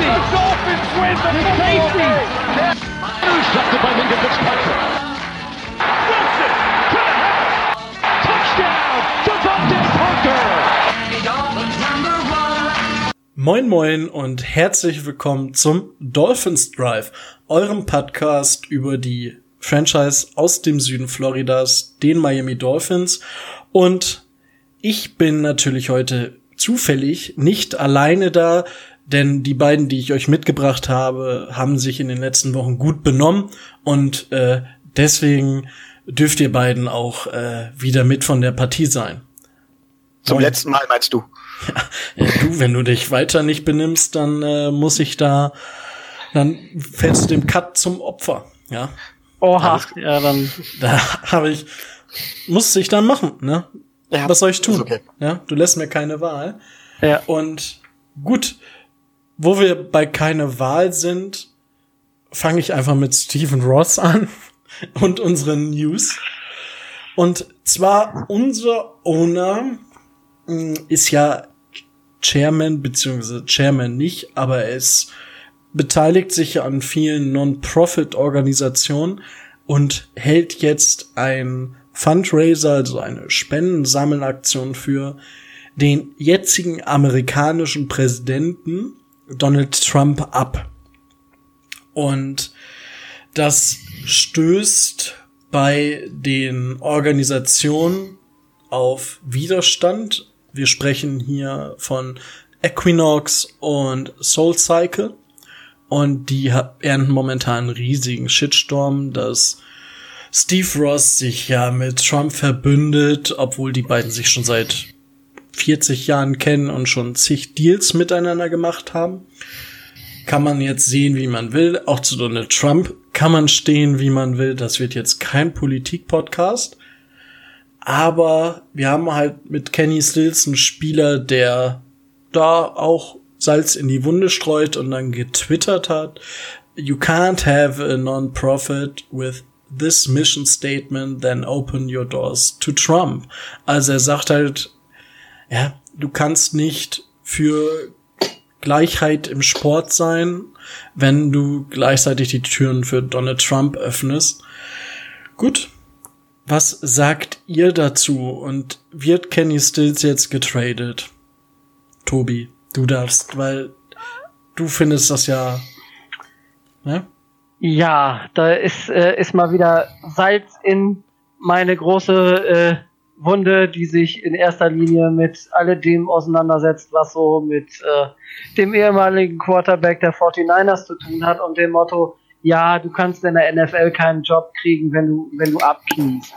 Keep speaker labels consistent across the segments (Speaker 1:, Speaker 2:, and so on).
Speaker 1: safety. The Dolphins win the safety. Intercepted by Minka Fitzpatrick. Wilson to the head. Touchdown, Devontae Parker.
Speaker 2: Moin Moin und herzlich willkommen zum Dolphins Drive, eurem Podcast über die Franchise aus dem Süden Floridas, den Miami Dolphins. Und ich bin natürlich heute zufällig nicht alleine da, denn die beiden, die ich euch mitgebracht habe, haben sich in den letzten Wochen gut benommen und äh, deswegen dürft ihr beiden auch äh, wieder mit von der Partie sein.
Speaker 3: Zum Moin. letzten Mal meinst du?
Speaker 2: Ja, du, wenn du dich weiter nicht benimmst, dann äh, muss ich da, dann fällst du dem Cut zum Opfer, ja.
Speaker 4: Oha, ja, dann.
Speaker 2: Da habe ich, muss ich dann machen, ne? Ja, Was soll ich tun? Okay. Ja, du lässt mir keine Wahl. Ja. Und gut, wo wir bei keine Wahl sind, fange ich einfach mit Stephen Ross an und unseren News. Und zwar unser Owner hm, ist ja Chairman, beziehungsweise Chairman nicht, aber er ist beteiligt sich an vielen Non-Profit-Organisationen und hält jetzt ein Fundraiser, also eine Spendensammelaktion für den jetzigen amerikanischen Präsidenten Donald Trump ab. Und das stößt bei den Organisationen auf Widerstand. Wir sprechen hier von Equinox und Soul Cycle. Und die ernten momentan einen riesigen Shitstorm, dass Steve Ross sich ja mit Trump verbündet, obwohl die beiden sich schon seit 40 Jahren kennen und schon zig Deals miteinander gemacht haben. Kann man jetzt sehen, wie man will. Auch zu Donald Trump kann man stehen, wie man will. Das wird jetzt kein Politik-Podcast. Aber wir haben halt mit Kenny Stills einen Spieler, der da auch Salz in die Wunde streut und dann getwittert hat, You can't have a non-profit with this mission statement, then open your doors to Trump. Also er sagt halt, ja, du kannst nicht für Gleichheit im Sport sein, wenn du gleichzeitig die Türen für Donald Trump öffnest. Gut. Was sagt ihr dazu? Und wird Kenny Stills jetzt getradet? Tobi, du darfst, weil du findest das ja,
Speaker 4: ne? Ja, da ist, äh, ist mal wieder Salz in meine große äh, Wunde, die sich in erster Linie mit alledem auseinandersetzt, was so mit äh, dem ehemaligen Quarterback der 49ers zu tun hat und dem Motto, ja, du kannst in der NFL keinen Job kriegen, wenn du, wenn du abkniest.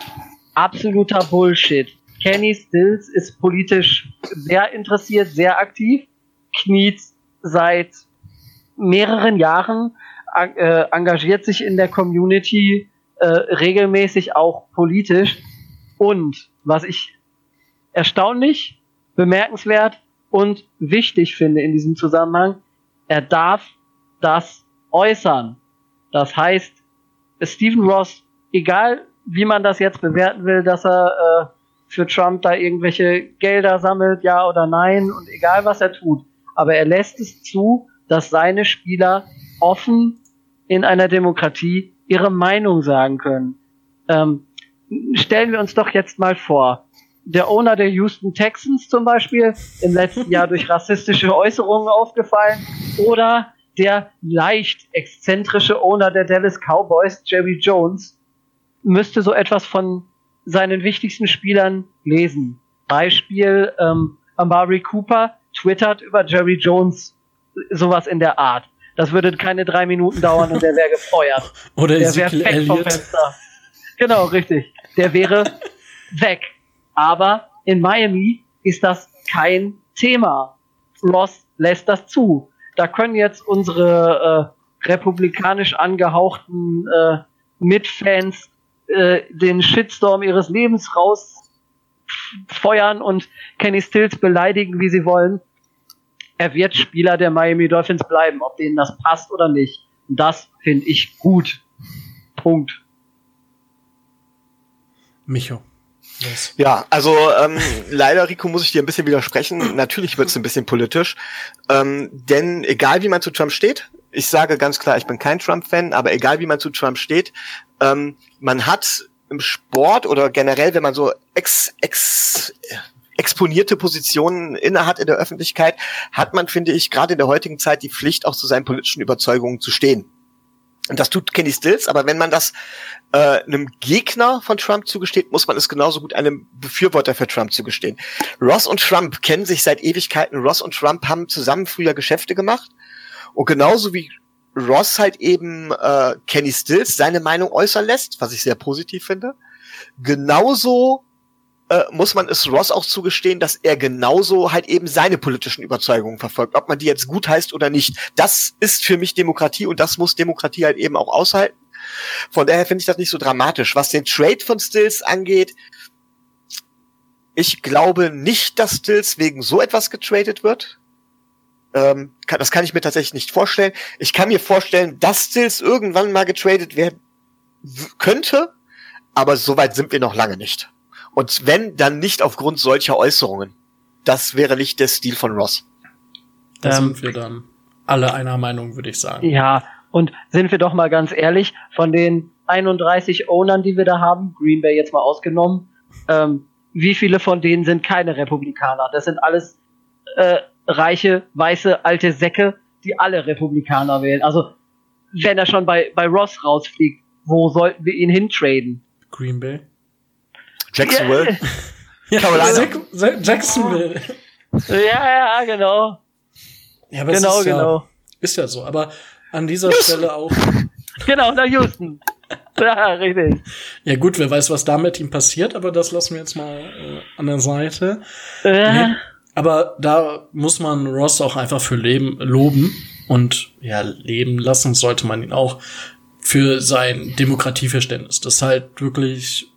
Speaker 4: Absoluter Bullshit. Kenny Stills ist politisch sehr interessiert, sehr aktiv, kniet seit mehreren Jahren äh, engagiert sich in der Community äh, regelmäßig auch politisch. Und was ich erstaunlich, bemerkenswert und wichtig finde in diesem Zusammenhang, er darf das äußern. Das heißt, Stephen Ross, egal wie man das jetzt bewerten will, dass er äh, für Trump da irgendwelche Gelder sammelt, ja oder nein, und egal was er tut, aber er lässt es zu, dass seine Spieler offen in einer Demokratie ihre Meinung sagen können. Ähm, stellen wir uns doch jetzt mal vor, der Owner der Houston Texans zum Beispiel, im letzten Jahr durch rassistische Äußerungen aufgefallen, oder der leicht exzentrische Owner der Dallas Cowboys, Jerry Jones, müsste so etwas von seinen wichtigsten Spielern lesen. Beispiel ähm, Amari Cooper twittert über Jerry Jones sowas in der Art. Das würde keine drei Minuten dauern und der wäre gefeuert.
Speaker 2: Oder
Speaker 4: der wäre weg vom Fenster. Genau, richtig. Der wäre weg. Aber in Miami ist das kein Thema. Ross lässt das zu. Da können jetzt unsere äh, republikanisch angehauchten äh, Mitfans äh, den Shitstorm ihres Lebens rausfeuern und Kenny Stills beleidigen, wie sie wollen er wird Spieler der Miami Dolphins bleiben, ob denen das passt oder nicht. Und das finde ich gut. Punkt.
Speaker 2: Micho,
Speaker 3: Yes. Ja, also ähm, leider, Rico, muss ich dir ein bisschen widersprechen. Natürlich wird es ein bisschen politisch. Ähm, denn egal wie man zu Trump steht, ich sage ganz klar, ich bin kein Trump-Fan, aber egal wie man zu Trump steht, ähm, man hat im Sport oder generell, wenn man so ex, ex, exponierte Positionen innehat in der Öffentlichkeit, hat man, finde ich, gerade in der heutigen Zeit die Pflicht, auch zu seinen politischen Überzeugungen zu stehen. Und das tut Kenny Stills, aber wenn man das äh, einem Gegner von Trump zugesteht, muss man es genauso gut einem Befürworter für Trump zugestehen. Ross und Trump kennen sich seit Ewigkeiten. Ross und Trump haben zusammen früher Geschäfte gemacht. Und genauso wie Ross halt eben äh, Kenny Stills seine Meinung äußern lässt, was ich sehr positiv finde, genauso äh, muss man es Ross auch zugestehen, dass er genauso halt eben seine politischen Überzeugungen verfolgt. Ob man die jetzt gut heißt oder nicht, das ist für mich Demokratie und das muss Demokratie halt eben auch aushalten. Von daher finde ich das nicht so dramatisch. Was den Trade von Stills angeht, ich glaube nicht, dass Stills wegen so etwas getradet wird. Ähm, kann, das kann ich mir tatsächlich nicht vorstellen. Ich kann mir vorstellen, dass Stills irgendwann mal getradet werden könnte, aber so weit sind wir noch lange nicht. Und wenn, dann nicht aufgrund solcher Äußerungen. Das wäre nicht der Stil von Ross.
Speaker 2: Da ähm, sind wir dann alle einer Meinung, würde ich sagen.
Speaker 4: Ja, und sind wir doch mal ganz ehrlich, von den 31 Ownern, die wir da haben, Green Bay jetzt mal ausgenommen, ähm, wie viele von denen sind keine Republikaner? Das sind alles äh, reiche, weiße, alte Säcke, die alle Republikaner wählen. Also, wenn er schon bei, bei Ross rausfliegt, wo sollten wir ihn hintraden?
Speaker 2: Green Bay.
Speaker 3: Jacksonville.
Speaker 2: Ja, Carolina. Jacksonville.
Speaker 4: Ja, ja, genau.
Speaker 2: Ja, aber genau, ist genau. Ja, ist ja so. Aber an dieser Houston. Stelle auch.
Speaker 4: Genau, nach Houston. Ja, richtig.
Speaker 2: Ja gut, wer weiß, was da mit ihm passiert, aber das lassen wir jetzt mal äh, an der Seite. Äh. Nee, aber da muss man Ross auch einfach für leben, loben und ja, leben lassen sollte man ihn auch für sein Demokratieverständnis. Das ist halt wirklich ja,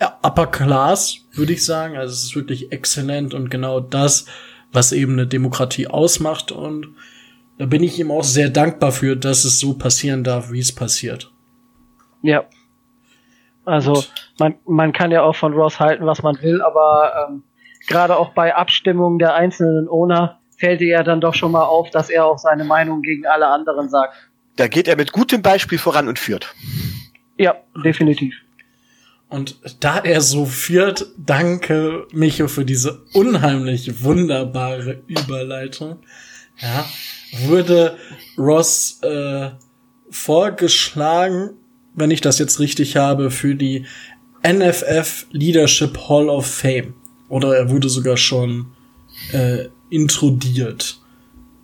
Speaker 2: Upper Class, würde ich sagen. Also es ist wirklich exzellent und genau das, was eben eine Demokratie ausmacht. Und da bin ich ihm auch sehr dankbar für, dass es so passieren darf, wie es passiert.
Speaker 4: Ja. Also man, man kann ja auch von Ross halten, was man will, aber ähm, gerade auch bei Abstimmungen der einzelnen Owner fällt dir ja dann doch schon mal auf, dass er auch seine Meinung gegen alle anderen sagt.
Speaker 3: Da geht er mit gutem Beispiel voran und führt.
Speaker 4: Ja, definitiv.
Speaker 2: Und da er so führt, danke Micho für diese unheimlich wunderbare Überleitung. Ja, wurde Ross äh, vorgeschlagen, wenn ich das jetzt richtig habe, für die NFF Leadership Hall of Fame. Oder er wurde sogar schon äh, introdiert.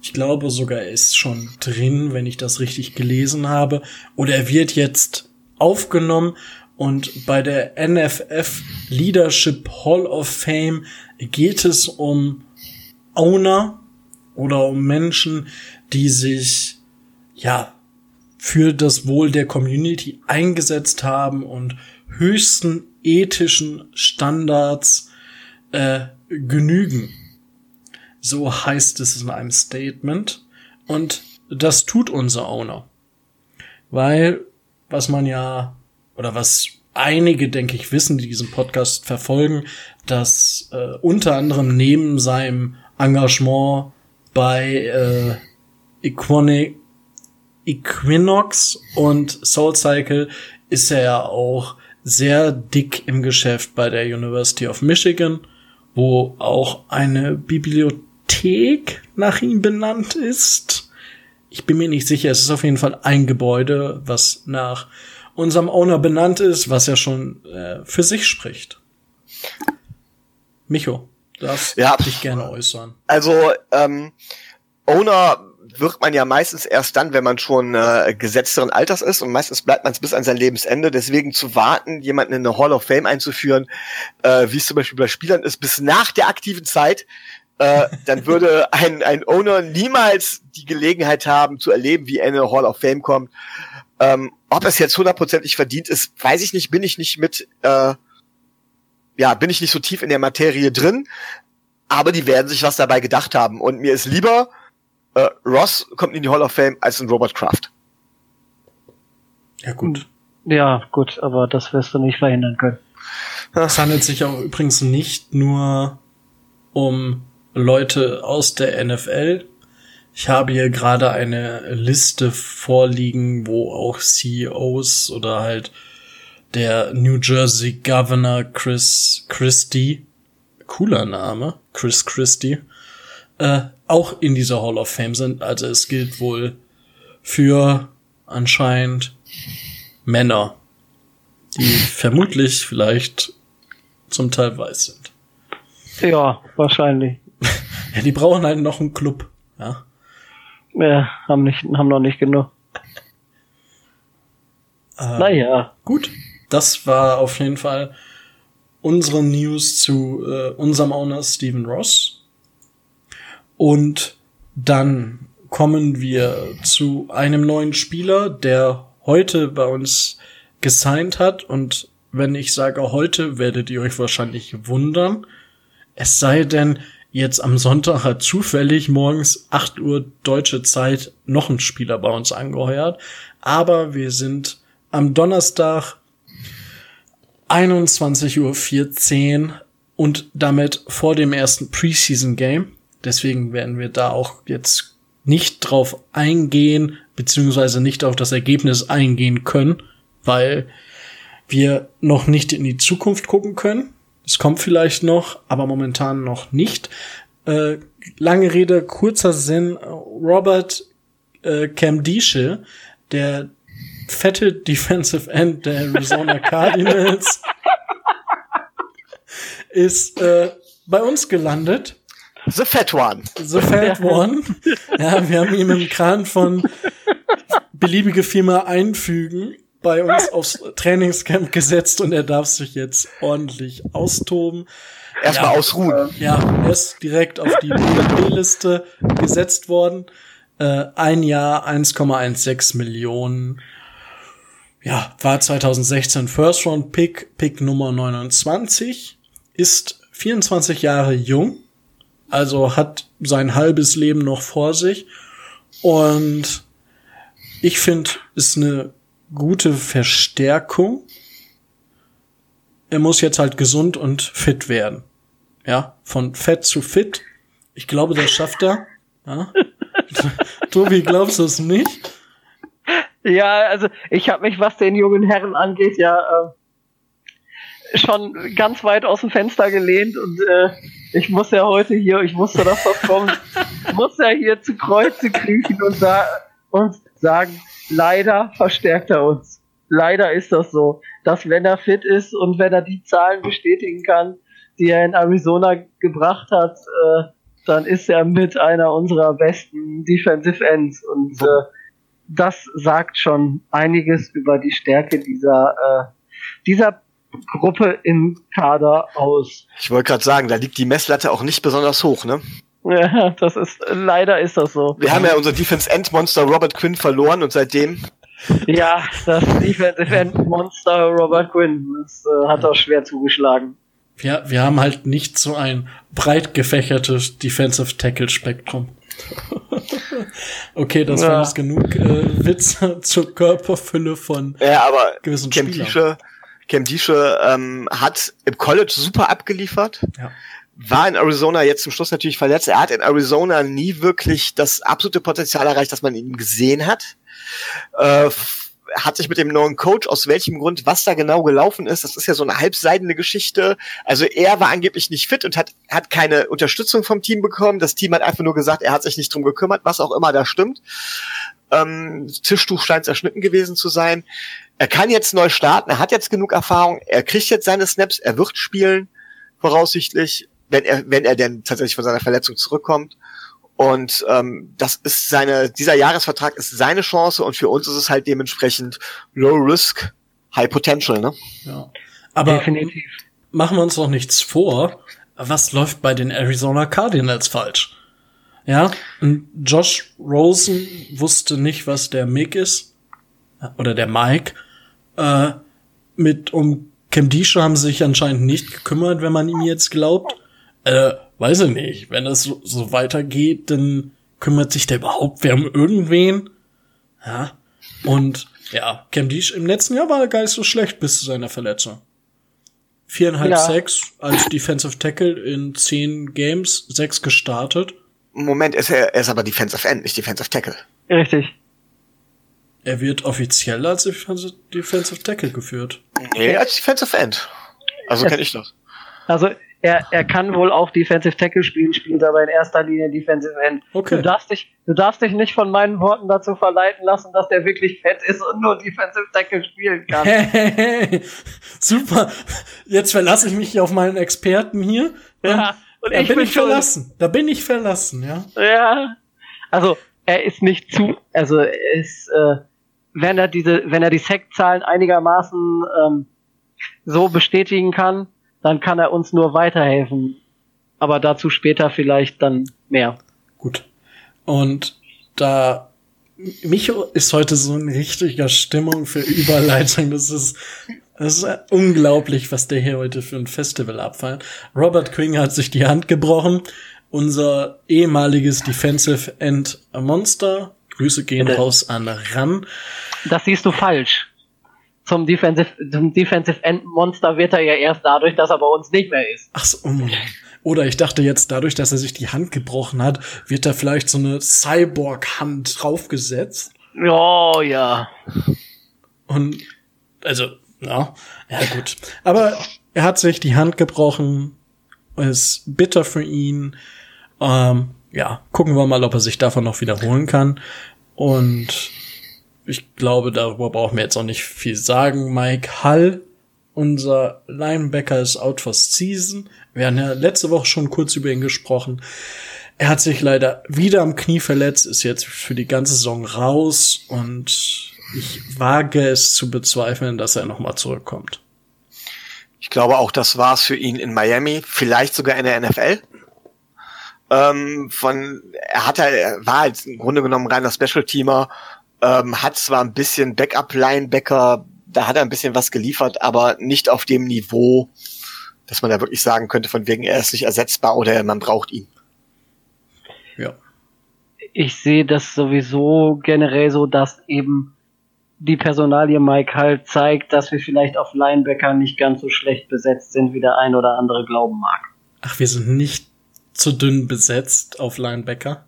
Speaker 2: Ich glaube sogar, er ist schon drin, wenn ich das richtig gelesen habe. Oder er wird jetzt aufgenommen und bei der NFF Leadership Hall of Fame geht es um Owner oder um Menschen, die sich, ja, für das Wohl der Community eingesetzt haben und höchsten ethischen Standards äh, genügen. So heißt es in einem Statement. Und das tut unser Owner. Weil, was man ja oder was einige, denke ich, wissen, die diesen Podcast verfolgen, dass äh, unter anderem neben seinem Engagement bei äh, Equonic, Equinox und Soul Cycle ist er ja auch sehr dick im Geschäft bei der University of Michigan, wo auch eine Bibliothek nach ihm benannt ist. Ich bin mir nicht sicher, es ist auf jeden Fall ein Gebäude, was nach unserem Owner benannt ist, was ja schon äh, für sich spricht. Micho, darfst ja, dich gerne äußern.
Speaker 3: Also, ähm, Owner wird man ja meistens erst dann, wenn man schon äh, gesetzteren Alters ist und meistens bleibt man es bis an sein Lebensende. Deswegen zu warten, jemanden in eine Hall of Fame einzuführen, äh, wie es zum Beispiel bei Spielern ist, bis nach der aktiven Zeit, äh, dann würde ein, ein Owner niemals die Gelegenheit haben zu erleben, wie er in eine Hall of Fame kommt. Ähm, ob es jetzt hundertprozentig verdient ist, weiß ich nicht, bin ich nicht mit, äh, ja, bin ich nicht so tief in der Materie drin, aber die werden sich was dabei gedacht haben. Und mir ist lieber, äh, Ross kommt in die Hall of Fame als ein Robert Kraft.
Speaker 2: Ja, gut.
Speaker 4: Ja, gut, aber das wirst du nicht verhindern können.
Speaker 2: Es handelt sich auch übrigens nicht nur um Leute aus der NFL. Ich habe hier gerade eine Liste vorliegen, wo auch CEOs oder halt der New Jersey Governor Chris Christie, cooler Name, Chris Christie, äh, auch in dieser Hall of Fame sind. Also es gilt wohl für anscheinend Männer, die vermutlich vielleicht zum Teil weiß sind.
Speaker 4: Ja, wahrscheinlich.
Speaker 2: ja, die brauchen halt noch einen Club, ja.
Speaker 4: Ja, haben nicht, haben noch nicht genug.
Speaker 2: Äh, naja. Gut, das war auf jeden Fall unsere News zu äh, unserem Owner Stephen Ross. Und dann kommen wir zu einem neuen Spieler, der heute bei uns gesigned hat. Und wenn ich sage heute, werdet ihr euch wahrscheinlich wundern. Es sei denn, jetzt am Sonntag hat zufällig morgens 8 Uhr deutsche Zeit noch ein Spieler bei uns angeheuert. Aber wir sind am Donnerstag 21.14 Uhr und damit vor dem ersten Preseason Game. Deswegen werden wir da auch jetzt nicht drauf eingehen, beziehungsweise nicht auf das Ergebnis eingehen können, weil wir noch nicht in die Zukunft gucken können. Es kommt vielleicht noch, aber momentan noch nicht. Äh, lange Rede, kurzer Sinn. Robert äh, Camdische, der fette Defensive End der Arizona Cardinals, ist äh, bei uns gelandet.
Speaker 3: The Fat One.
Speaker 2: The Fat One. Ja, wir haben ihm im Kran von beliebige Firma einfügen bei uns aufs Trainingscamp gesetzt und er darf sich jetzt ordentlich austoben.
Speaker 3: Erstmal ja, ausruhen.
Speaker 2: Ja, er ist direkt auf die B-Liste gesetzt worden. Äh, ein Jahr 1,16 Millionen. Ja, war 2016 First Round Pick, Pick Nummer 29, ist 24 Jahre jung, also hat sein halbes Leben noch vor sich und ich finde, ist eine gute Verstärkung. Er muss jetzt halt gesund und fit werden. Ja, von fett zu fit. Ich glaube, das schafft er. Ja. Tobi, glaubst du es nicht?
Speaker 4: Ja, also ich habe mich, was den jungen Herren angeht, ja äh, schon ganz weit aus dem Fenster gelehnt und äh, ich muss ja heute hier, ich wusste, dass das kommt, muss ja hier zu Kreuze kriechen und, sa und sagen, leider verstärkt er uns. Leider ist das so, dass wenn er fit ist und wenn er die Zahlen bestätigen kann, die er in Arizona gebracht hat, äh, dann ist er mit einer unserer besten Defensive Ends und äh, das sagt schon einiges über die Stärke dieser äh, dieser Gruppe im Kader aus.
Speaker 3: Ich wollte gerade sagen, da liegt die Messlatte auch nicht besonders hoch, ne?
Speaker 4: Ja, das ist, leider ist das so.
Speaker 3: Wir haben ja unser Defense End Monster Robert Quinn verloren und seitdem.
Speaker 4: Ja, das Defensive End Monster Robert Quinn, das äh, hat auch schwer zugeschlagen.
Speaker 2: Wir, wir haben halt nicht so ein breit gefächertes Defensive Tackle Spektrum. okay, das ja. war jetzt genug äh, Witze zur Körperfülle von
Speaker 3: ja, aber gewissen Cam Spielern. Cam Dische ähm, hat im College super abgeliefert. Ja war in Arizona jetzt zum Schluss natürlich verletzt. Er hat in Arizona nie wirklich das absolute Potenzial erreicht, das man ihn gesehen hat. Äh, hat sich mit dem neuen Coach, aus welchem Grund, was da genau gelaufen ist, das ist ja so eine halbseidene Geschichte. Also er war angeblich nicht fit und hat, hat keine Unterstützung vom Team bekommen. Das Team hat einfach nur gesagt, er hat sich nicht drum gekümmert, was auch immer da stimmt. Ähm, Tischtuch scheint zerschnitten gewesen zu sein. Er kann jetzt neu starten, er hat jetzt genug Erfahrung, er kriegt jetzt seine Snaps, er wird spielen, voraussichtlich wenn er, wenn er denn tatsächlich von seiner Verletzung zurückkommt. Und ähm, das ist seine, dieser Jahresvertrag ist seine Chance und für uns ist es halt dementsprechend Low Risk, High Potential, ne?
Speaker 2: Ja. Aber Definitiv. machen wir uns noch nichts vor. Was läuft bei den Arizona Cardinals falsch? Ja, und Josh Rosen wusste nicht, was der Mick ist. Oder der Mike. Äh, mit um Cam Disha haben sie sich anscheinend nicht gekümmert, wenn man ihm jetzt glaubt. Äh, weiß ich nicht. Wenn das so, so weitergeht, dann kümmert sich der überhaupt wer um irgendwen? Ja. Und ja, Cam Dish im letzten Jahr war er gar nicht so schlecht bis zu seiner Verletzung. Viereinhalb ja. Sacks als Defensive Tackle in zehn Games, sechs gestartet.
Speaker 3: Moment, ist er, er ist aber Defensive End, nicht Defensive Tackle.
Speaker 4: Richtig.
Speaker 2: Er wird offiziell als Defensive Tackle geführt.
Speaker 3: Nee, als Defensive End. Also kenne ich das.
Speaker 4: Also er, er kann wohl auch Defensive Tackle spielen, spielt aber in erster Linie Defensive End. Okay. Du darfst dich, du darfst dich nicht von meinen Worten dazu verleiten lassen, dass der wirklich fett ist und nur Defensive Tackle spielen kann.
Speaker 2: Hey, super. Jetzt verlasse ich mich auf meinen Experten hier.
Speaker 4: Ja.
Speaker 2: Und da ich bin, bin ich verlassen. Da bin ich verlassen, ja.
Speaker 4: Ja. Also er ist nicht zu, also er ist, äh, wenn er diese, wenn er die Sackzahlen einigermaßen ähm, so bestätigen kann, dann kann er uns nur weiterhelfen. Aber dazu später vielleicht dann mehr.
Speaker 2: Gut. Und da Micho ist heute so in richtiger Stimmung für Überleitung. Das ist, das ist unglaublich, was der hier heute für ein Festival abfeiert. Robert Quinn hat sich die Hand gebrochen. Unser ehemaliges Defensive End Monster. Grüße gehen raus an Ran.
Speaker 4: Das siehst du falsch zum Defensive, zum Defensive End Monster wird er ja erst dadurch, dass er bei uns nicht mehr ist.
Speaker 2: Ach so. Oder ich dachte jetzt, dadurch, dass er sich die Hand gebrochen hat, wird da vielleicht so eine Cyborg-Hand draufgesetzt.
Speaker 4: Ja, ja.
Speaker 2: Und, also, ja, ja gut. Aber er hat sich die Hand gebrochen, ist bitter für ihn. Ähm, ja, gucken wir mal, ob er sich davon noch wiederholen kann. Und ich glaube, darüber brauchen wir jetzt auch nicht viel sagen. Mike Hull, unser Linebacker, ist out for season. Wir haben ja letzte Woche schon kurz über ihn gesprochen. Er hat sich leider wieder am Knie verletzt, ist jetzt für die ganze Saison raus und ich wage es zu bezweifeln, dass er nochmal zurückkommt.
Speaker 3: Ich glaube auch, das war's für ihn in Miami, vielleicht sogar in der NFL. Ähm, von, er hat er war halt im Grunde genommen reiner Special-Teamer, ähm, hat zwar ein bisschen Backup-Linebacker, da hat er ein bisschen was geliefert, aber nicht auf dem Niveau, dass man da wirklich sagen könnte, von wegen er ist nicht ersetzbar oder man braucht ihn.
Speaker 2: Ja.
Speaker 4: Ich sehe das sowieso generell so, dass eben die Personalie Mike halt zeigt, dass wir vielleicht auf Linebacker nicht ganz so schlecht besetzt sind, wie der ein oder andere glauben mag.
Speaker 2: Ach, wir sind nicht zu dünn besetzt auf Linebacker?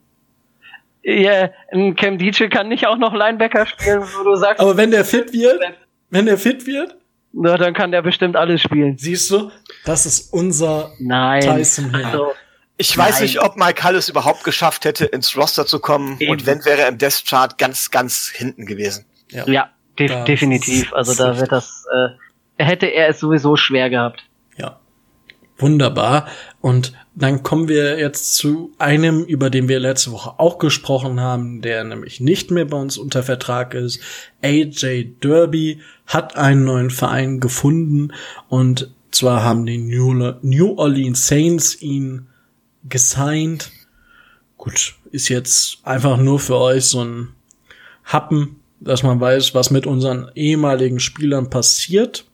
Speaker 4: Ja, ein Cam Dietschel kann nicht auch noch Linebacker spielen, wo du sagst.
Speaker 2: Aber wenn der fit wird, wenn der fit wird,
Speaker 4: na, dann kann der bestimmt alles spielen.
Speaker 2: Siehst du? Das ist unser
Speaker 4: Nein.
Speaker 2: Tyson Hill.
Speaker 3: Also, ich weiß Nein. nicht, ob Mike Hallis überhaupt geschafft hätte, ins Roster zu kommen. Eben. Und wenn, wäre er im Death Chart ganz, ganz hinten gewesen.
Speaker 4: Ja, ja de definitiv. Also da wird das, äh, hätte er es sowieso schwer gehabt.
Speaker 2: Ja. Wunderbar. Und dann kommen wir jetzt zu einem, über den wir letzte Woche auch gesprochen haben, der nämlich nicht mehr bei uns unter Vertrag ist. AJ Derby hat einen neuen Verein gefunden und zwar haben die New Orleans Saints ihn gesigned. Gut, ist jetzt einfach nur für euch so ein Happen, dass man weiß, was mit unseren ehemaligen Spielern passiert.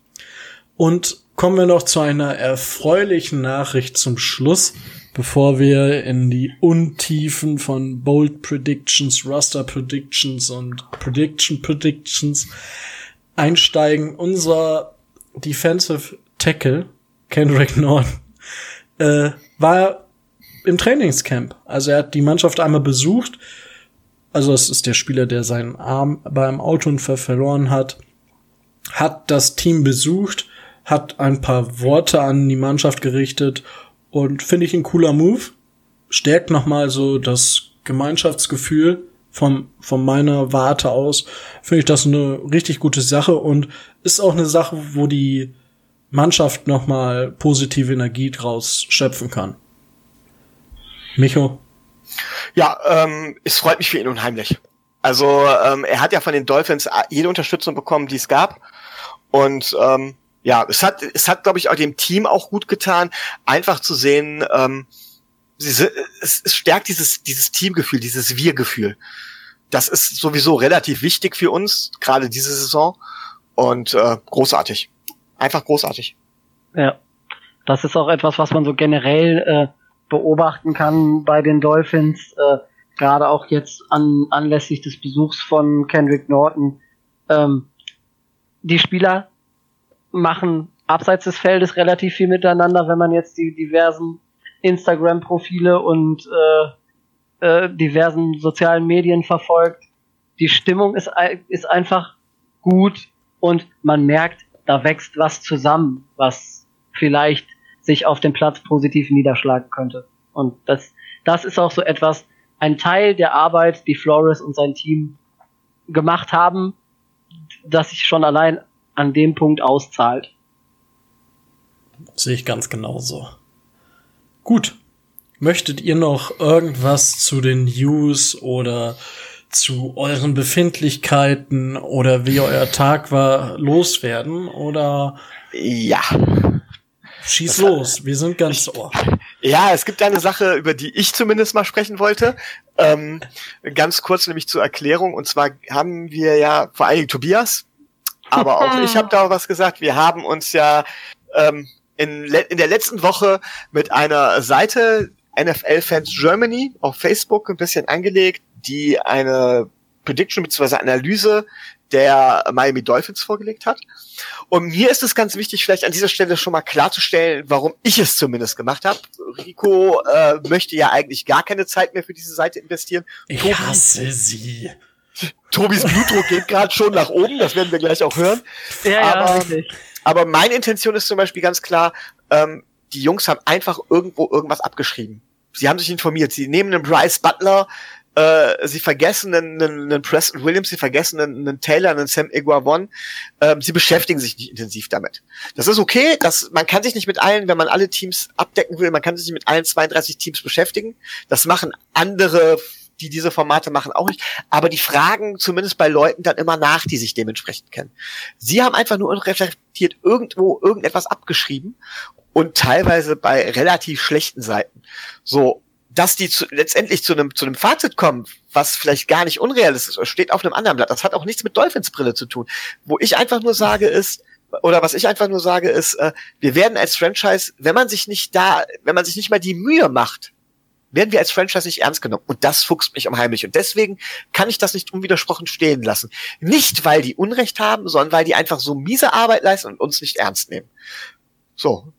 Speaker 2: Und kommen wir noch zu einer erfreulichen Nachricht zum Schluss, bevor wir in die Untiefen von Bold Predictions, Raster Predictions und Prediction Predictions einsteigen. Unser Defensive Tackle, Kendrick Norton, äh, war im Trainingscamp. Also er hat die Mannschaft einmal besucht. Also es ist der Spieler, der seinen Arm beim Autounfall verloren hat, hat das Team besucht hat ein paar Worte an die Mannschaft gerichtet und finde ich ein cooler Move. Stärkt nochmal so das Gemeinschaftsgefühl von, von meiner Warte aus. Finde ich das eine richtig gute Sache und ist auch eine Sache, wo die Mannschaft nochmal positive Energie draus schöpfen kann. Micho?
Speaker 3: Ja, ähm, es freut mich für ihn unheimlich. Also ähm, er hat ja von den Dolphins jede Unterstützung bekommen, die es gab. Und ähm, ja, es hat, es hat, glaube ich, auch dem Team auch gut getan, einfach zu sehen, ähm, es, es stärkt dieses, dieses Teamgefühl, dieses Wir-Gefühl. Das ist sowieso relativ wichtig für uns, gerade diese Saison. Und äh, großartig. Einfach großartig.
Speaker 4: Ja. Das ist auch etwas, was man so generell äh, beobachten kann bei den Dolphins, äh, gerade auch jetzt an, anlässlich des Besuchs von Kendrick Norton. Ähm, die Spieler machen abseits des Feldes relativ viel miteinander, wenn man jetzt die diversen Instagram-Profile und äh, äh, diversen sozialen Medien verfolgt. Die Stimmung ist, ist einfach gut und man merkt, da wächst was zusammen, was vielleicht sich auf dem Platz positiv niederschlagen könnte. Und das, das ist auch so etwas, ein Teil der Arbeit, die Flores und sein Team gemacht haben, das sich schon allein an dem Punkt auszahlt.
Speaker 2: Sehe ich ganz genauso. Gut. Möchtet ihr noch irgendwas zu den News oder zu euren Befindlichkeiten oder wie euer Tag war loswerden oder?
Speaker 3: Ja.
Speaker 2: Schieß das los, wir sind ganz ohr.
Speaker 3: Ja, es gibt eine Sache, über die ich zumindest mal sprechen wollte. Ähm, ganz kurz nämlich zur Erklärung. Und zwar haben wir ja vor allen Dingen Tobias, aber auch ich habe da was gesagt. Wir haben uns ja ähm, in, in der letzten Woche mit einer Seite NFL Fans Germany auf Facebook ein bisschen angelegt, die eine Prediction bzw. Analyse der Miami Dolphins vorgelegt hat. Und mir ist es ganz wichtig, vielleicht an dieser Stelle schon mal klarzustellen, warum ich es zumindest gemacht habe. Rico äh, möchte ja eigentlich gar keine Zeit mehr für diese Seite investieren.
Speaker 2: Ich Tobi, hasse sie.
Speaker 3: Tobis Blutdruck geht gerade schon nach oben, das werden wir gleich auch hören.
Speaker 4: Ja, aber, ja,
Speaker 3: aber meine Intention ist zum Beispiel ganz klar, ähm, die Jungs haben einfach irgendwo irgendwas abgeschrieben. Sie haben sich informiert. Sie nehmen einen Bryce Butler, äh, sie vergessen einen, einen, einen Preston Williams, sie vergessen einen, einen Taylor, einen Sam Iguavon. Ähm, sie beschäftigen sich nicht intensiv damit. Das ist okay, das, man kann sich nicht mit allen, wenn man alle Teams abdecken will, man kann sich nicht mit allen 32 Teams beschäftigen. Das machen andere die diese Formate machen, auch nicht. Aber die fragen zumindest bei Leuten dann immer nach, die sich dementsprechend kennen. Sie haben einfach nur unreflektiert irgendwo irgendetwas abgeschrieben und teilweise bei relativ schlechten Seiten. So, dass die zu, letztendlich zu einem zu einem Fazit kommen, was vielleicht gar nicht unrealistisch ist, steht auf einem anderen Blatt. Das hat auch nichts mit Dolphins Brille zu tun. Wo ich einfach nur sage ist, oder was ich einfach nur sage ist, äh, wir werden als Franchise, wenn man sich nicht da, wenn man sich nicht mal die Mühe macht, werden wir als Franchise nicht ernst genommen. Und das fuchst mich unheimlich. Und deswegen kann ich das nicht unwidersprochen stehen lassen. Nicht, weil die Unrecht haben, sondern weil die einfach so miese Arbeit leisten und uns nicht ernst nehmen. So.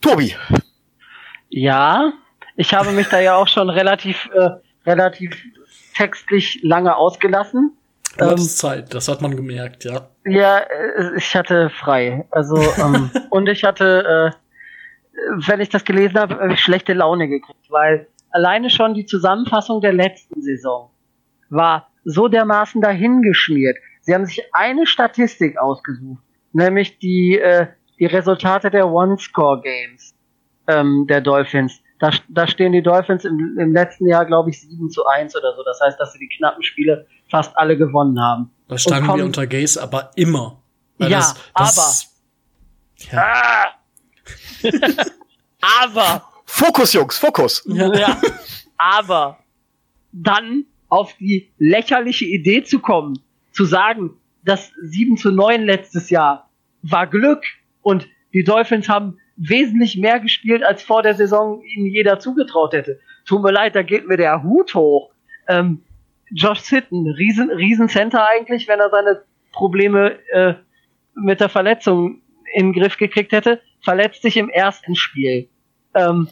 Speaker 3: Tobi.
Speaker 4: Ja, ich habe mich da ja auch schon relativ, äh, relativ textlich lange ausgelassen.
Speaker 2: Du ähm, Zeit, das hat man gemerkt, ja.
Speaker 4: Ja, äh, ich hatte frei. Also, ähm, und ich hatte, äh, wenn ich das gelesen habe, äh, schlechte Laune gekriegt, weil alleine schon die Zusammenfassung der letzten Saison war so dermaßen dahingeschmiert. Sie haben sich eine Statistik ausgesucht, nämlich die, äh, die Resultate der One-Score-Games ähm, der Dolphins da, da stehen die Dolphins im, im letzten Jahr, glaube ich, 7 zu 1 oder so. Das heißt, dass sie die knappen Spiele fast alle gewonnen haben.
Speaker 2: Da standen kommen, wir unter Gaze aber immer.
Speaker 4: Ja, das, das, aber. Ja. aber.
Speaker 3: Fokus, Jungs, Fokus.
Speaker 4: Ja. ja. Aber dann auf die lächerliche Idee zu kommen, zu sagen, das 7 zu 9 letztes Jahr war Glück und die Dolphins haben wesentlich mehr gespielt, als vor der Saison ihnen jeder zugetraut hätte. Tut mir leid, da geht mir der Hut hoch. Ähm, Josh Sitten, riesen, riesen eigentlich, wenn er seine Probleme äh, mit der Verletzung in den Griff gekriegt hätte, verletzt sich im ersten Spiel. Ähm,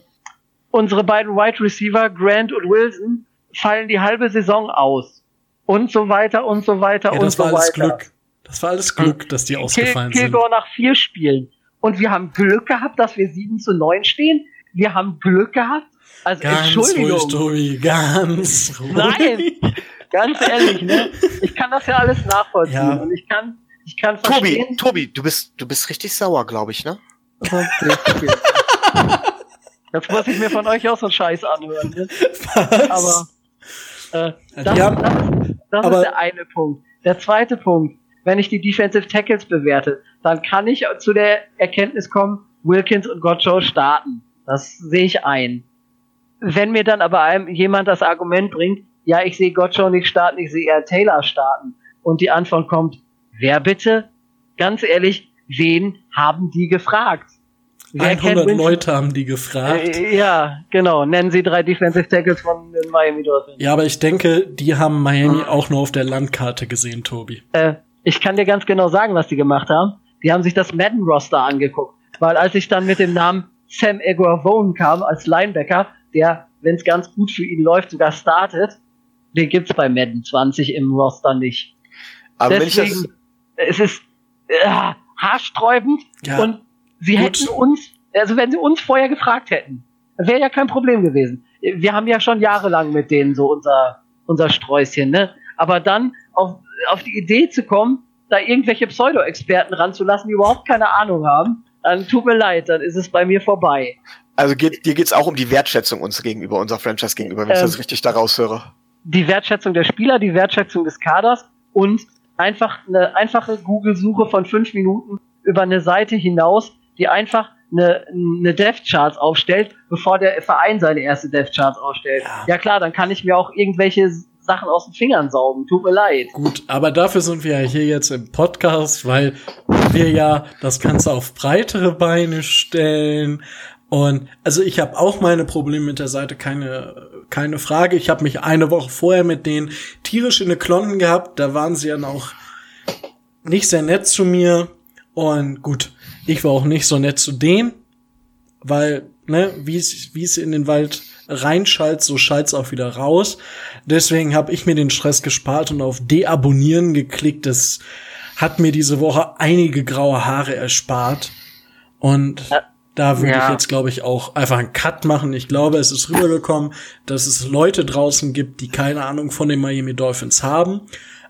Speaker 4: unsere beiden Wide Receiver, Grant und Wilson, fallen die halbe Saison aus. Und so weiter und so weiter ja, und so weiter. Das war alles
Speaker 2: Glück. Das war alles Glück, dass die ausgefallen
Speaker 4: Kill, Kilgore sind. nach vier Spielen und wir haben Glück gehabt, dass wir 7 zu 9 stehen. Wir haben Glück gehabt. Also
Speaker 2: ganz
Speaker 4: Entschuldigung.
Speaker 2: Ruhig, Tobi, ganz ruhig.
Speaker 4: Nein, ganz ehrlich, ne? Ich kann das ja alles nachvollziehen ja. und ich kann, ich kann
Speaker 3: verstehen. Tobi, Tobi, du bist, du bist richtig sauer, glaube ich, ne? Okay,
Speaker 4: okay. Jetzt muss ich mir von euch auch so Scheiß anhören. Ne? Was? Aber äh, das, ja, das, das aber ist der eine Punkt. Der zweite Punkt, wenn ich die Defensive Tackles bewerte, dann kann ich zu der Erkenntnis kommen, Wilkins und Gottschall starten. Das sehe ich ein. Wenn mir dann aber einem, jemand das Argument bringt, ja, ich sehe Gottschall nicht starten, ich sehe eher Taylor starten. Und die Antwort kommt, wer bitte? Ganz ehrlich, wen haben die gefragt?
Speaker 2: Wer 100 Leute haben die gefragt.
Speaker 4: Äh, ja, genau. Nennen Sie drei Defensive Tackles von den Miami Dolphins.
Speaker 2: Ja, aber ich denke, die haben Miami hm. auch nur auf der Landkarte gesehen, Tobi.
Speaker 4: Äh, ich kann dir ganz genau sagen, was die gemacht haben. Die haben sich das Madden-Roster angeguckt. weil als ich dann mit dem Namen Sam Eguavone kam als Linebacker, der, wenn es ganz gut für ihn läuft, sogar startet, den gibt's bei Madden 20 im Roster nicht. Aber Deswegen, wenn ich das es ist äh, haarsträubend ja, und sie gut. hätten uns, also wenn sie uns vorher gefragt hätten, wäre ja kein Problem gewesen. Wir haben ja schon jahrelang mit denen so unser, unser Sträußchen, ne? Aber dann auf, auf die Idee zu kommen, da irgendwelche Pseudo-Experten ranzulassen, die überhaupt keine Ahnung haben, dann tut mir leid, dann ist es bei mir vorbei.
Speaker 3: Also geht, dir geht's auch um die Wertschätzung uns gegenüber, unserer Franchise gegenüber, wenn ähm, ich das ähm, richtig daraus höre.
Speaker 4: Die Wertschätzung der Spieler, die Wertschätzung des Kaders und einfach eine einfache Google-Suche von fünf Minuten über eine Seite hinaus, die einfach eine, eine Death Charts aufstellt, bevor der Verein seine erste Death Charts aufstellt. Ja. ja klar, dann kann ich mir auch irgendwelche Sachen aus den Fingern saugen. Tut mir leid.
Speaker 2: Gut, aber dafür sind wir ja hier jetzt im Podcast, weil wir ja das Ganze auf breitere Beine stellen. Und also ich habe auch meine Probleme mit der Seite, keine, keine Frage. Ich habe mich eine Woche vorher mit denen tierisch in eine Klonten gehabt. Da waren sie dann auch nicht sehr nett zu mir. Und gut, ich war auch nicht so nett zu denen, weil, ne, wie es in den Wald reinschallt, so schallt's auch wieder raus. Deswegen habe ich mir den Stress gespart und auf Deabonnieren geklickt. Das hat mir diese Woche einige graue Haare erspart. Und da würde ja. ich jetzt, glaube ich, auch einfach einen Cut machen. Ich glaube, es ist rübergekommen, dass es Leute draußen gibt, die keine Ahnung von den Miami Dolphins haben,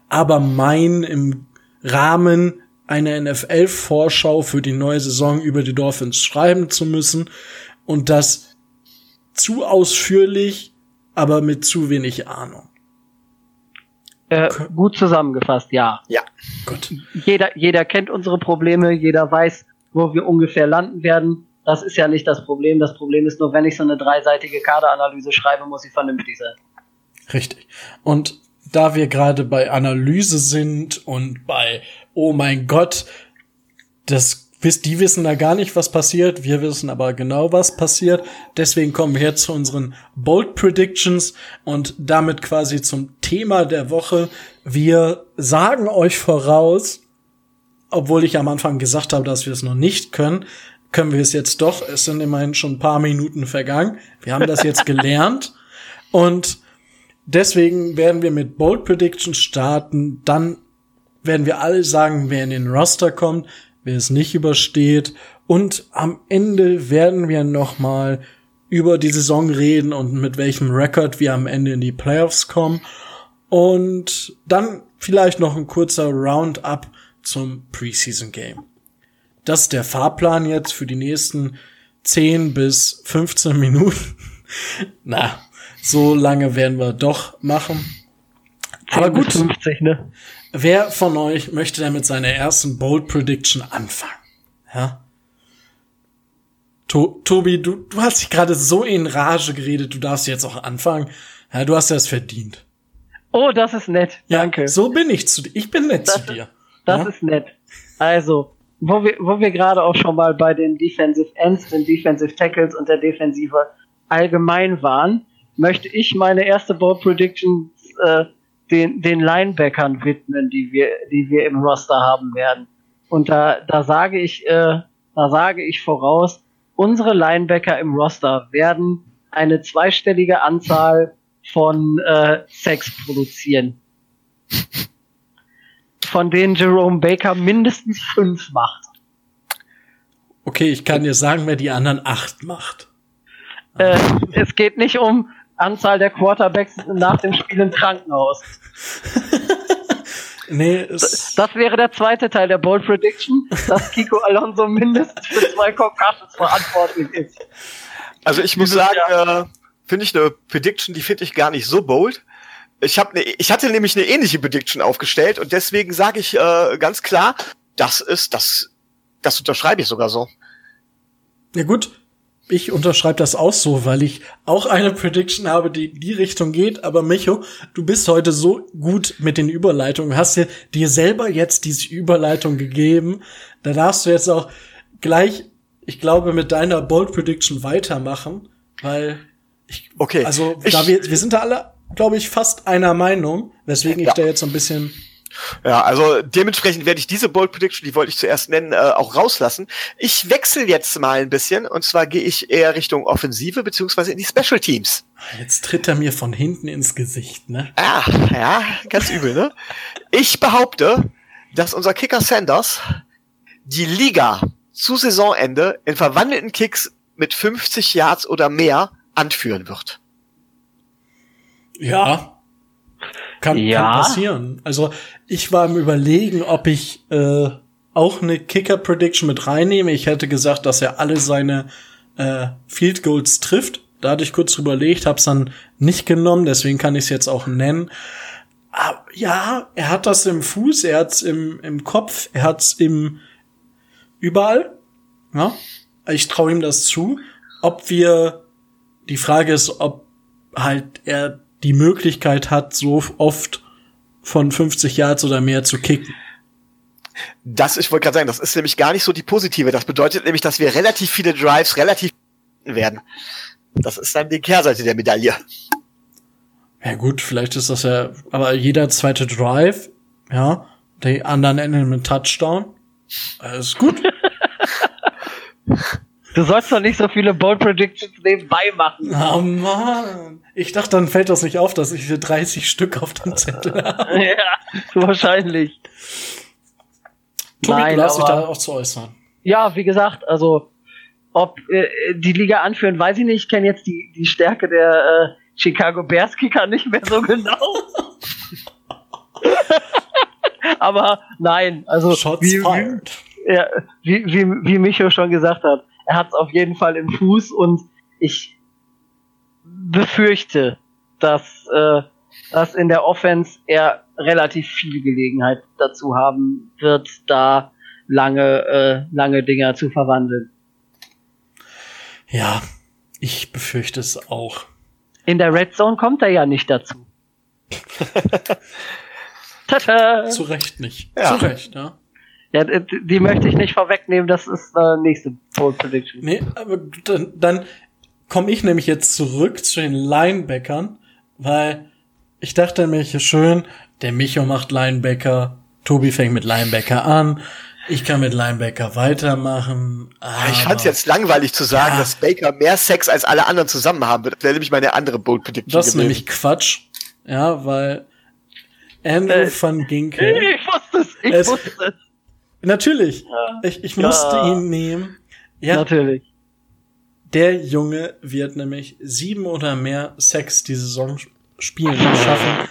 Speaker 2: aber meinen im Rahmen eine NFL-Vorschau für die neue Saison über die Dolphins schreiben zu müssen und das zu ausführlich, aber mit zu wenig Ahnung.
Speaker 4: Äh, gut zusammengefasst, ja.
Speaker 3: Ja.
Speaker 4: Gut. Jeder, jeder kennt unsere Probleme, jeder weiß, wo wir ungefähr landen werden. Das ist ja nicht das Problem. Das Problem ist nur, wenn ich so eine dreiseitige Kaderanalyse schreibe, muss sie vernünftig sein.
Speaker 2: Richtig. Und da wir gerade bei Analyse sind und bei oh mein Gott, das die wissen da gar nicht, was passiert. Wir wissen aber genau, was passiert. Deswegen kommen wir jetzt zu unseren Bold Predictions und damit quasi zum Thema der Woche. Wir sagen euch voraus, obwohl ich am Anfang gesagt habe, dass wir es noch nicht können, können wir es jetzt doch. Es sind immerhin schon ein paar Minuten vergangen. Wir haben das jetzt gelernt und deswegen werden wir mit Bold Predictions starten. Dann werden wir alle sagen, wer in den Roster kommt, wer es nicht übersteht. Und am Ende werden wir noch mal über die Saison reden und mit welchem Rekord wir am Ende in die Playoffs kommen. Und dann vielleicht noch ein kurzer Roundup zum Preseason Game. Das ist der Fahrplan jetzt für die nächsten 10 bis 15 Minuten. Na, so lange werden wir doch machen. Aber gut. 50, ne? Wer von euch möchte denn mit seiner ersten Bold Prediction anfangen? Ja? To Tobi, du, du hast dich gerade so in Rage geredet, du darfst jetzt auch anfangen. Ja, du hast ja es verdient.
Speaker 4: Oh, das ist nett.
Speaker 2: Ja, Danke. So bin ich zu dir. Ich bin nett das zu dir.
Speaker 4: das ja? ist nett. Also, wo wir, wo wir gerade auch schon mal bei den Defensive Ends, den Defensive Tackles und der Defensive allgemein waren, möchte ich meine erste Bold Prediction äh, den, den Linebackern widmen, die wir, die wir im Roster haben werden. Und da, da sage ich, äh, da sage ich voraus, unsere Linebacker im Roster werden eine zweistellige Anzahl von äh, Sex produzieren. Von denen Jerome Baker mindestens fünf macht.
Speaker 2: Okay, ich kann dir sagen, wer die anderen acht macht.
Speaker 4: Äh, es geht nicht um Anzahl der Quarterbacks nach dem Spiel im Krankenhaus. nee, das, das wäre der zweite Teil der Bold Prediction, dass Kiko Alonso mindestens für zwei Concussions verantwortlich ist.
Speaker 3: Also ich muss sagen, äh, finde ich eine Prediction, die finde ich gar nicht so bold. Ich habe ne, ich hatte nämlich eine ähnliche Prediction aufgestellt und deswegen sage ich äh, ganz klar, das ist das das unterschreibe ich sogar so.
Speaker 2: Ja gut, ich unterschreibe das auch so, weil ich auch eine Prediction habe, die in die Richtung geht. Aber Micho, du bist heute so gut mit den Überleitungen, hast dir, dir selber jetzt diese Überleitung gegeben. Da darfst du jetzt auch gleich, ich glaube, mit deiner Bold Prediction weitermachen, weil ich, okay, also ich, da wir, wir sind da alle, glaube ich, fast einer Meinung, weswegen ja. ich da jetzt so ein bisschen
Speaker 3: Ja, also dementsprechend werde ich diese Bold Prediction, die wollte ich zuerst nennen, äh, auch rauslassen. Ich wechsle jetzt mal ein bisschen und zwar gehe ich eher Richtung Offensive beziehungsweise in die Special Teams.
Speaker 2: Jetzt tritt er mir von hinten ins Gesicht, ne?
Speaker 3: Ah, ja, ganz übel, ne? Ich behaupte, dass unser Kicker Sanders die Liga zu Saisonende in verwandelten Kicks mit 50 Yards oder mehr anführen wird.
Speaker 2: Ja, kann, ja. kann passieren. Also ich war im Überlegen, ob ich äh, auch eine Kicker-Prediction mit reinnehme. Ich hätte gesagt, dass er alle seine äh, Field Goals trifft. Da hatte ich kurz überlegt, hab's dann nicht genommen, deswegen kann ich es jetzt auch nennen. Aber ja, er hat das im Fuß, er hat's im, im Kopf, er hat's im überall. Ja, ich traue ihm das zu. Ob wir die Frage ist, ob halt er die Möglichkeit hat, so oft von 50 Yards oder mehr zu kicken.
Speaker 3: Das, ich wollte gerade sagen, das ist nämlich gar nicht so die positive. Das bedeutet nämlich, dass wir relativ viele Drives relativ werden. Das ist dann die Kehrseite der Medaille.
Speaker 2: Ja gut, vielleicht ist das ja, aber jeder zweite Drive, ja, die anderen enden mit Touchdown. Das ist gut.
Speaker 4: Du sollst doch nicht so viele Bold Predictions nebenbei machen.
Speaker 2: Oh Mann. Ich dachte, dann fällt das nicht auf, dass ich hier 30 Stück auf dem Zettel habe.
Speaker 4: ja, wahrscheinlich.
Speaker 2: Tobi, Nein, du hast dich da auch zu äußern.
Speaker 4: Ja, wie gesagt, also ob äh, die Liga anführen, weiß ich nicht. Ich kenne jetzt die, die Stärke der äh, Chicago Bears Kicker nicht mehr so genau. Aber nein, also
Speaker 2: Shots wie.
Speaker 4: Wie, ja, wie, wie, wie Micho schon gesagt hat, er hat es auf jeden Fall im Fuß und ich befürchte, dass, äh, dass in der Offense er relativ viel Gelegenheit dazu haben wird, da lange, äh, lange Dinger zu verwandeln.
Speaker 2: Ja, ich befürchte es auch.
Speaker 4: In der Red Zone kommt er ja nicht dazu.
Speaker 2: Tada! Zu Recht nicht.
Speaker 4: Ja.
Speaker 2: Zu Recht, ja.
Speaker 4: Ja, die möchte ich nicht vorwegnehmen, das ist äh, nächste Bold Prediction.
Speaker 2: Nee, aber dann, dann komme ich nämlich jetzt zurück zu den Linebackern, weil ich dachte nämlich schön, der Micho macht Linebacker, Tobi fängt mit Linebacker an, ich kann mit Linebacker weitermachen.
Speaker 3: ich fand es jetzt langweilig zu sagen, ja. dass Baker mehr Sex als alle anderen zusammen haben wird. Das wäre nämlich meine andere Bold Prediction.
Speaker 2: Das ist nämlich Quatsch. Ja, weil Andrew äh, van Ginkel.
Speaker 4: Ich wusste es, ich es, wusste es.
Speaker 2: Natürlich. Ja. Ich, ich musste ja. ihn nehmen.
Speaker 4: Ja. Natürlich.
Speaker 2: Der Junge wird nämlich sieben oder mehr Sex die Saison spielen schaffen.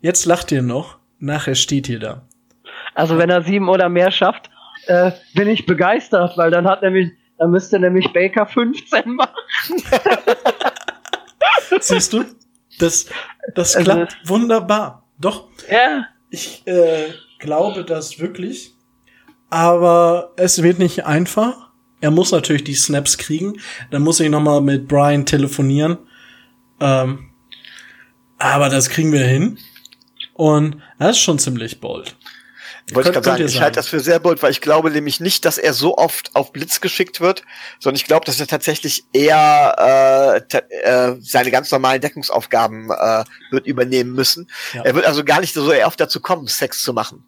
Speaker 2: Jetzt lacht ihr noch, nachher steht ihr da.
Speaker 4: Also wenn er sieben oder mehr schafft, äh, bin ich begeistert, weil dann hat nämlich, dann müsste nämlich Baker 15 machen.
Speaker 2: Siehst du? Das, das also klappt also, wunderbar. Doch.
Speaker 4: Ja.
Speaker 2: Ich äh, glaube das wirklich. Aber es wird nicht einfach. Er muss natürlich die Snaps kriegen. Dann muss ich noch mal mit Brian telefonieren. Ähm, aber das kriegen wir hin. Und das ist schon ziemlich bold.
Speaker 3: Wollte ich gerade sagen, ich halte das für sehr bold, weil ich glaube nämlich nicht, dass er so oft auf Blitz geschickt wird, sondern ich glaube, dass er tatsächlich eher äh, äh, seine ganz normalen Deckungsaufgaben äh, wird übernehmen müssen. Ja. Er wird also gar nicht so oft dazu kommen, Sex zu machen.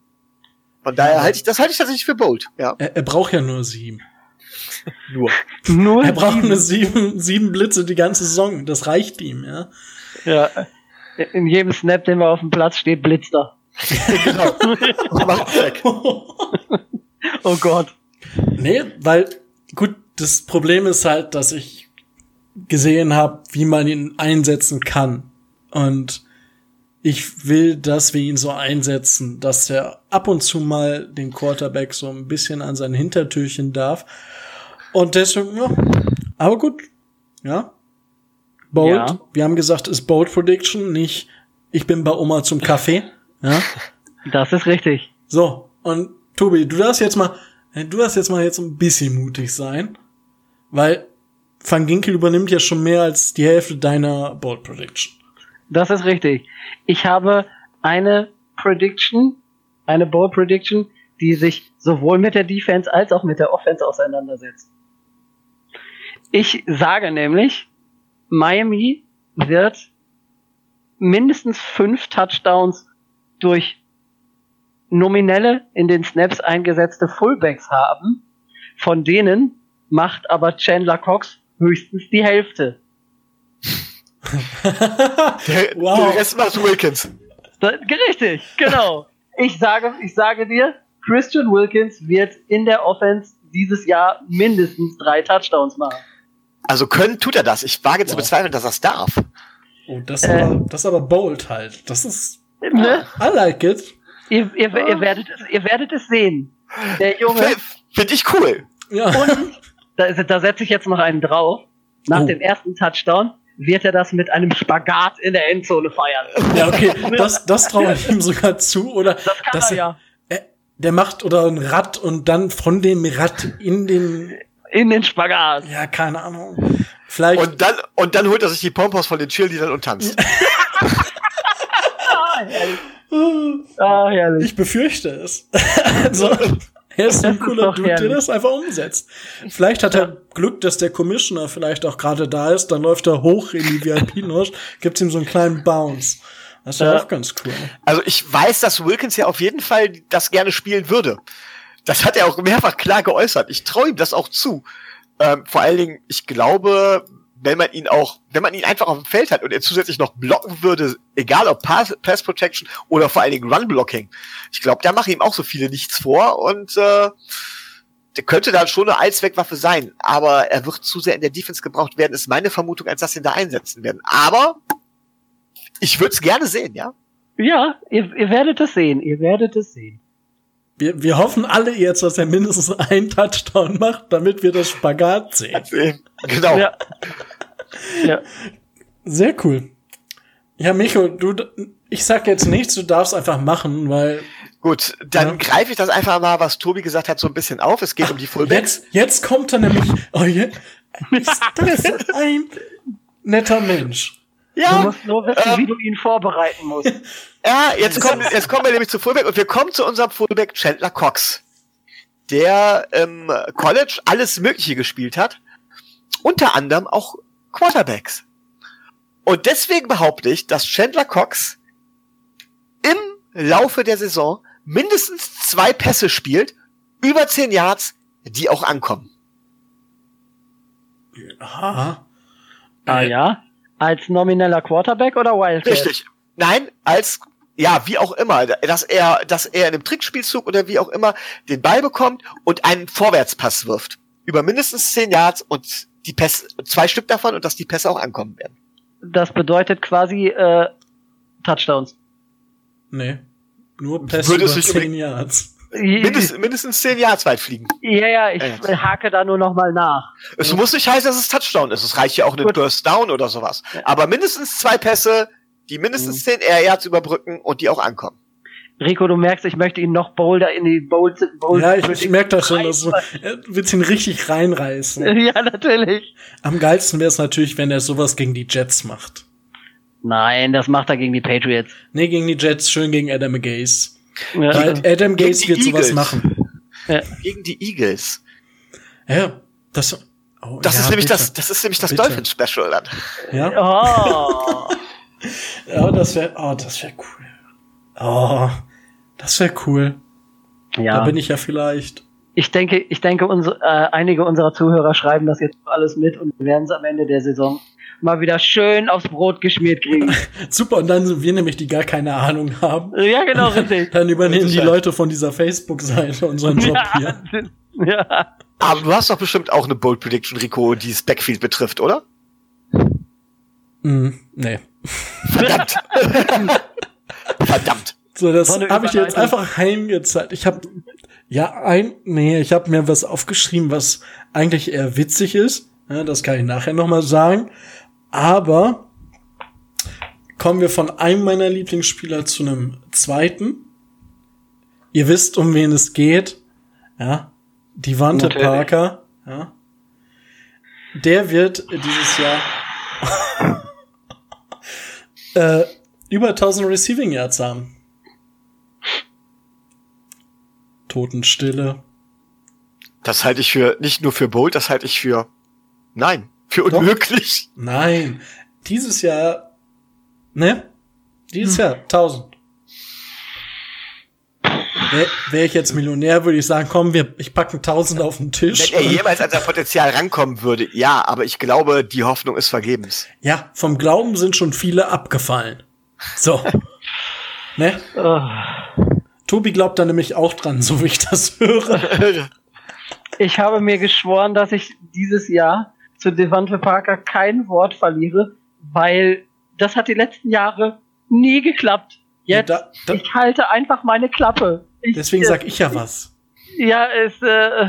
Speaker 3: Von daher halte ich, das halte ich tatsächlich für bold. Ja.
Speaker 2: Er, er braucht ja nur sieben.
Speaker 3: nur.
Speaker 2: nur. Er braucht nur sieben, sieben Blitze die ganze Saison. Das reicht ihm, ja.
Speaker 4: Ja. In jedem Snap, den wir auf dem Platz steht, blitzt er. genau. weg. oh Gott.
Speaker 2: Nee, weil, gut, das Problem ist halt, dass ich gesehen habe, wie man ihn einsetzen kann. Und ich will, dass wir ihn so einsetzen, dass er ab und zu mal den Quarterback so ein bisschen an sein Hintertürchen darf. Und deswegen, ja, aber gut, ja. Bold, ja. wir haben gesagt, ist Bold Prediction, nicht ich bin bei Oma zum Kaffee. Ja.
Speaker 4: Das ist richtig.
Speaker 2: So, und Tobi, du darfst jetzt mal, du darfst jetzt mal jetzt ein bisschen mutig sein, weil Van Ginkel übernimmt ja schon mehr als die Hälfte deiner Bold Prediction.
Speaker 4: Das ist richtig. Ich habe eine Prediction, eine Bold Prediction, die sich sowohl mit der Defense als auch mit der Offense auseinandersetzt. Ich sage nämlich, Miami wird mindestens fünf Touchdowns durch nominelle in den Snaps eingesetzte Fullbacks haben, von denen macht aber Chandler Cox höchstens die Hälfte.
Speaker 3: Der, wow. der Rest macht Wilkins.
Speaker 4: Da, richtig, genau. Ich sage, ich sage dir, Christian Wilkins wird in der Offense dieses Jahr mindestens drei Touchdowns machen.
Speaker 3: Also können tut er das. Ich wage wow. zu bezweifeln, dass er es darf.
Speaker 2: Oh, das, äh, aber, das ist aber bold halt. Das ist. Ne? I like it.
Speaker 4: Ihr, ihr, ihr, werdet, es, ihr werdet es sehen. Der Junge.
Speaker 3: Finde ich cool.
Speaker 4: Ja. Und da, da setze ich jetzt noch einen drauf. Nach oh. dem ersten Touchdown wird er das mit einem Spagat in der Endzone feiern.
Speaker 2: Ja, okay, das, das traue ich ihm sogar zu. Oder
Speaker 4: das kann dass er, ja.
Speaker 2: Er, der macht oder ein Rad und dann von dem Rad in den
Speaker 4: in den Spagat.
Speaker 2: Ja, keine Ahnung. Vielleicht
Speaker 3: und dann und dann holt er sich die Pompons von den Cheerleadern und tanzt.
Speaker 2: ah, herrlich. Ah, herrlich. Ich befürchte es. also, er ist ein cooler Dude, der das einfach umsetzt. Vielleicht hat er Glück, dass der Commissioner vielleicht auch gerade da ist, dann läuft er hoch in die VIP-Nosch, gibt ihm so einen kleinen Bounce. Das ist ja auch ganz cool.
Speaker 3: Also ich weiß, dass Wilkins ja auf jeden Fall das gerne spielen würde. Das hat er auch mehrfach klar geäußert. Ich traue ihm das auch zu. Ähm, vor allen Dingen, ich glaube, wenn man ihn auch, wenn man ihn einfach auf dem Feld hat und er zusätzlich noch blocken würde, egal ob Pass, Pass Protection oder vor allen Dingen Run Blocking, ich glaube, da machen ihm auch so viele nichts vor und äh, der könnte dann schon eine Allzweckwaffe sein, aber er wird zu sehr in der Defense gebraucht werden, ist meine Vermutung, als dass sie ihn da einsetzen werden. Aber ich würde es gerne sehen, ja?
Speaker 4: Ja, ihr, ihr werdet es sehen, ihr werdet es sehen.
Speaker 2: Wir, wir hoffen alle jetzt, dass er mindestens einen Touchdown macht, damit wir das Spagat sehen.
Speaker 3: Genau.
Speaker 4: Ja.
Speaker 2: ja. Sehr cool. Ja, Micho, du, ich sag jetzt nichts, du darfst einfach machen, weil.
Speaker 3: Gut, dann ja. greife ich das einfach mal, was Tobi gesagt hat, so ein bisschen auf. Es geht Ach, um die Fullbacks.
Speaker 2: Jetzt, jetzt kommt er nämlich. Oh, je, ist das ein netter Mensch?
Speaker 4: Ja. Du musst nur wissen, ähm, wie du ihn vorbereiten musst.
Speaker 3: Ja, jetzt kommen, jetzt kommen wir nämlich zu Fullback und wir kommen zu unserem Fullback Chandler Cox, der im College alles Mögliche gespielt hat, unter anderem auch Quarterbacks. Und deswegen behaupte ich, dass Chandler Cox im Laufe der Saison mindestens zwei Pässe spielt, über zehn Yards, die auch ankommen.
Speaker 2: Aha.
Speaker 4: Ah ja? Als nomineller Quarterback oder Wildcat?
Speaker 3: Richtig. Nein, als ja, wie auch immer, dass er, dass er in einem Trickspielzug oder wie auch immer den Ball bekommt und einen Vorwärtspass wirft. Über mindestens zehn Yards und die Pässe, zwei Stück davon und dass die Pässe auch ankommen werden.
Speaker 4: Das bedeutet quasi äh, Touchdowns.
Speaker 2: Nee. Nur Pässe über zehn Yards.
Speaker 3: Mindest, mindestens zehn Yards weit fliegen.
Speaker 4: Ja, ja, ich ja. hake da nur noch mal nach.
Speaker 3: Es muss nicht heißen, dass es Touchdown ist. Es reicht ja auch ein Burst Down oder sowas. Aber mindestens zwei Pässe, die mindestens mhm. 10 Air Yards überbrücken und die auch ankommen.
Speaker 4: Rico, du merkst, ich möchte ihn noch bolder in die Bold.
Speaker 2: Bold ja, ich, ich merke das schon. Dass du, er wird ihn richtig reinreißen.
Speaker 4: Ja, natürlich.
Speaker 2: Am geilsten wäre es natürlich, wenn er sowas gegen die Jets macht.
Speaker 4: Nein, das macht er gegen die Patriots.
Speaker 2: Nee, gegen die Jets, schön gegen Adam Gaze. Ja. Weil Adam Gaze wird Eagles. sowas machen.
Speaker 3: Ja. Gegen die Eagles.
Speaker 2: Ja, das.
Speaker 3: Oh, das ja, ist nämlich bitte. das, das ist nämlich das Dolphin Special dann.
Speaker 2: Ja. Oh. Ja, das wäre, oh, das wäre cool. Oh, das wäre cool. Ja. Da bin ich ja vielleicht.
Speaker 4: Ich denke, ich denke, unsere, äh, einige unserer Zuhörer schreiben das jetzt alles mit und werden es am Ende der Saison mal wieder schön aufs Brot geschmiert kriegen.
Speaker 2: Super, und dann sind wir nämlich, die gar keine Ahnung haben.
Speaker 4: Ja, genau, richtig.
Speaker 2: Dann übernehmen die Leute von dieser Facebook-Seite unseren Job ja, hier.
Speaker 3: Ja. Aber du hast doch bestimmt auch eine Bold Prediction, Rico, die das Backfield betrifft, oder?
Speaker 2: Mm, nee.
Speaker 3: Verdammt. Verdammt.
Speaker 2: So, das habe ich jetzt einfach heimgezeigt. Ich habe ja ein, nee, ich habe mir was aufgeschrieben, was eigentlich eher witzig ist. Ja, das kann ich nachher noch mal sagen. Aber kommen wir von einem meiner Lieblingsspieler zu einem zweiten. Ihr wisst, um wen es geht. Ja, die Wante Parker. Ja, der wird dieses Jahr äh, über 1000 Receiving Yards haben. Totenstille.
Speaker 3: Das halte ich für, nicht nur für bold, das halte ich für, nein, für unmöglich.
Speaker 2: Doch. Nein. Dieses Jahr, ne? Dieses hm. Jahr 1000. Wäre wär ich jetzt Millionär, würde ich sagen, komm, wir, ich packe tausend auf den Tisch.
Speaker 3: Wenn er jemals an sein Potenzial rankommen würde, ja, aber ich glaube, die Hoffnung ist vergebens.
Speaker 2: Ja, vom Glauben sind schon viele abgefallen. So. ne? Oh. Tobi glaubt da nämlich auch dran, so wie ich das höre.
Speaker 4: Ich habe mir geschworen, dass ich dieses Jahr zu Devante Parker kein Wort verliere, weil das hat die letzten Jahre nie geklappt. Jetzt, da, da, ich halte einfach meine Klappe.
Speaker 2: Ich, deswegen sag ich ja was.
Speaker 4: Ja, es, äh,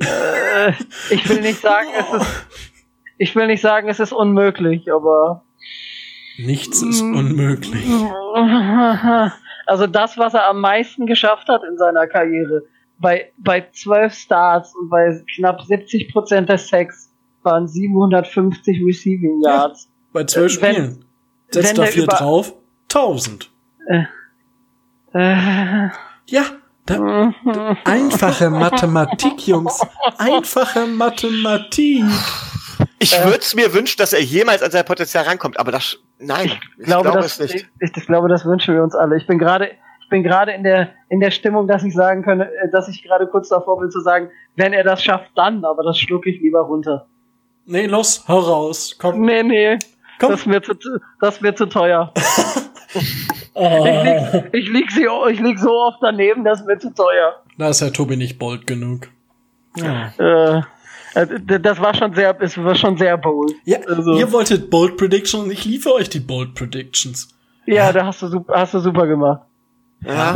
Speaker 4: äh, ich will nicht sagen, es ist, ich will nicht sagen, es ist unmöglich, aber
Speaker 2: nichts ist unmöglich.
Speaker 4: Also das, was er am meisten geschafft hat in seiner Karriere, bei, bei 12 Starts und bei knapp 70 Prozent der Sex waren 750 Receiving Yards. Ja,
Speaker 2: bei 12 Spielen. Setzt da vier drauf, 1000. Äh, äh, ja, da, einfache Mathematik, Jungs. Einfache Mathematik.
Speaker 3: Ich äh, würde es mir wünschen, dass er jemals an sein Potenzial rankommt, aber das, nein,
Speaker 4: ich, ich glaube, glaube das, es nicht. Ich, ich, glaube, das wünschen wir uns alle. Ich bin gerade, ich bin gerade in der, in der Stimmung, dass ich sagen kann, äh, dass ich gerade kurz davor bin zu sagen, wenn er das schafft, dann, aber das schlucke ich lieber runter.
Speaker 2: Nee, los, hau raus,
Speaker 4: komm. Nee, nee. Komm. Das wird zu, das wird zu teuer. oh. ich, lieg, ich, lieg sie, ich lieg so oft daneben, das wird zu teuer.
Speaker 2: Da ist Herr Tobi nicht bold genug.
Speaker 4: Ja. Äh, äh, das war schon sehr, es war schon sehr bold.
Speaker 2: Ja, also. ihr wolltet Bold Predictions und ich liefere euch die Bold Predictions.
Speaker 4: Ja, ja. da hast du, super, hast du super gemacht.
Speaker 3: Ja.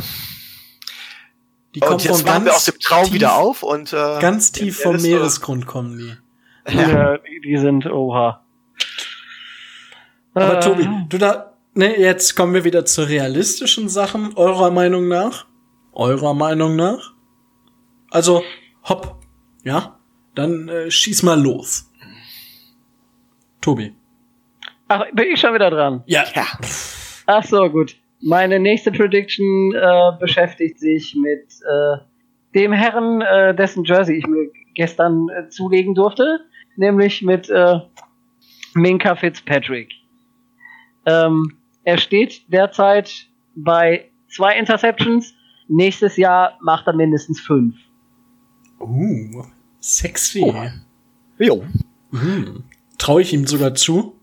Speaker 3: Die und jetzt von wir aus dem Traum tief, wieder auf und
Speaker 2: äh, ganz tief vom Meeresgrund kommen die.
Speaker 4: Ja, die sind oha.
Speaker 2: Aber äh. Tobi, du da, ne, jetzt kommen wir wieder zu realistischen Sachen, eurer Meinung nach? Eurer Meinung nach? Also, hopp, ja? Dann äh, schieß mal los. Tobi.
Speaker 4: Ach, bin ich schon wieder dran?
Speaker 2: Ja. ja.
Speaker 4: Ach so, gut. Meine nächste Prediction äh, beschäftigt sich mit äh, dem Herren, äh, dessen Jersey ich mir gestern äh, zulegen durfte, nämlich mit äh, Minka Fitzpatrick. Ähm, er steht derzeit bei zwei Interceptions. Nächstes Jahr macht er mindestens fünf.
Speaker 2: Uh, sexy. Oh. Jo. Mhm. Traue ich ihm sogar zu?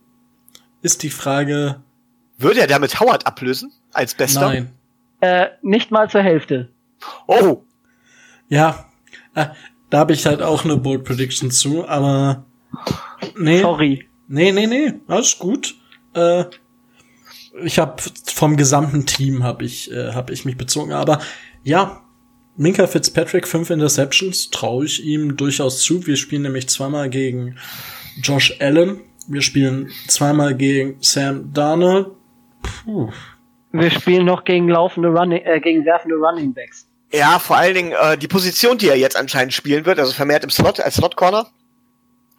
Speaker 2: Ist die Frage.
Speaker 3: Würde er damit Howard ablösen? Als bester?
Speaker 4: Nein. Äh, nicht mal zur Hälfte.
Speaker 3: Oh.
Speaker 2: Ja. Da habe ich halt auch eine Bold Prediction zu, aber. Nee.
Speaker 4: Sorry.
Speaker 2: Nee, nee, nee. Alles gut. Äh, ich habe vom gesamten Team habe ich äh, habe ich mich bezogen, aber ja, Minka Fitzpatrick fünf Interceptions traue ich ihm durchaus zu. Wir spielen nämlich zweimal gegen Josh Allen, wir spielen zweimal gegen Sam Darnold.
Speaker 4: Puh. Wir spielen noch gegen laufende Running, äh, gegen werfende Running Backs.
Speaker 3: Ja, vor allen Dingen äh, die Position, die er jetzt anscheinend spielen wird, also vermehrt im Slot als Slot Corner,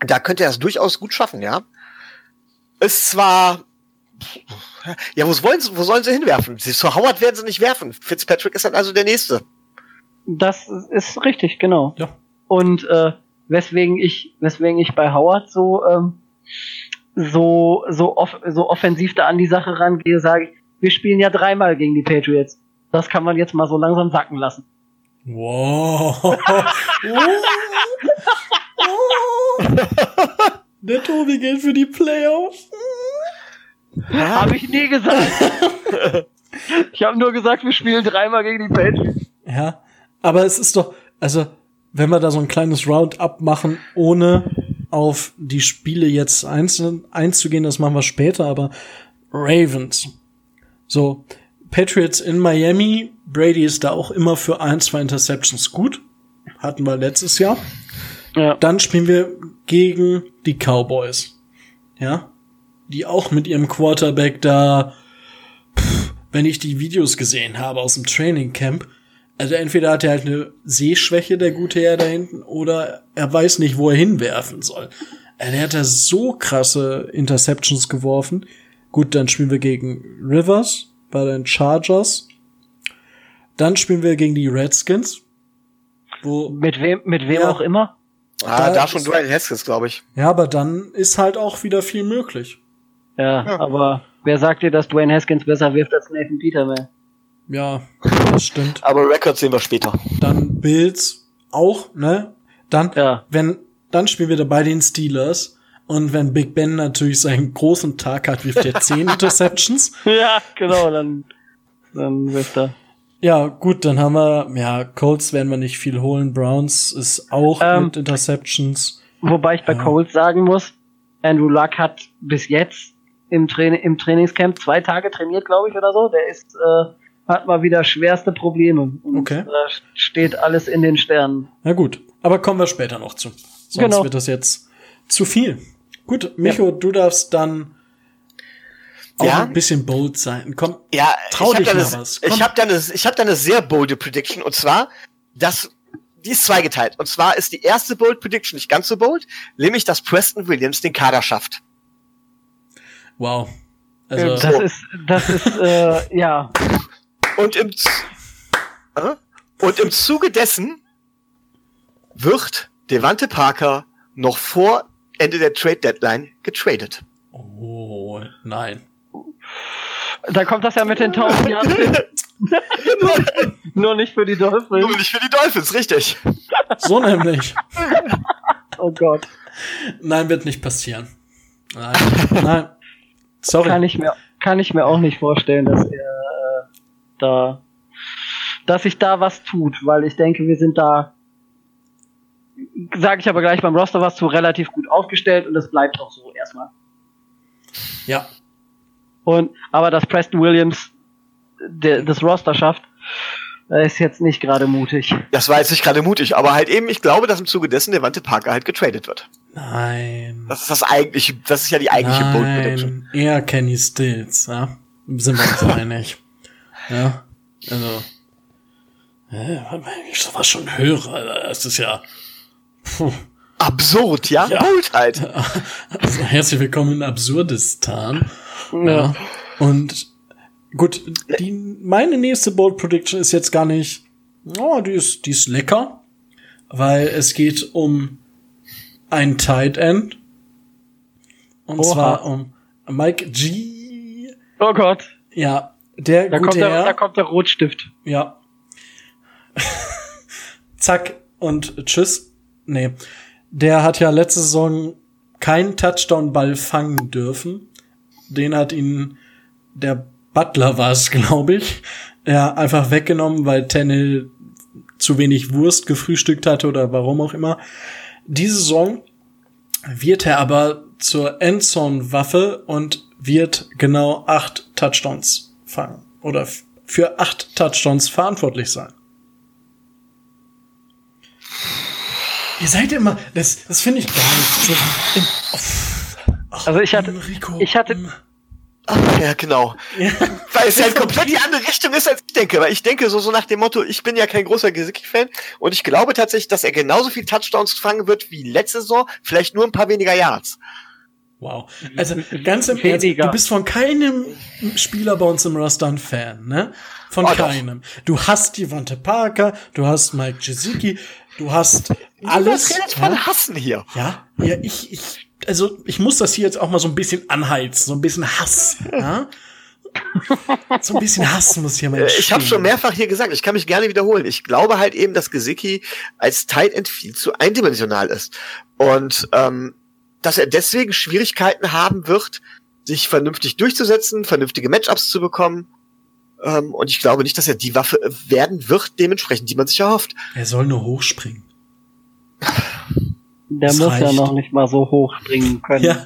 Speaker 3: da könnte er es durchaus gut schaffen, ja. Ist zwar ja, wo wollen sie, wo sollen sie hinwerfen? Zu Howard werden sie nicht werfen. Fitzpatrick ist dann also der nächste.
Speaker 4: Das ist richtig, genau.
Speaker 2: Ja.
Speaker 4: Und äh, weswegen ich, weswegen ich bei Howard so ähm, so so off so offensiv da an die Sache rangehe, sage ich, wir spielen ja dreimal gegen die Patriots. Das kann man jetzt mal so langsam sacken lassen.
Speaker 2: Wow. Der Tobi geht für die Playoffs.
Speaker 4: Habe ich nie gesagt. ich habe nur gesagt, wir spielen dreimal gegen die Patriots.
Speaker 2: Ja, aber es ist doch, also wenn wir da so ein kleines Roundup machen, ohne auf die Spiele jetzt einzeln einzugehen, das machen wir später, aber Ravens. So, Patriots in Miami, Brady ist da auch immer für ein, zwei Interceptions gut. Hatten wir letztes Jahr. Ja. Dann spielen wir gegen die Cowboys. Ja die auch mit ihrem Quarterback da, pff, wenn ich die Videos gesehen habe aus dem Training Camp, also entweder hat er halt eine Sehschwäche, der gute Herr da hinten, oder er weiß nicht, wo er hinwerfen soll. Er hat da so krasse Interceptions geworfen. Gut, dann spielen wir gegen Rivers bei den Chargers. Dann spielen wir gegen die Redskins.
Speaker 4: Wo, mit wem, mit wem ja, auch immer?
Speaker 3: Ah, da, da schon Dwayne Haskins, glaube ich.
Speaker 2: Ja, aber dann ist halt auch wieder viel möglich.
Speaker 4: Ja, ja, aber wer sagt dir, dass Dwayne Haskins besser wirft als Nathan Peterman?
Speaker 2: Ja. Das stimmt.
Speaker 3: Aber Records sehen wir später.
Speaker 2: Dann Bills auch, ne? Dann, ja. wenn, dann spielen wir da bei den Steelers. Und wenn Big Ben natürlich seinen großen Tag hat, wirft er zehn Interceptions.
Speaker 4: Ja, genau, dann, dann wirft er.
Speaker 2: Ja, gut, dann haben wir, ja, Colts werden wir nicht viel holen. Browns ist auch ähm, mit Interceptions.
Speaker 4: Wobei ich bei ja. Colts sagen muss, Andrew Luck hat bis jetzt im, Train im Trainingscamp zwei Tage trainiert, glaube ich, oder so. Der ist, äh, hat mal wieder schwerste Probleme. Und
Speaker 2: okay.
Speaker 4: Da steht alles in den Sternen.
Speaker 2: Na gut, aber kommen wir später noch zu. Sonst genau. wird das jetzt zu viel. Gut, Micho, ja. du darfst dann auch ja? ein bisschen bold sein. Komm,
Speaker 3: ja, trau dich mal was. Komm. Ich habe da eine, ich habe da eine sehr bolde Prediction und zwar, dass die ist zweigeteilt. Und zwar ist die erste bold Prediction nicht ganz so bold, nämlich dass Preston Williams den Kader schafft.
Speaker 2: Wow.
Speaker 4: Also das ist das ist äh, ja.
Speaker 3: Und im äh? und im Zuge dessen wird Devante Parker noch vor Ende der Trade Deadline getradet.
Speaker 2: Oh, nein.
Speaker 4: Da kommt das ja mit den 1000 Jahren. Nur nicht für die Dolphins. Nur
Speaker 3: nicht für die Dolphins, richtig.
Speaker 2: So nämlich.
Speaker 4: Oh Gott.
Speaker 2: Nein, wird nicht passieren. Nein. Nein.
Speaker 4: Sorry. Kann ich mir, kann ich mir auch nicht vorstellen, dass er äh, da, dass sich da was tut, weil ich denke, wir sind da sage ich aber gleich beim Roster was zu relativ gut aufgestellt und das bleibt auch so erstmal.
Speaker 2: Ja.
Speaker 4: Und aber dass Preston Williams der, das Roster schafft, ist jetzt nicht gerade mutig.
Speaker 3: Das war jetzt nicht gerade mutig, aber halt eben, ich glaube, dass im Zuge dessen der Wante Parker halt getradet wird.
Speaker 2: Nein.
Speaker 3: Das ist das eigentliche, das ist ja die eigentliche
Speaker 2: Nein, Bold Prediction. Eher Kenny Stills, ja. Sind wir uns einig. Ja. Also. Äh, wenn ich sowas schon höre, das ist ja
Speaker 3: Puh. Absurd, ja? ja. Boldheit.
Speaker 2: Also, herzlich willkommen in Absurdistan. Ja. Und gut, die, meine nächste Bold Prediction ist jetzt gar nicht, oh, die ist, die ist lecker, weil es geht um ein Tight End. Und Oha. zwar um Mike G.
Speaker 4: Oh Gott.
Speaker 2: Ja, der
Speaker 4: da
Speaker 2: gute
Speaker 4: kommt der,
Speaker 2: Herr.
Speaker 4: Da kommt der Rotstift.
Speaker 2: Ja. Zack und tschüss. Nee. Der hat ja letzte Saison keinen Touchdown-Ball fangen dürfen. Den hat ihn der Butler war es, glaube ich, ja, einfach weggenommen, weil Tennel zu wenig Wurst gefrühstückt hatte oder warum auch immer. Diese Saison wird er aber zur Endzone-Waffe und wird genau acht Touchdowns fangen oder für acht Touchdowns verantwortlich sein. Ihr seid immer, das, das finde ich gar nicht. So,
Speaker 4: oh, also ich hatte, Rico, ich hatte,
Speaker 3: Ach, ja, genau. Ja. Weil es ja in komplett die andere Richtung ist, als ich denke. Weil ich denke so, so nach dem Motto, ich bin ja kein großer Gesicki-Fan und ich glaube tatsächlich, dass er genauso viel Touchdowns fangen wird wie letzte Saison, vielleicht nur ein paar weniger Yards.
Speaker 2: Wow. Also ganz im Ernst, du bist von keinem Spieler bei uns im Roster ein Fan, ne? Von oh, keinem. Doch. Du hast Devonta Parker, du hast Mike Gesicki, du hast alles. Du
Speaker 3: redest ja? von Hassen hier.
Speaker 2: Ja, ja, ich, ich, also ich muss das hier jetzt auch mal so ein bisschen anheizen, so ein bisschen Hass. Ja? so ein bisschen Hass muss hier mal
Speaker 3: entstehen. Ich habe schon mehrfach hier gesagt, ich kann mich gerne wiederholen. Ich glaube halt eben, dass Gesicki als Tight End viel zu eindimensional ist. Und ähm, dass er deswegen Schwierigkeiten haben wird, sich vernünftig durchzusetzen, vernünftige Matchups zu bekommen. Ähm, und ich glaube nicht, dass er die Waffe werden wird, dementsprechend, die man sich erhofft.
Speaker 2: Er soll nur hochspringen.
Speaker 4: Der das muss reicht. ja noch nicht mal so hoch springen können.
Speaker 2: Ja.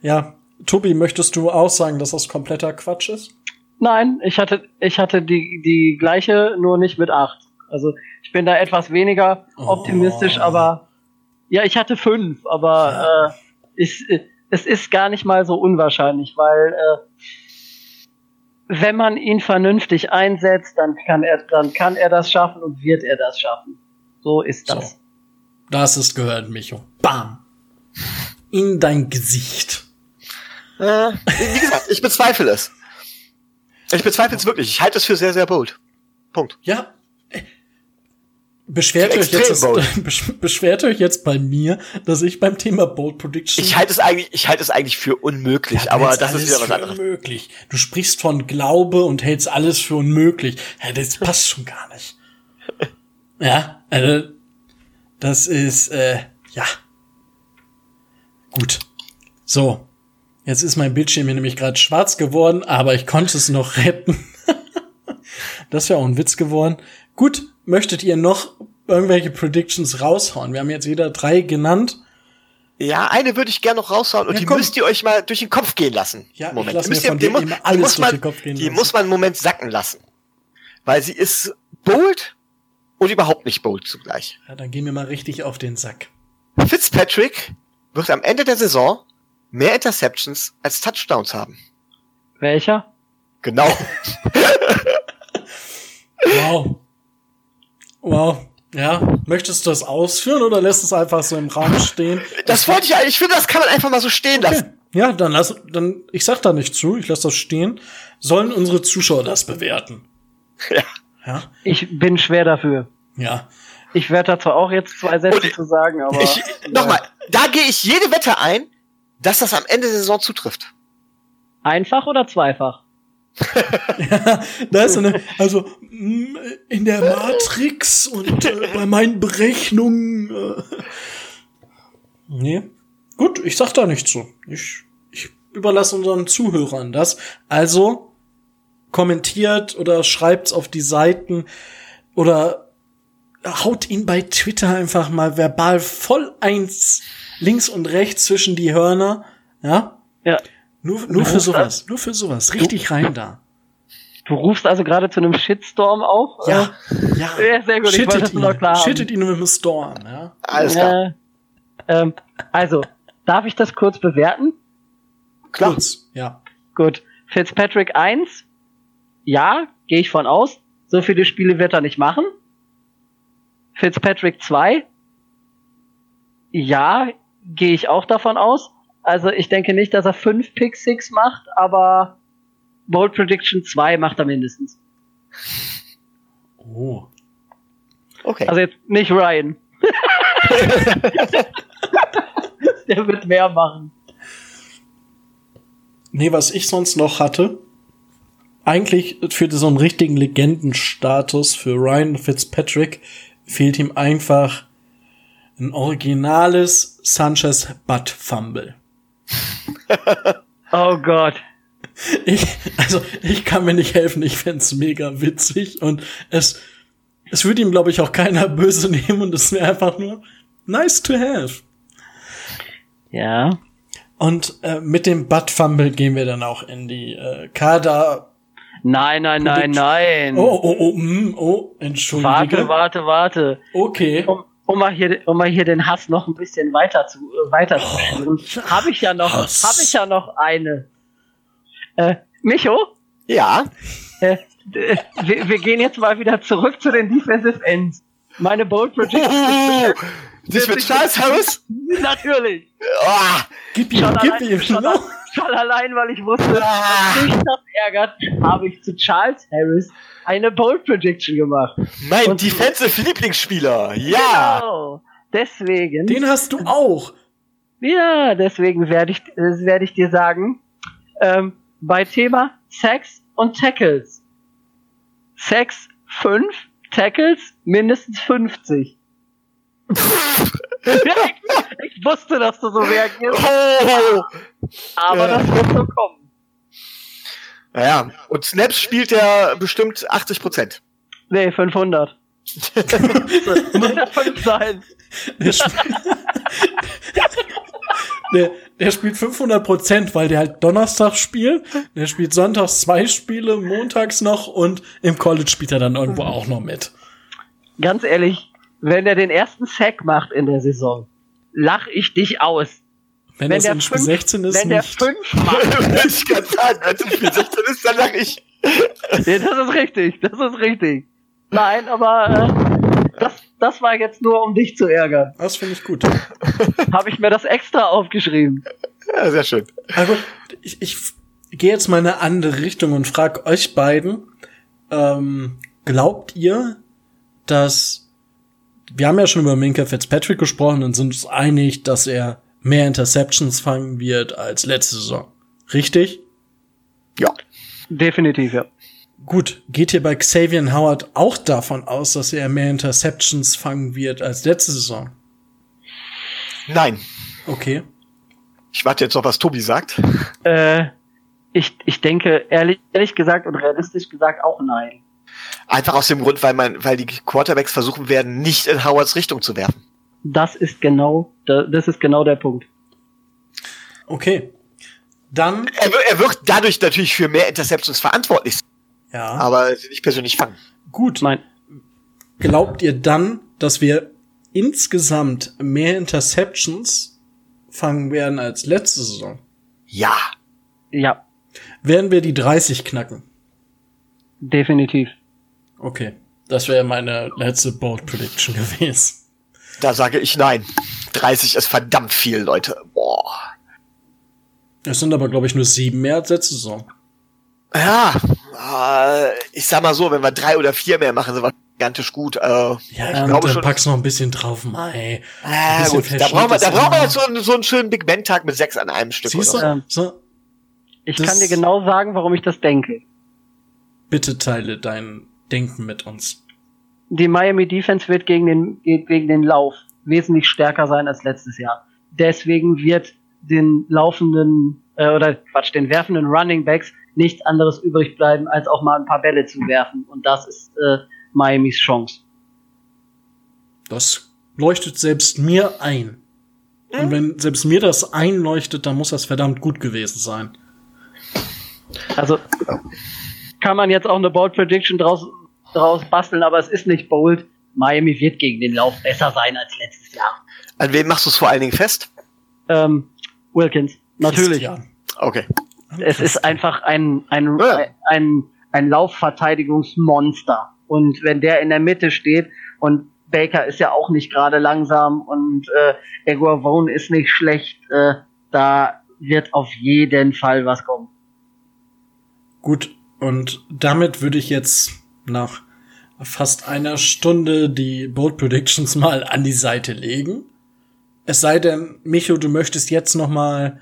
Speaker 2: ja. Tobi, möchtest du auch sagen, dass das kompletter Quatsch ist?
Speaker 4: Nein, ich hatte, ich hatte die, die gleiche, nur nicht mit acht. Also ich bin da etwas weniger optimistisch, oh. aber ja, ich hatte fünf, aber ja. äh, ich, es ist gar nicht mal so unwahrscheinlich, weil äh, wenn man ihn vernünftig einsetzt, dann kann er, dann kann er das schaffen und wird er das schaffen. So ist das. So.
Speaker 2: Das ist gehört, Micho. Bam. In dein Gesicht.
Speaker 3: Äh, wie gesagt, ich bezweifle es. Ich bezweifle es wirklich. Ich halte es für sehr, sehr bold. Punkt.
Speaker 2: Ja. Beschwert euch, jetzt, beschwert euch jetzt bei mir, dass ich beim Thema Bold Prediction.
Speaker 3: Ich halte es eigentlich, ich halte es eigentlich für unmöglich, ja, aber das ist wieder was anderes.
Speaker 2: Unmöglich. Du sprichst von Glaube und hältst alles für unmöglich. Ja, das passt schon gar nicht. Ja, also, das ist, äh, ja. Gut. So. Jetzt ist mein Bildschirm hier nämlich gerade schwarz geworden, aber ich konnte es noch retten. das wäre auch ein Witz geworden. Gut, möchtet ihr noch irgendwelche Predictions raushauen? Wir haben jetzt jeder drei genannt.
Speaker 3: Ja, eine würde ich gerne noch raushauen und ja, die komm. müsst ihr euch mal durch den Kopf gehen lassen.
Speaker 2: Ja, Moment. Ich lass mir von dir muss, alles muss
Speaker 3: man,
Speaker 2: durch den Kopf gehen
Speaker 3: Die lassen. muss man einen Moment sacken lassen. Weil sie ist bold und überhaupt nicht bold zugleich.
Speaker 2: Ja, dann gehen wir mal richtig auf den Sack.
Speaker 3: Fitzpatrick wird am Ende der Saison mehr Interceptions als Touchdowns haben.
Speaker 4: Welcher?
Speaker 3: Genau.
Speaker 2: wow. Wow. Ja, möchtest du das ausführen oder lässt es einfach so im Raum stehen?
Speaker 3: Das wollte ich eigentlich. Ich finde, das kann man einfach mal so stehen lassen. Okay.
Speaker 2: Ja, dann lass, dann, ich sag da nicht zu, ich lass das stehen. Sollen unsere Zuschauer das bewerten?
Speaker 3: Ja.
Speaker 4: Ja. Ich bin schwer dafür.
Speaker 2: Ja.
Speaker 4: Ich werde da zwar auch jetzt zwei Sätze Und zu sagen, aber.
Speaker 3: Ich, Nochmal, da gehe ich jede Wette ein, dass das am Ende der Saison zutrifft.
Speaker 4: Einfach oder zweifach?
Speaker 2: Ja, da ist eine, also mm, in der Matrix und äh, bei meinen Berechnungen. Äh, nee. Gut, ich sag da nichts so. Ich, ich überlasse unseren Zuhörern das. Also kommentiert oder schreibt's auf die Seiten oder haut ihn bei Twitter einfach mal verbal voll eins links und rechts zwischen die Hörner. Ja?
Speaker 4: Ja.
Speaker 2: Nur, nur für sowas. Nur für sowas. Richtig du, rein da.
Speaker 4: Du rufst also gerade zu einem Shitstorm auf?
Speaker 2: Ja. Ja.
Speaker 4: ja sehr gut.
Speaker 2: Shittet ich wollte ihn, noch klar Shittet ihn mit einem Storm, ja.
Speaker 3: Alles klar. Äh,
Speaker 4: ähm, also, darf ich das kurz bewerten?
Speaker 2: Klar. Kurz, ja.
Speaker 4: Gut. Fitzpatrick 1. Ja, gehe ich von aus. So viele Spiele wird er nicht machen. Fitzpatrick 2. Ja, gehe ich auch davon aus. Also ich denke nicht, dass er 5 Pick 6 macht, aber Bold Prediction 2 macht er mindestens.
Speaker 2: Oh.
Speaker 4: Okay. Also jetzt nicht Ryan. Der wird mehr machen.
Speaker 2: Nee, was ich sonst noch hatte, eigentlich für so einen richtigen Legendenstatus für Ryan Fitzpatrick fehlt ihm einfach ein originales Sanchez Butt Fumble.
Speaker 4: oh Gott.
Speaker 2: Ich, also, ich kann mir nicht helfen. Ich fände mega witzig und es, es würde ihm, glaube ich, auch keiner böse nehmen und es wäre einfach nur nice to have.
Speaker 4: Ja.
Speaker 2: Und äh, mit dem Butt Fumble gehen wir dann auch in die äh, Kader.
Speaker 4: Nein, nein, nein, nein.
Speaker 2: Oh, oh, oh, mm, oh, entschuldige.
Speaker 4: Warte, warte, warte.
Speaker 2: Okay.
Speaker 4: Um, um mal hier, um mal hier den Hass noch ein bisschen weiter zu, äh, weiter zu oh, habe ich ja noch, habe ich ja noch eine. Äh, Micho?
Speaker 3: Ja.
Speaker 4: Äh, wir, wir, gehen jetzt mal wieder zurück zu den Defensive Ends. Meine Bold Prediction. Oh,
Speaker 3: das mit Charles Harris?
Speaker 4: Natürlich.
Speaker 3: Oh,
Speaker 2: gib ihm, gib allein, ihm.
Speaker 4: Schon, schon, allein, weil ich wusste, ah. dass mich das ärgert, habe ich zu Charles Harris eine Bold Prediction gemacht.
Speaker 3: Mein Und Defensive Lieblingsspieler, ja. Genau.
Speaker 4: Deswegen.
Speaker 2: Den hast du auch.
Speaker 4: Ja, deswegen werde ich, äh, werde ich dir sagen, ähm, bei Thema Sex und Tackles. Sex 5, Tackles mindestens 50. ich, wusste, dass du so reagierst. Oh. Aber ja. das wird so kommen.
Speaker 3: Naja, und Snaps spielt er bestimmt 80 Prozent.
Speaker 4: Nee, 500. Muss ja 5 sein.
Speaker 2: Der, spielt, der, der spielt 500 Prozent, weil der halt Donnerstag spielt. Der spielt sonntags zwei Spiele, montags noch und im College spielt er dann irgendwo auch noch mit.
Speaker 4: Ganz ehrlich, wenn er den ersten Sack macht in der Saison, lach ich dich aus.
Speaker 2: Wenn, wenn das in Spiel 16 ist,
Speaker 4: wenn nicht. der 5 macht.
Speaker 3: ich kann sagen, wenn es in Spiel 16 ist, dann lach ich.
Speaker 4: ja, das ist richtig, das ist richtig. Nein, aber äh, das, das war jetzt nur, um dich zu ärgern.
Speaker 2: Das finde ich gut.
Speaker 4: Habe ich mir das extra aufgeschrieben.
Speaker 3: Ja, sehr schön.
Speaker 2: Also, ich, ich gehe jetzt mal in eine andere Richtung und frage euch beiden, ähm, glaubt ihr, dass wir haben ja schon über Minka Fitzpatrick gesprochen und sind uns einig, dass er mehr Interceptions fangen wird als letzte Saison. Richtig?
Speaker 4: Ja. Definitiv, ja.
Speaker 2: Gut, geht ihr bei Xavier Howard auch davon aus, dass er mehr Interceptions fangen wird als letzte Saison?
Speaker 3: Nein.
Speaker 2: Okay.
Speaker 3: Ich warte jetzt noch, was Tobi sagt.
Speaker 4: Äh, ich, ich denke, ehrlich, ehrlich gesagt und realistisch gesagt auch nein.
Speaker 3: Einfach aus dem Grund, weil man, weil die Quarterbacks versuchen werden, nicht in Howards Richtung zu werfen.
Speaker 4: Das ist genau, das ist genau der Punkt.
Speaker 2: Okay. Dann.
Speaker 3: Er, er wird dadurch natürlich für mehr Interceptions verantwortlich.
Speaker 2: Ja.
Speaker 3: Aber nicht persönlich fangen.
Speaker 2: Gut. Nein. Glaubt ihr dann, dass wir insgesamt mehr Interceptions fangen werden als letzte Saison?
Speaker 3: Ja.
Speaker 4: Ja.
Speaker 2: Werden wir die 30 knacken?
Speaker 4: Definitiv.
Speaker 2: Okay. Das wäre meine letzte Bold Prediction gewesen.
Speaker 3: Da sage ich nein. 30 ist verdammt viel, Leute. Boah.
Speaker 2: Es sind aber, glaube ich, nur sieben mehr als letzte Saison.
Speaker 3: Ja, äh, ich sag mal so, wenn wir drei oder vier mehr machen, sind wir gigantisch gut. Äh,
Speaker 2: ja, ich glaube dann schon, packst noch ein bisschen drauf, Mai.
Speaker 3: Äh, gut, da brauchen wir, da brauchen wir jetzt so, einen, so einen schönen Big Ben Tag mit sechs an einem Stück.
Speaker 2: Siehst du?
Speaker 4: Ähm, so. Ich kann dir genau sagen, warum ich das denke.
Speaker 2: Bitte teile dein Denken mit uns.
Speaker 4: Die Miami Defense wird gegen den, gegen den Lauf wesentlich stärker sein als letztes Jahr. Deswegen wird den laufenden, äh, oder Quatsch, den werfenden Running Backs nichts anderes übrig bleiben, als auch mal ein paar Bälle zu werfen. Und das ist äh, Miamis Chance.
Speaker 2: Das leuchtet selbst mir ein. Mhm. Und wenn selbst mir das einleuchtet, dann muss das verdammt gut gewesen sein.
Speaker 4: Also kann man jetzt auch eine Bold Prediction draus, draus basteln, aber es ist nicht bold. Miami wird gegen den Lauf besser sein als letztes Jahr.
Speaker 3: An wem machst du es vor allen Dingen fest?
Speaker 4: Ähm, Wilkins, natürlich. Christian.
Speaker 3: Okay.
Speaker 4: Es ist einfach ein, ein, ja. ein, ein Laufverteidigungsmonster. Und wenn der in der Mitte steht und Baker ist ja auch nicht gerade langsam und äh, Eguavone ist nicht schlecht, äh, da wird auf jeden Fall was kommen.
Speaker 2: Gut, und damit würde ich jetzt nach fast einer Stunde die Boat Predictions mal an die Seite legen. Es sei denn, Micho, du möchtest jetzt noch mal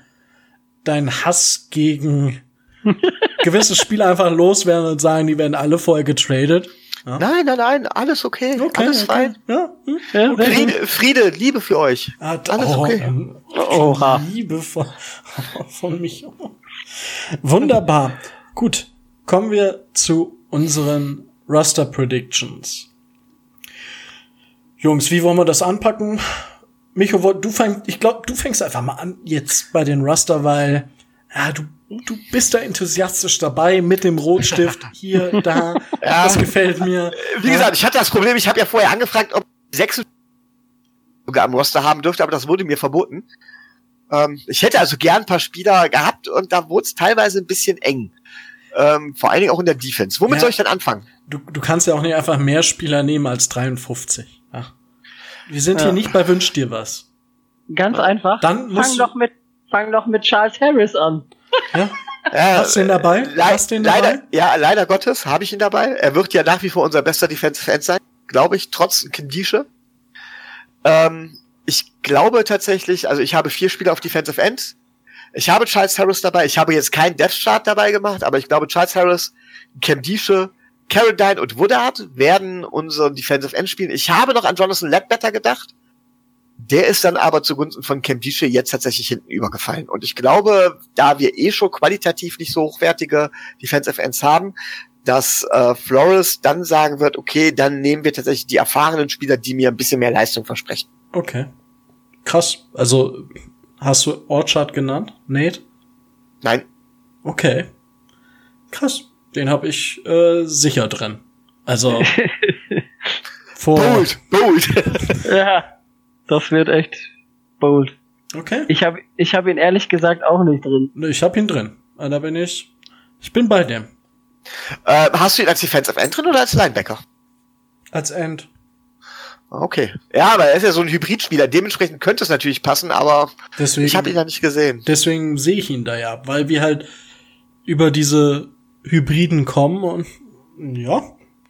Speaker 2: deinen Hass gegen gewisse Spieler einfach loswerden und sagen, die werden alle vorher getradet.
Speaker 3: Ja. Nein, nein, nein, alles okay, okay alles okay. fein. Ja. ja okay. Friede, Friede, Liebe für euch.
Speaker 2: Ah, alles oh, okay. Ähm, Oha. Liebe von, von mich. Wunderbar. Gut, kommen wir zu unseren Raster Predictions. Jungs, wie wollen wir das anpacken? Micho, du fängst, ich glaube, du fängst einfach mal an jetzt bei den Raster, weil ja, du, du bist da enthusiastisch dabei mit dem Rotstift hier, da. ja, das gefällt mir.
Speaker 3: Wie gesagt, ich hatte das Problem, ich habe ja vorher angefragt, ob sechs sogar am Roster haben dürfte, aber das wurde mir verboten. Ähm, ich hätte also gern ein paar Spieler gehabt und da wurde es teilweise ein bisschen eng. Ähm, vor allen Dingen auch in der Defense. Womit ja, soll ich denn anfangen?
Speaker 2: Du, du kannst ja auch nicht einfach mehr Spieler nehmen als 53. Ach. Wir sind ja. hier nicht bei Wünsch dir was.
Speaker 4: Ganz einfach.
Speaker 2: Dann
Speaker 4: fang doch mit, fang doch mit Charles Harris an.
Speaker 2: Ja. Ja, Hast du ihn dabei?
Speaker 3: Le Hast du ihn dabei? Leider, ja, leider Gottes habe ich ihn dabei. Er wird ja nach wie vor unser bester Defensive End sein, glaube ich, trotz Kindische. Ähm, ich glaube tatsächlich, also ich habe vier Spieler auf Defensive End. Ich habe Charles Harris dabei. Ich habe jetzt keinen Death Chart dabei gemacht, aber ich glaube, Charles Harris, Cam Diesche, Caradine und Woodard werden unseren Defensive End spielen. Ich habe noch an Jonathan Ledbetter gedacht. Der ist dann aber zugunsten von Cam Dische jetzt tatsächlich hinten übergefallen. Und ich glaube, da wir eh schon qualitativ nicht so hochwertige Defensive Ends haben, dass äh, Flores dann sagen wird, okay, dann nehmen wir tatsächlich die erfahrenen Spieler, die mir ein bisschen mehr Leistung versprechen.
Speaker 2: Okay. Krass. Also hast du Orchard genannt, Nate?
Speaker 3: Nein.
Speaker 2: Okay. Krass. Den habe ich äh, sicher drin. Also
Speaker 3: vor bold, bold.
Speaker 4: ja, das wird echt bold.
Speaker 2: Okay.
Speaker 4: Ich habe ich hab ihn ehrlich gesagt auch nicht drin.
Speaker 2: Ich habe ihn drin. Ah, da bin ich. Ich bin bei dem.
Speaker 3: Äh, hast du ihn als Defensive End drin oder als Linebacker?
Speaker 2: Als End.
Speaker 3: Okay. Ja, aber er ist ja so ein Hybridspieler. Dementsprechend könnte es natürlich passen, aber deswegen, ich habe ihn ja nicht gesehen.
Speaker 2: Deswegen sehe ich ihn da ja, weil wir halt über diese Hybriden kommen und ja,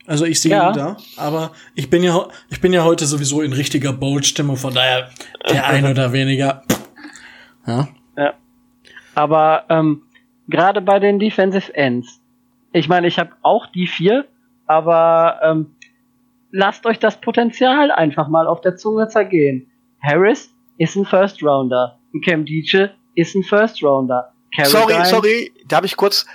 Speaker 2: Also ich sehe ja. ihn da, aber ich bin ja ich bin ja heute sowieso in richtiger Bold-Stimmung, von daher der ein oder weniger.
Speaker 4: Ja. ja. Aber ähm, gerade bei den Defensive Ends, ich meine, ich habe auch die vier, aber ähm, lasst euch das Potenzial einfach mal auf der Zunge zergehen. Harris ist ein First Rounder. Cam Dietsche ist ein First Rounder.
Speaker 3: Caroline, sorry, sorry, da habe ich kurz.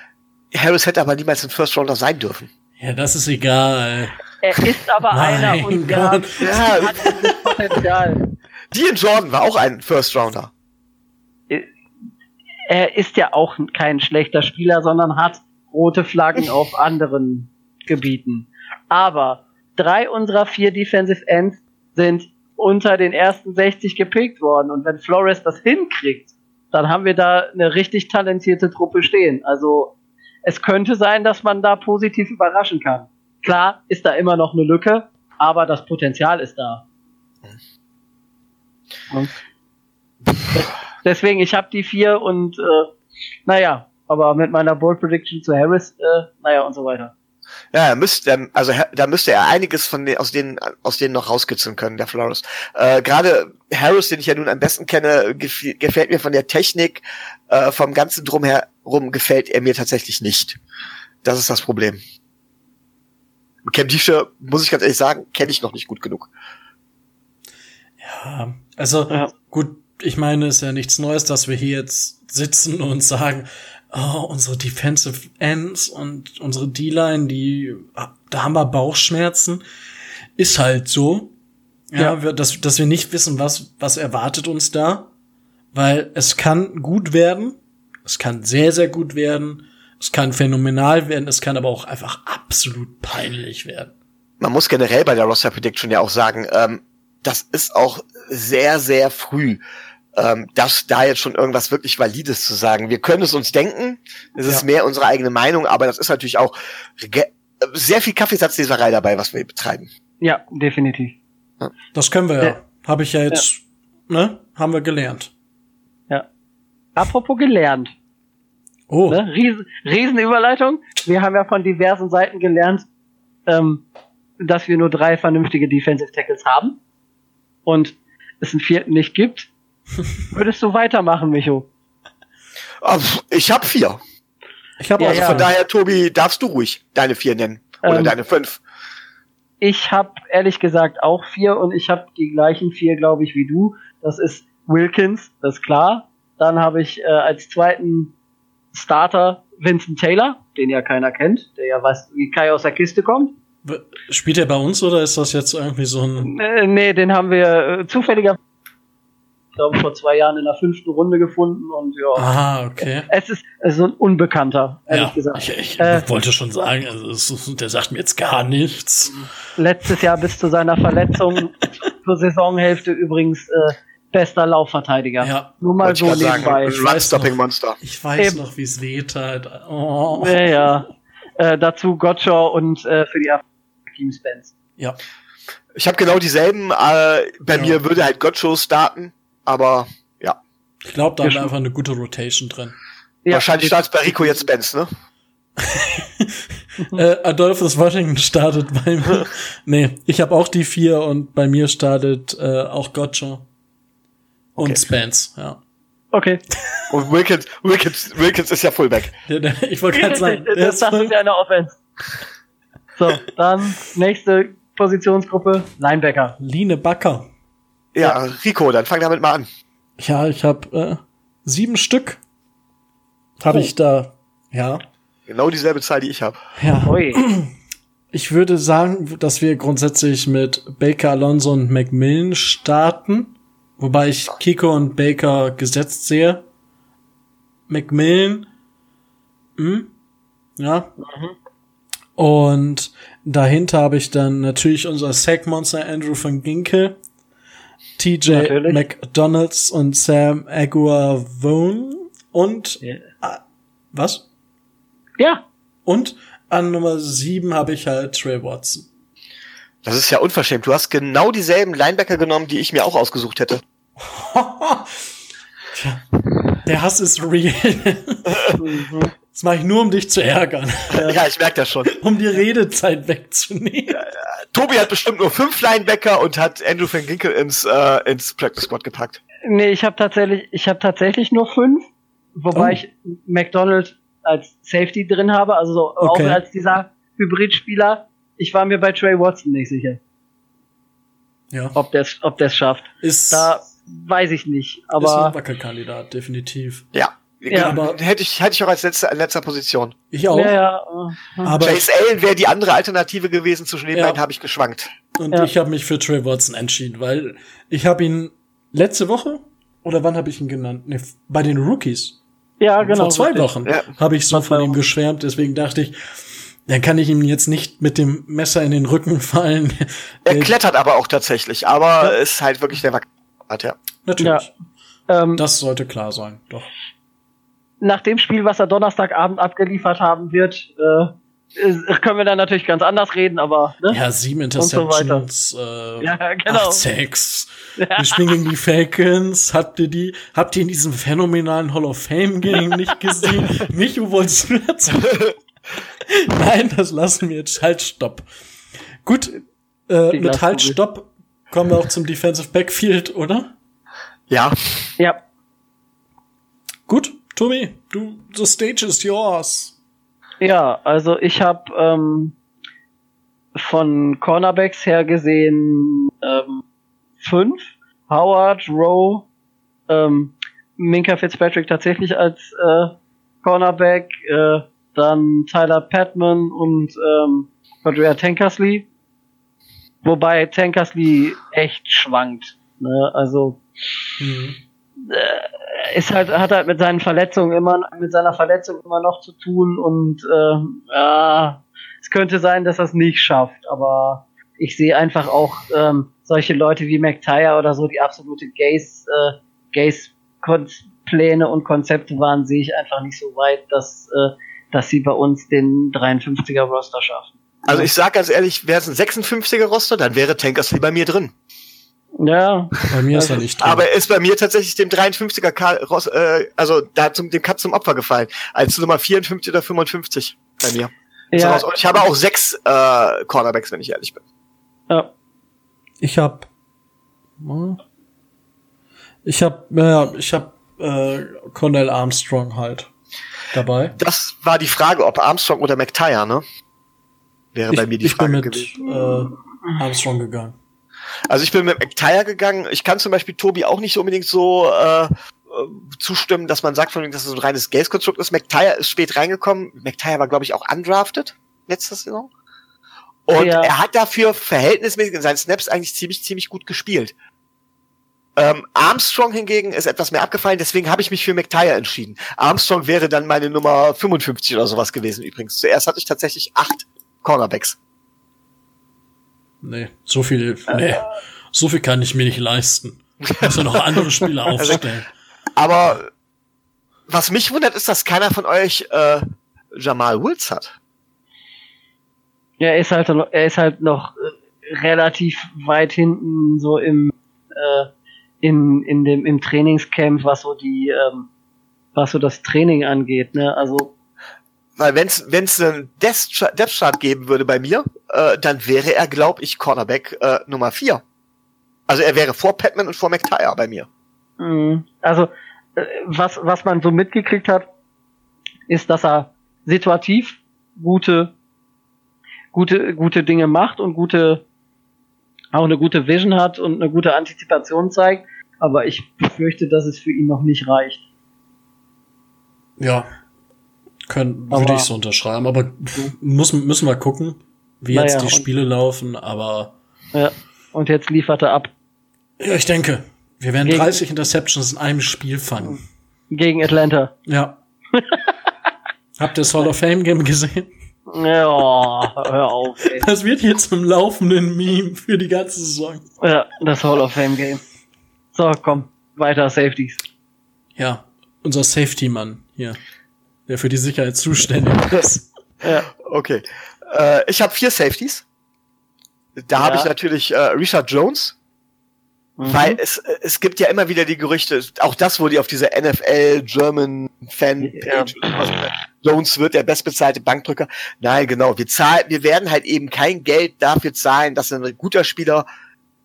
Speaker 3: Harris hätte aber niemals ein First Rounder sein dürfen.
Speaker 2: Ja, das ist egal.
Speaker 4: Er ist aber einer und Gott. ja, hat
Speaker 3: Potenzial. Dean Jordan war auch ein First Rounder.
Speaker 4: Er ist ja auch kein schlechter Spieler, sondern hat rote Flaggen auf anderen Gebieten. Aber drei unserer vier Defensive Ends sind unter den ersten 60 gepickt worden. Und wenn Flores das hinkriegt, dann haben wir da eine richtig talentierte Truppe stehen. Also es könnte sein, dass man da positiv überraschen kann. Klar ist da immer noch eine Lücke, aber das Potenzial ist da. Und deswegen, ich habe die vier und äh, naja, aber mit meiner Bold Prediction zu Harris, äh, naja und so weiter.
Speaker 3: Ja, müsste, also da müsste er einiges von den, aus denen, aus denen noch rauskitzeln können, der Flores. Äh, Gerade Harris, den ich ja nun am besten kenne, gef gefällt mir von der Technik, äh, vom ganzen drumherum gefällt er mir tatsächlich nicht. Das ist das Problem. Cam Dische, muss ich ganz ehrlich sagen, kenne ich noch nicht gut genug.
Speaker 2: Ja, also ja. gut, ich meine, es ist ja nichts Neues, dass wir hier jetzt sitzen und sagen, oh, unsere Defensive Ends und unsere D-Line, die, da haben wir Bauchschmerzen. Ist halt so. Ja, ja. Wir, dass, dass wir nicht wissen, was, was erwartet uns da. Weil es kann gut werden. Es kann sehr, sehr gut werden. Es kann phänomenal werden. Es kann aber auch einfach absolut peinlich werden.
Speaker 3: Man muss generell bei der Roster Prediction ja auch sagen, ähm, das ist auch sehr, sehr früh ähm, das da jetzt schon irgendwas wirklich Valides zu sagen. Wir können es uns denken, es ist ja. mehr unsere eigene Meinung, aber das ist natürlich auch sehr viel Kaffeesatzleserei dabei, was wir betreiben.
Speaker 4: Ja, definitiv.
Speaker 2: Ja. Das können wir ja. ja. Habe ich ja jetzt, ja. ne? Haben wir gelernt.
Speaker 4: Ja. Apropos gelernt. Oh. Ne? Riesen, Riesenüberleitung. Wir haben ja von diversen Seiten gelernt, ähm, dass wir nur drei vernünftige Defensive Tackles haben und es einen vierten nicht gibt. Würdest du weitermachen, Micho?
Speaker 3: Ich habe vier. Ich habe ja, also ja. von daher, Tobi, darfst du ruhig deine vier nennen oder ähm, deine fünf.
Speaker 4: Ich habe ehrlich gesagt auch vier und ich habe die gleichen vier, glaube ich, wie du. Das ist Wilkins, das ist klar. Dann habe ich äh, als zweiten Starter Vincent Taylor, den ja keiner kennt, der ja weiß, wie Kai aus der Kiste kommt.
Speaker 2: Spielt er bei uns oder ist das jetzt irgendwie so ein.
Speaker 4: Äh, nee, den haben wir äh, zufälliger glaube, vor zwei Jahren in der fünften Runde gefunden und ja.
Speaker 2: Ah, okay.
Speaker 4: Es ist, es ist so ein Unbekannter, ehrlich ja, gesagt.
Speaker 2: Ich, ich äh, wollte schon sagen, also ist, der sagt mir jetzt gar nichts.
Speaker 4: Letztes Jahr bis zu seiner Verletzung zur Saisonhälfte übrigens äh, bester Laufverteidiger. Ja. Nur mal so nebenbei.
Speaker 3: Run-Stopping Monster.
Speaker 2: Ich weiß Eben. noch, wie es weht halt.
Speaker 4: Oh. Ja, ja. Äh, dazu Gotcha und äh, für die Team Spence.
Speaker 2: Ja.
Speaker 3: Ich habe genau dieselben. Äh, bei ja. mir würde halt Gotcho starten aber ja.
Speaker 2: Ich glaube, da haben wir einfach eine gute Rotation drin.
Speaker 3: Ja, Wahrscheinlich startet bei Rico jetzt Benz, ne?
Speaker 2: äh, Adolphus Washington startet bei mir. nee, ich habe auch die vier und bei mir startet äh, auch Gotcha. Und okay. Spence, ja.
Speaker 4: Okay.
Speaker 3: Und Wilkins, Wilkins, Wilkins ist ja Fullback.
Speaker 2: ich wollte gerade sagen,
Speaker 4: der das ist, ist ja eine Offense. So, dann nächste Positionsgruppe, Linebacker.
Speaker 2: Line Backer.
Speaker 3: Ja, Rico, dann fang damit mal an.
Speaker 2: Ja, ich habe äh, sieben Stück. Habe oh. ich da, ja.
Speaker 3: Genau dieselbe Zahl, die ich habe.
Speaker 2: Ja. Ui. Ich würde sagen, dass wir grundsätzlich mit Baker, Alonso und Macmillan starten. Wobei ich Kiko und Baker gesetzt sehe. Macmillan, hm, ja. Mhm. Und dahinter habe ich dann natürlich unser Sackmonster Andrew von Ginkel. TJ Natürlich. McDonalds und Sam Aguavone und yeah. äh, was?
Speaker 4: Ja.
Speaker 2: Und an Nummer 7 habe ich halt Trey Watson.
Speaker 3: Das ist ja unverschämt. Du hast genau dieselben Linebacker genommen, die ich mir auch ausgesucht hätte.
Speaker 2: Tja, der Hass ist real. Das mache ich nur, um dich zu ärgern.
Speaker 3: Ja, ich merke das schon.
Speaker 2: um die Redezeit wegzunehmen.
Speaker 3: Tobi hat bestimmt nur fünf Linebacker und hat Andrew Van Ginkel ins, äh, ins Practice Squad gepackt.
Speaker 4: Nee, ich habe tatsächlich, ich habe tatsächlich nur fünf, wobei oh. ich McDonald als Safety drin habe, also so, okay. auch als dieser Hybridspieler. Ich war mir bei Trey Watson nicht sicher. Ja. Ob der ob der schafft.
Speaker 2: Ist
Speaker 4: da weiß ich nicht, aber ist
Speaker 2: ein Wackelkandidat definitiv.
Speaker 3: Ja. Ja, aber hätte ich, hätte ich auch als letzter, letzter Position.
Speaker 2: Ich auch. Ja, ja.
Speaker 3: Aber Chase Allen wäre die andere Alternative gewesen. Zwischen den ja. beiden habe ich geschwankt.
Speaker 2: Und ja. ich habe mich für Trey Watson entschieden, weil ich habe ihn letzte Woche oder wann habe ich ihn genannt? Nee, bei den Rookies.
Speaker 4: Ja, genau.
Speaker 2: Vor zwei richtig. Wochen ja. habe ich so von ihm geschwärmt. Deswegen dachte ich, dann kann ich ihm jetzt nicht mit dem Messer in den Rücken fallen.
Speaker 3: Er klettert aber auch tatsächlich, aber ja. ist halt wirklich der Wacker. Ja.
Speaker 2: Natürlich. Ja. Ähm, das sollte klar sein, doch
Speaker 4: nach dem Spiel, was er Donnerstagabend abgeliefert haben wird, äh, können wir dann natürlich ganz anders reden, aber
Speaker 2: ne? ja sieben Interceptions, so äh, ja, genau. acht Sacks. Wir spielen gegen die Falcons. Habt ihr die? Habt ihr in diesem phänomenalen Hall of Fame Game nicht gesehen? Michu wolltest du jetzt? Nein, das lassen wir jetzt. Halt, stopp. Gut, äh, mit Halt, stopp kommen wir auch zum Defensive Backfield, oder?
Speaker 3: Ja.
Speaker 4: Ja.
Speaker 2: Gut, Tobi, du, the stage is yours.
Speaker 4: Ja, also ich habe ähm, von Cornerbacks her gesehen ähm, fünf. Howard, Rowe, ähm, Minka Fitzpatrick tatsächlich als äh, Cornerback, äh, dann Tyler Patman und ähm, Andrea Tankersley. Wobei Tankersley echt schwankt. Ne? Also mhm. Äh, ist halt, hat halt mit seinen Verletzungen immer, mit seiner Verletzung immer noch zu tun und äh, ja, es könnte sein, dass er es nicht schafft, aber ich sehe einfach auch ähm, solche Leute wie McTire oder so, die absolute Gaze, äh, und Konzepte waren, sehe ich einfach nicht so weit, dass, äh, dass sie bei uns den 53er Roster schaffen.
Speaker 3: Also ich sag ganz ehrlich, wäre es ein 56er Roster, dann wäre Tankers bei mir drin.
Speaker 4: Ja.
Speaker 2: Bei mir ist er nicht drin.
Speaker 3: Aber er ist bei mir tatsächlich dem 53er K äh, also da zum dem Cut zum Opfer gefallen. Als Nummer 54 oder 55 bei mir. Ja. Und ich habe auch sechs äh, Cornerbacks, wenn ich ehrlich bin.
Speaker 4: Ja.
Speaker 2: Ich habe ich habe ja, ich habe äh, Cornell Armstrong halt dabei.
Speaker 3: Das war die Frage, ob Armstrong oder McTire, ne? Wäre
Speaker 2: ich,
Speaker 3: bei mir die Frage
Speaker 2: mit, gewesen. Äh, Armstrong gegangen.
Speaker 3: Also ich bin mit McTire gegangen. Ich kann zum Beispiel Tobi auch nicht unbedingt so äh, zustimmen, dass man sagt, von dass es so ein reines Gaze-Konstrukt ist. McTire ist spät reingekommen. McTire war, glaube ich, auch undrafted letzte Saison. Und ja. er hat dafür verhältnismäßig in seinen Snaps eigentlich ziemlich, ziemlich gut gespielt. Ähm, Armstrong hingegen ist etwas mehr abgefallen, deswegen habe ich mich für McTire entschieden. Armstrong wäre dann meine Nummer 55 oder sowas gewesen übrigens. Zuerst hatte ich tatsächlich acht Cornerbacks.
Speaker 2: Nee, so viel, nee, so viel kann ich mir nicht leisten. Ich muss ja noch andere Spiele also, aufstellen.
Speaker 3: Aber was mich wundert, ist, dass keiner von euch äh, Jamal Woods hat.
Speaker 4: Ja, er ist halt, er ist halt noch äh, relativ weit hinten so im äh, in, in dem im Trainingscamp, was so die ähm, was so das Training angeht, ne? Also
Speaker 3: weil wenn es wenn es einen Death Chart geben würde bei mir, äh, dann wäre er, glaube ich, Cornerback äh, Nummer vier. Also er wäre vor Patman und vor McTire bei mir.
Speaker 4: Mhm. Also äh, was was man so mitgekriegt hat, ist, dass er situativ gute gute gute Dinge macht und gute auch eine gute Vision hat und eine gute Antizipation zeigt. Aber ich befürchte, dass es für ihn noch nicht reicht.
Speaker 2: Ja, können, würde ich so unterschreiben, aber muss, müssen wir gucken, wie jetzt die Spiele laufen, aber.
Speaker 4: Ja, und jetzt liefert er ab.
Speaker 2: Ja, ich denke, wir werden gegen, 30 Interceptions in einem Spiel fangen.
Speaker 4: Gegen Atlanta.
Speaker 2: Ja. Habt ihr das Hall of Fame Game gesehen?
Speaker 4: Ja, hör auf. Ey.
Speaker 2: Das wird jetzt zum laufenden Meme für die ganze Saison.
Speaker 4: Ja, das Hall of Fame Game. So, komm, weiter Safeties.
Speaker 2: Ja, unser Safety-Mann hier der für die Sicherheit zuständig ist.
Speaker 3: ja. Okay. Äh, ich habe vier Safeties. Da ja. habe ich natürlich äh, Richard Jones. Mhm. Weil es, es gibt ja immer wieder die Gerüchte, auch das wurde auf dieser NFL German Fan Page ja. Jones wird der bestbezahlte Bankdrücker. Nein, genau. Wir zahlen, wir werden halt eben kein Geld dafür zahlen, dass ein guter Spieler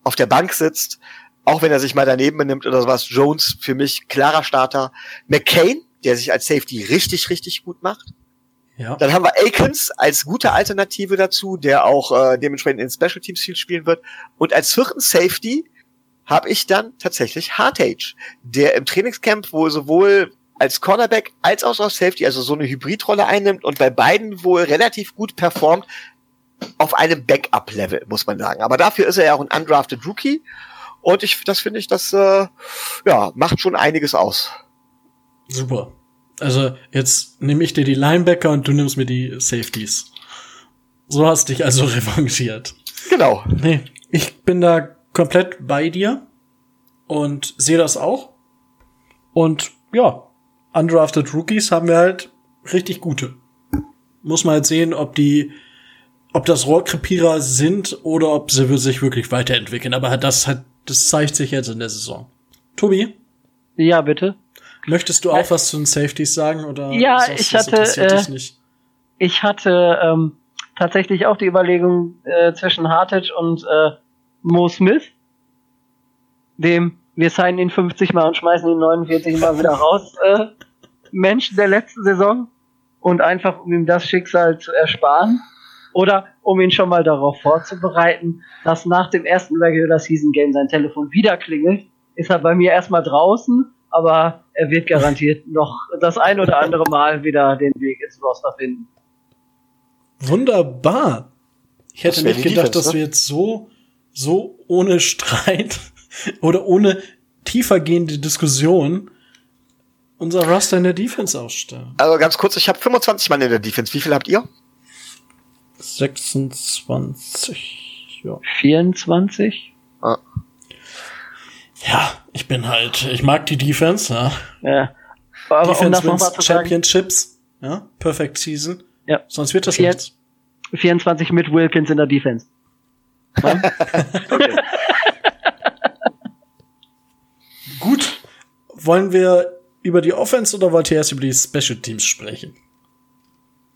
Speaker 3: auf der Bank sitzt, auch wenn er sich mal daneben benimmt oder sowas. Jones für mich klarer Starter. McCain, der sich als Safety richtig, richtig gut macht. Ja. Dann haben wir Akins als gute Alternative dazu, der auch äh, dementsprechend in Special Teams viel spielen wird. Und als vierten Safety habe ich dann tatsächlich Hardage, der im Trainingscamp wohl sowohl als Cornerback als auch als Safety, also so eine Hybridrolle einnimmt und bei beiden wohl relativ gut performt auf einem Backup-Level, muss man sagen. Aber dafür ist er ja auch ein undrafted Rookie und ich, das finde ich, das äh, ja macht schon einiges aus.
Speaker 2: Super. Also jetzt nehme ich dir die Linebacker und du nimmst mir die Safeties. So hast dich also revanchiert.
Speaker 3: Genau.
Speaker 2: Nee, ich bin da komplett bei dir und sehe das auch. Und ja, undrafted Rookies haben wir halt richtig gute. Muss man halt sehen, ob die, ob das Rohrkrepierer sind oder ob sie sich wirklich weiterentwickeln. Aber das hat, das zeigt sich jetzt in der Saison. Tobi?
Speaker 4: Ja, bitte.
Speaker 2: Möchtest du auch was zu den Safeties sagen oder?
Speaker 4: Ja, ich hatte, äh, ich hatte ähm, tatsächlich auch die Überlegung äh, zwischen Hartage und äh, Mo Smith, dem wir signen ihn 50 Mal und schmeißen ihn 49 Mal wieder raus, äh, Menschen der letzten Saison. Und einfach um ihm das Schicksal zu ersparen. Oder um ihn schon mal darauf vorzubereiten, dass nach dem ersten Regular Season Game sein Telefon wieder klingelt, ist er bei mir erstmal draußen aber er wird garantiert noch das ein oder andere Mal wieder den Weg ins Roster finden.
Speaker 2: Wunderbar. Ich hätte nicht gedacht, Defense, dass wir jetzt so, so ohne Streit oder ohne tiefergehende Diskussion unser Roster in der Defense ausstellen.
Speaker 3: Also ganz kurz, ich habe 25 Mann in der Defense. Wie viel habt ihr?
Speaker 2: 26.
Speaker 4: Ja. 24? Ah.
Speaker 2: Ja, ich bin halt, ich mag die Defense, ja.
Speaker 4: Ja.
Speaker 2: Aber Defense um wins Championships, ja, Perfect Season.
Speaker 4: Ja.
Speaker 2: Sonst wird das Vier, nichts.
Speaker 4: 24 mit Wilkins in der Defense.
Speaker 2: Gut. Wollen wir über die Offense oder wollt ihr erst über die Special Teams sprechen?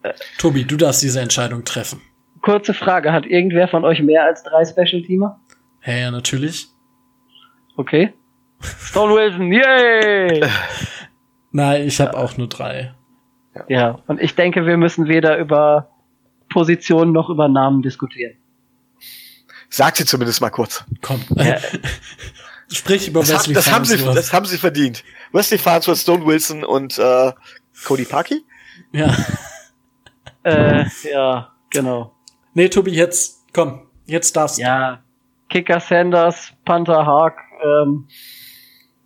Speaker 2: Äh. Tobi, du darfst diese Entscheidung treffen.
Speaker 4: Kurze Frage, hat irgendwer von euch mehr als drei Special Teamer?
Speaker 2: Ja, ja, natürlich.
Speaker 4: Okay. Stone Wilson, yay!
Speaker 2: Nein, ich habe auch nur drei.
Speaker 4: Ja. ja, und ich denke, wir müssen weder über Positionen noch über Namen diskutieren.
Speaker 3: Sag sie zumindest mal kurz.
Speaker 2: Komm. Ja. Sprich über
Speaker 3: das Wesley das haben sie, Das haben sie verdient. Wesley Farnsworth, Stone Wilson und äh, Cody Parkey?
Speaker 2: Ja.
Speaker 4: äh, ja, genau.
Speaker 2: Nee, Tobi, jetzt, komm, jetzt darfst
Speaker 4: du. Ja, Kicker Sanders, Panther Hawk, ähm,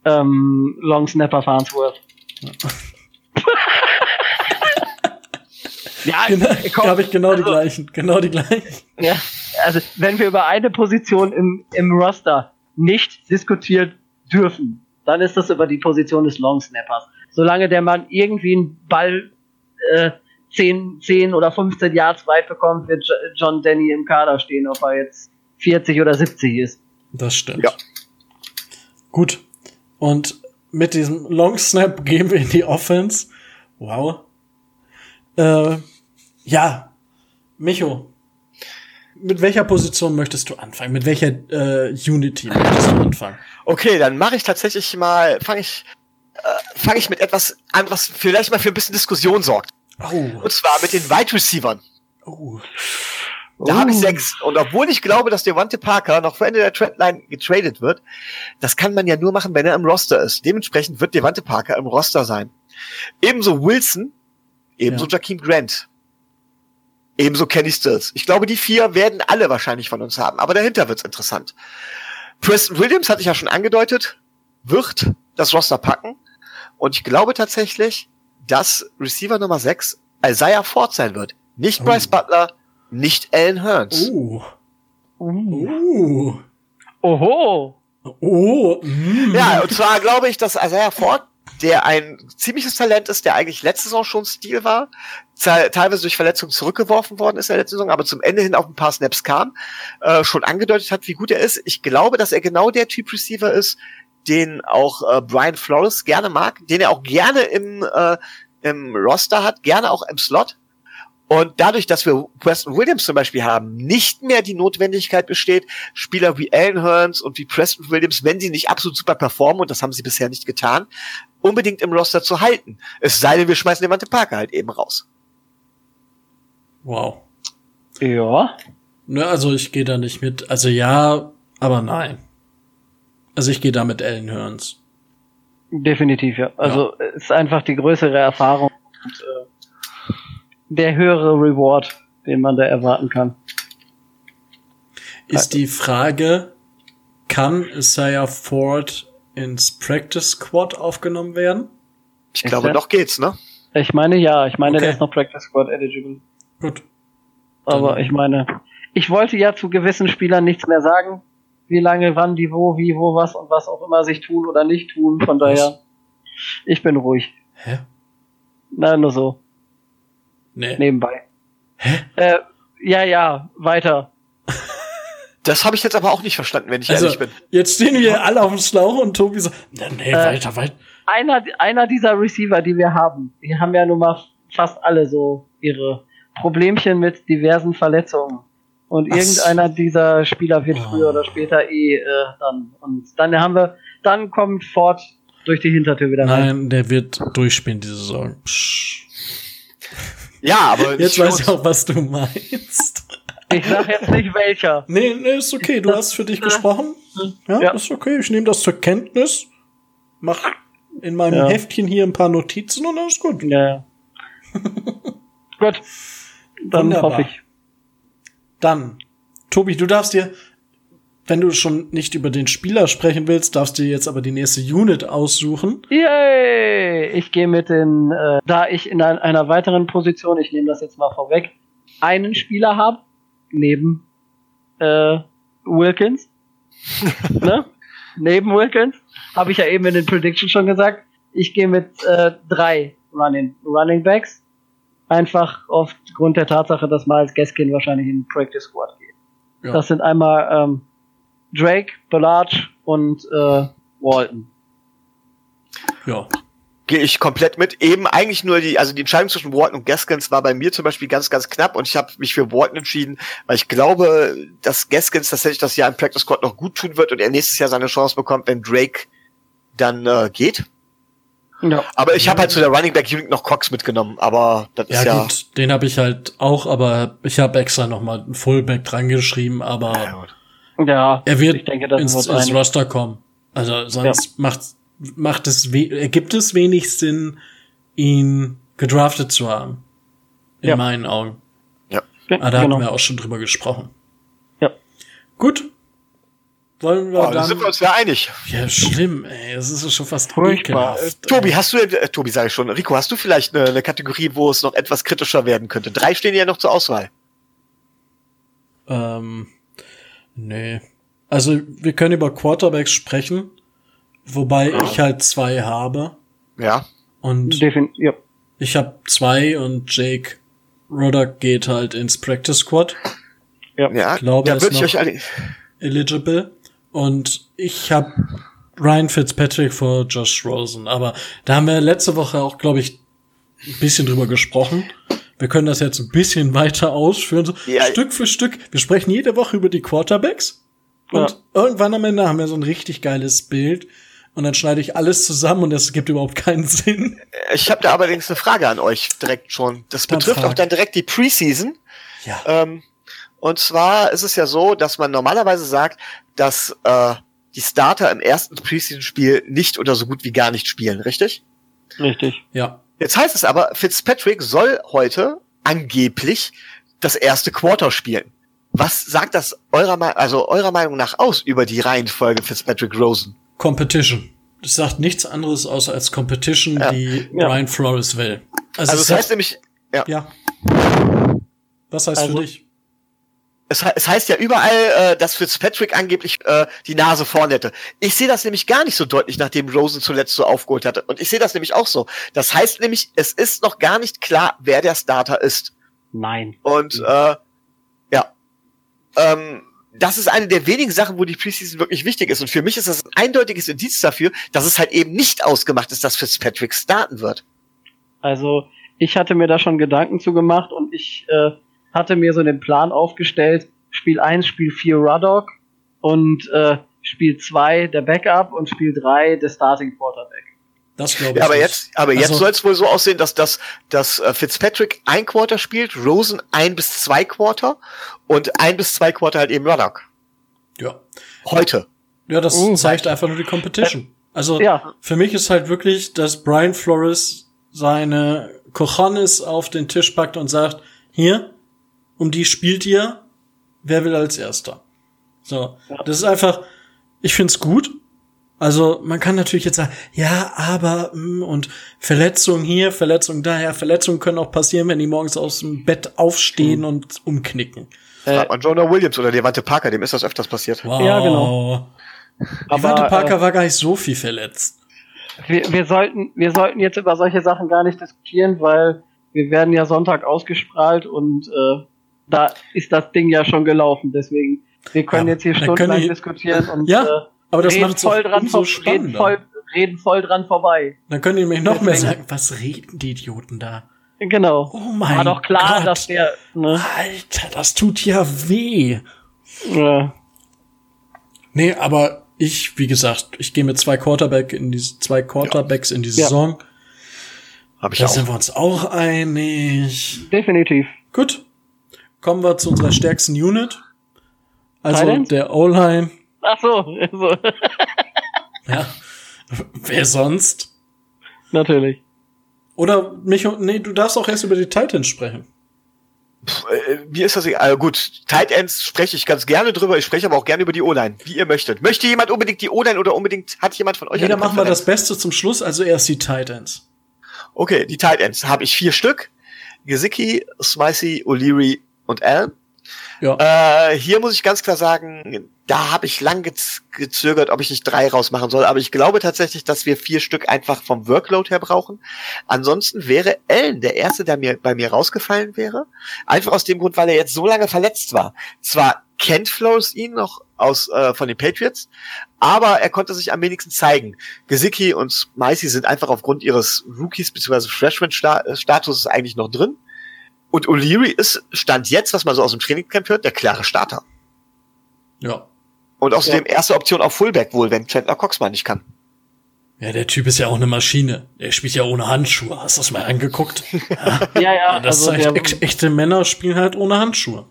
Speaker 4: ähm, Long Snapper Farnsworth.
Speaker 2: Ja, genau, habe ich genau also, die gleichen, genau die gleichen.
Speaker 4: Ja, also wenn wir über eine Position im, im Roster nicht diskutiert dürfen, dann ist das über die Position des Long Snappers. Solange der Mann irgendwie einen Ball äh, 10, 10 oder 15 Yards weit bekommt, wird John Denny im Kader stehen, ob er jetzt 40 oder 70 ist.
Speaker 2: Das stimmt. Ja. Gut. Und mit diesem Long Snap gehen wir in die Offense. Wow. Äh, ja, Micho, mit welcher Position möchtest du anfangen? Mit welcher äh, Unity möchtest du anfangen?
Speaker 3: Okay, dann mache ich tatsächlich mal, fange ich, äh, fange ich mit etwas an, was vielleicht mal für ein bisschen Diskussion sorgt. Oh. Und zwar mit den Wide Receivern. Oh. Da uh. habe ich sechs. Und obwohl ich glaube, dass Devante Parker noch vor Ende der Trendline getradet wird, das kann man ja nur machen, wenn er im Roster ist. Dementsprechend wird Devante Parker im Roster sein. Ebenso Wilson, ebenso ja. Jakeem Grant, ebenso Kenny Stills. Ich glaube, die vier werden alle wahrscheinlich von uns haben. Aber dahinter wird's interessant. Preston Williams, hatte ich ja schon angedeutet, wird das Roster packen. Und ich glaube tatsächlich, dass Receiver Nummer sechs Isaiah Ford sein wird. Nicht oh. Bryce Butler, nicht Alan Hearns.
Speaker 2: Uh. Uh.
Speaker 4: Oho.
Speaker 2: Oh. Mm.
Speaker 3: Ja, und zwar glaube ich, dass Isaiah Ford, der ein ziemliches Talent ist, der eigentlich letzte Saison schon Stil war, teilweise durch Verletzungen zurückgeworfen worden ist in der letzten Saison, aber zum Ende hin auf ein paar Snaps kam, äh, schon angedeutet hat, wie gut er ist. Ich glaube, dass er genau der Typ Receiver ist, den auch äh, Brian Flores gerne mag, den er auch gerne im äh, im Roster hat, gerne auch im Slot. Und dadurch, dass wir Preston Williams zum Beispiel haben, nicht mehr die Notwendigkeit besteht, Spieler wie Alan Hearns und wie Preston Williams, wenn sie nicht absolut super performen, und das haben sie bisher nicht getan, unbedingt im Roster zu halten. Es sei denn, wir schmeißen Devante Parker halt eben raus.
Speaker 2: Wow.
Speaker 4: Ja.
Speaker 2: Ne, also ich gehe da nicht mit. Also ja, aber nein. Also ich gehe da mit Alan Hearns.
Speaker 4: Definitiv, ja. Also ja. ist einfach die größere Erfahrung und äh, der höhere Reward, den man da erwarten kann.
Speaker 2: Ist die Frage, kann Isaiah Ford ins Practice Squad aufgenommen werden?
Speaker 3: Ich glaube, noch geht's, ne?
Speaker 4: Ich meine ja, ich meine, okay. der ist noch Practice Squad eligible.
Speaker 2: Gut.
Speaker 4: Aber ich meine, ich wollte ja zu gewissen Spielern nichts mehr sagen, wie lange, wann, die, wo, wie, wo, was und was auch immer sich tun oder nicht tun. Von was? daher, ich bin ruhig.
Speaker 2: Hä?
Speaker 4: Na, nur so.
Speaker 2: Nee.
Speaker 4: Nebenbei.
Speaker 2: Hä?
Speaker 4: Äh, ja, ja, weiter.
Speaker 3: Das habe ich jetzt aber auch nicht verstanden, wenn ich also, ehrlich bin.
Speaker 2: Jetzt stehen wir alle auf dem Schlauch und Tobi so, nee, nee äh, weiter, weiter.
Speaker 4: Einer, einer dieser Receiver, die wir haben, die haben ja nun mal fast alle so ihre Problemchen mit diversen Verletzungen. Und Ach. irgendeiner dieser Spieler wird oh. früher oder später eh äh, dann. Und dann haben wir, dann kommt Ford durch die Hintertür wieder
Speaker 2: rein. Nein, der wird durchspielen diese Saison.
Speaker 3: Ja, aber
Speaker 2: jetzt weiß ich auch, was du meinst.
Speaker 4: Ich sag jetzt nicht welcher.
Speaker 2: Nee, nee, ist okay. Du hast für dich gesprochen. Ja, ja. ist okay. Ich nehme das zur Kenntnis. Mach in meinem ja. Heftchen hier ein paar Notizen und alles gut.
Speaker 4: Ja, ja. gut. Dann Wunderbar. hoffe ich.
Speaker 2: Dann, Tobi, du darfst dir, wenn du schon nicht über den Spieler sprechen willst, darfst du jetzt aber die nächste Unit aussuchen.
Speaker 4: Yay! Ich gehe mit den, äh, da ich in ein, einer weiteren Position, ich nehme das jetzt mal vorweg, einen Spieler habe, neben äh, Wilkins. ne? Neben Wilkins. Habe ich ja eben in den Predictions schon gesagt. Ich gehe mit äh, drei Running, Running Backs. Einfach aufgrund der Tatsache, dass Miles Gaskin wahrscheinlich in den Practice Squad geht. Ja. Das sind einmal ähm, Drake, Ballard und äh, Walton.
Speaker 2: Ja
Speaker 3: gehe ich komplett mit. Eben eigentlich nur die, also die Entscheidung zwischen Walton und Gaskins war bei mir zum Beispiel ganz, ganz knapp und ich habe mich für Walton entschieden, weil ich glaube, dass Gaskins tatsächlich das Jahr im Practice Squad noch gut tun wird und er nächstes Jahr seine Chance bekommt, wenn Drake dann äh, geht. Ja. Aber ich habe halt zu der Running Back Unit noch Cox mitgenommen, aber das ja, ist ja gut,
Speaker 2: den habe ich halt auch, aber ich habe extra noch mal einen Fullback dran geschrieben, aber
Speaker 4: ja, ja
Speaker 2: er wird denke, ins, ins Roster kommen. Also sonst ja. macht macht es, gibt es wenig Sinn, ihn gedraftet zu haben. In ja. meinen Augen.
Speaker 3: Ja.
Speaker 2: Aber da genau. haben wir auch schon drüber gesprochen.
Speaker 4: Ja.
Speaker 2: Gut. Wollen wir
Speaker 3: oh,
Speaker 2: dann... Da
Speaker 3: sind wir uns ja einig.
Speaker 2: Ja, schlimm, ey. Das ist schon fast ekelhaft.
Speaker 3: Tobi, hast du, äh, Tobi sage ich schon, Rico, hast du vielleicht eine, eine Kategorie, wo es noch etwas kritischer werden könnte? Drei stehen ja noch zur Auswahl.
Speaker 2: Ähm, nee. Also, wir können über Quarterbacks sprechen. Wobei ja. ich halt zwei habe.
Speaker 3: Ja.
Speaker 2: Und
Speaker 4: Defin ja.
Speaker 2: ich habe zwei und Jake Roddick geht halt ins Practice Squad.
Speaker 3: Ja, ja.
Speaker 2: Ich glaube,
Speaker 3: ja,
Speaker 2: er ist noch eligible. Und ich habe Ryan Fitzpatrick vor Josh Rosen. Aber da haben wir letzte Woche auch, glaube ich, ein bisschen drüber gesprochen. Wir können das jetzt ein bisschen weiter ausführen. So ja. Stück für Stück. Wir sprechen jede Woche über die Quarterbacks. Und ja. irgendwann am Ende haben wir so ein richtig geiles Bild, und dann schneide ich alles zusammen und es gibt überhaupt keinen Sinn.
Speaker 3: Ich habe da allerdings eine Frage an euch direkt schon. Das dann betrifft frag. auch dann direkt die Preseason.
Speaker 2: Ja.
Speaker 3: Ähm, und zwar ist es ja so, dass man normalerweise sagt, dass äh, die Starter im ersten Preseason-Spiel nicht oder so gut wie gar nicht spielen, richtig?
Speaker 4: Richtig.
Speaker 2: Ja.
Speaker 3: Jetzt heißt es aber, Fitzpatrick soll heute angeblich das erste Quarter spielen. Was sagt das eurer, also eurer Meinung nach aus über die Reihenfolge Fitzpatrick Rosen?
Speaker 2: Competition. Das sagt nichts anderes außer als Competition, ja. die ja. Brian Flores will.
Speaker 3: Also, also das heißt nämlich, ja.
Speaker 2: ja. Was heißt also, für dich?
Speaker 3: Es, es, heißt ja überall, äh, dass Fitzpatrick angeblich äh, die Nase vorn hätte. Ich sehe das nämlich gar nicht so deutlich, nachdem Rosen zuletzt so aufgeholt hatte. Und ich sehe das nämlich auch so. Das heißt nämlich, es ist noch gar nicht klar, wer der Starter ist.
Speaker 4: Nein.
Speaker 3: Und äh, ja. Ähm, das ist eine der wenigen Sachen, wo die Preseason wirklich wichtig ist. Und für mich ist das ein eindeutiges Indiz dafür, dass es halt eben nicht ausgemacht ist, dass Fitzpatrick starten wird.
Speaker 4: Also ich hatte mir da schon Gedanken zu gemacht und ich äh, hatte mir so den Plan aufgestellt, Spiel 1, Spiel 4 Ruddock und äh, Spiel 2 der Backup und Spiel 3 der Starting Quarterback.
Speaker 3: Das glaube ich. Ja, aber nicht. jetzt, aber also, jetzt soll es wohl so aussehen, dass, dass, dass äh, Fitzpatrick ein Quarter spielt, Rosen ein bis zwei Quarter und ein bis zwei Quarter halt eben Ruddock.
Speaker 2: Ja.
Speaker 3: Heute.
Speaker 2: Ja, das uh, zeigt einfach nur die Competition. Also ja. für mich ist halt wirklich, dass Brian Flores seine Cojones auf den Tisch packt und sagt, hier, um die spielt ihr, wer will als erster? So, ja. das ist einfach, ich find's gut. Also man kann natürlich jetzt sagen, ja, aber mm, und Verletzung hier, Verletzung daher, Verletzungen können auch passieren, wenn die morgens aus dem Bett aufstehen mhm. und umknicken.
Speaker 3: Fragt man Jonah Williams oder Devante Parker, dem ist das öfters passiert.
Speaker 2: Wow. Ja, genau. Devante Parker äh, war gar nicht so viel verletzt.
Speaker 4: Wir, wir, sollten, wir sollten jetzt über solche Sachen gar nicht diskutieren, weil wir werden ja Sonntag ausgesprahlt und äh, da ist das Ding ja schon gelaufen. Deswegen, wir können ja, jetzt hier stundenlang ich, diskutieren und
Speaker 2: ja, äh, aber das reden,
Speaker 4: voll dran so reden, voll, reden voll dran vorbei.
Speaker 2: Dann können die nämlich noch Deswegen. mehr sagen, was reden die Idioten da?
Speaker 4: Genau.
Speaker 2: Oh mein Gott.
Speaker 4: War doch klar,
Speaker 2: Gott.
Speaker 4: dass der.
Speaker 2: Ne? Alter, das tut ja weh.
Speaker 4: Ja.
Speaker 2: Nee, aber ich, wie gesagt, ich gehe mit zwei Quarterback in die, zwei Quarterbacks ja. in die Saison. Ja.
Speaker 3: Hab ich
Speaker 2: da
Speaker 3: auch.
Speaker 2: sind wir uns auch einig.
Speaker 4: Definitiv.
Speaker 2: Gut. Kommen wir zu unserer stärksten Unit. Also der O-Line.
Speaker 4: Ach so. Also.
Speaker 2: ja. Wer sonst?
Speaker 4: Natürlich.
Speaker 2: Oder mich, nee, du darfst auch erst über die Titans sprechen.
Speaker 3: Äh, mir ist das egal. Also gut, Tight Ends spreche ich ganz gerne drüber. Ich spreche aber auch gerne über die O-Line, wie ihr möchtet. Möchte jemand unbedingt die O-Line oder unbedingt hat jemand von euch?
Speaker 2: Nee, dann machen wir das Beste zum Schluss. Also erst die Tight Ends.
Speaker 3: Okay, die Tight Ends habe ich vier Stück. Gesicki, Smicey, O'Leary und Allen. Ja. Äh, hier muss ich ganz klar sagen, da habe ich lang gezögert, ob ich nicht drei rausmachen soll, aber ich glaube tatsächlich, dass wir vier Stück einfach vom Workload her brauchen. Ansonsten wäre Allen der erste, der mir bei mir rausgefallen wäre. Einfach aus dem Grund, weil er jetzt so lange verletzt war. Zwar kennt Flores ihn noch aus äh, von den Patriots, aber er konnte sich am wenigsten zeigen. Gesicki und Micey sind einfach aufgrund ihres Rookies bzw. Freshman-Status eigentlich noch drin. Und O'Leary ist, stand jetzt, was man so aus dem Trainingcamp hört, der klare Starter.
Speaker 2: Ja.
Speaker 3: Und außerdem ja. erste Option auf Fullback wohl, wenn Chandler Cox mal nicht kann.
Speaker 2: Ja, der Typ ist ja auch eine Maschine. Der spielt ja ohne Handschuhe. Hast du das mal angeguckt?
Speaker 4: Ja, ja. ja
Speaker 2: das also zeigt, der, echte Männer spielen halt ohne Handschuhe.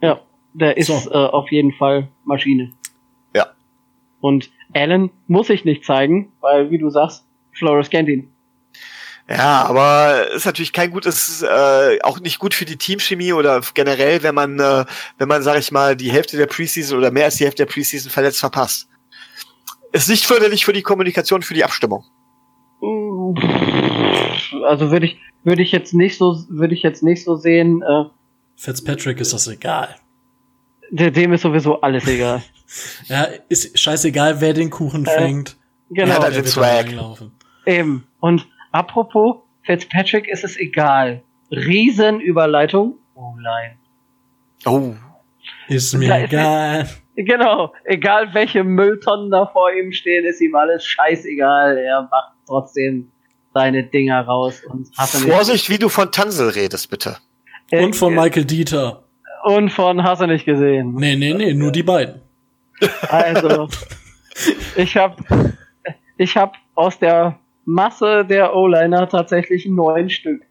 Speaker 4: Ja, der ist so. äh, auf jeden Fall Maschine.
Speaker 3: Ja.
Speaker 4: Und Allen muss ich nicht zeigen, weil, wie du sagst, Flores kennt ihn.
Speaker 3: Ja, aber ist natürlich kein gutes, äh, auch nicht gut für die Teamchemie oder generell, wenn man, äh, wenn man, sag ich mal, die Hälfte der Preseason oder mehr als die Hälfte der Preseason verletzt verpasst. Ist nicht förderlich für die Kommunikation, für die Abstimmung.
Speaker 4: Also würde ich, würde ich jetzt nicht so, würde ich jetzt nicht so sehen. Äh,
Speaker 2: Fitzpatrick ist das egal.
Speaker 4: Dem ist sowieso alles egal.
Speaker 2: ja, ist scheißegal, wer den Kuchen äh, fängt.
Speaker 4: Genau.
Speaker 3: Ja, den Swag.
Speaker 4: Eben. Und Apropos, Fitzpatrick ist es egal. Riesenüberleitung. Oh nein.
Speaker 3: Oh.
Speaker 2: Ist mir egal.
Speaker 4: Genau, egal welche Mülltonnen da vor ihm stehen, ist ihm alles scheißegal. Er macht trotzdem seine Dinger raus und
Speaker 3: hasse Vorsicht, wie du von Tansel redest, bitte.
Speaker 2: Äh, und von Michael Dieter.
Speaker 4: Und von Hasse nicht gesehen.
Speaker 2: Nee, nee, nee, nur die beiden.
Speaker 4: Also, ich hab, ich hab aus der Masse der O-Liner tatsächlich neun Stück.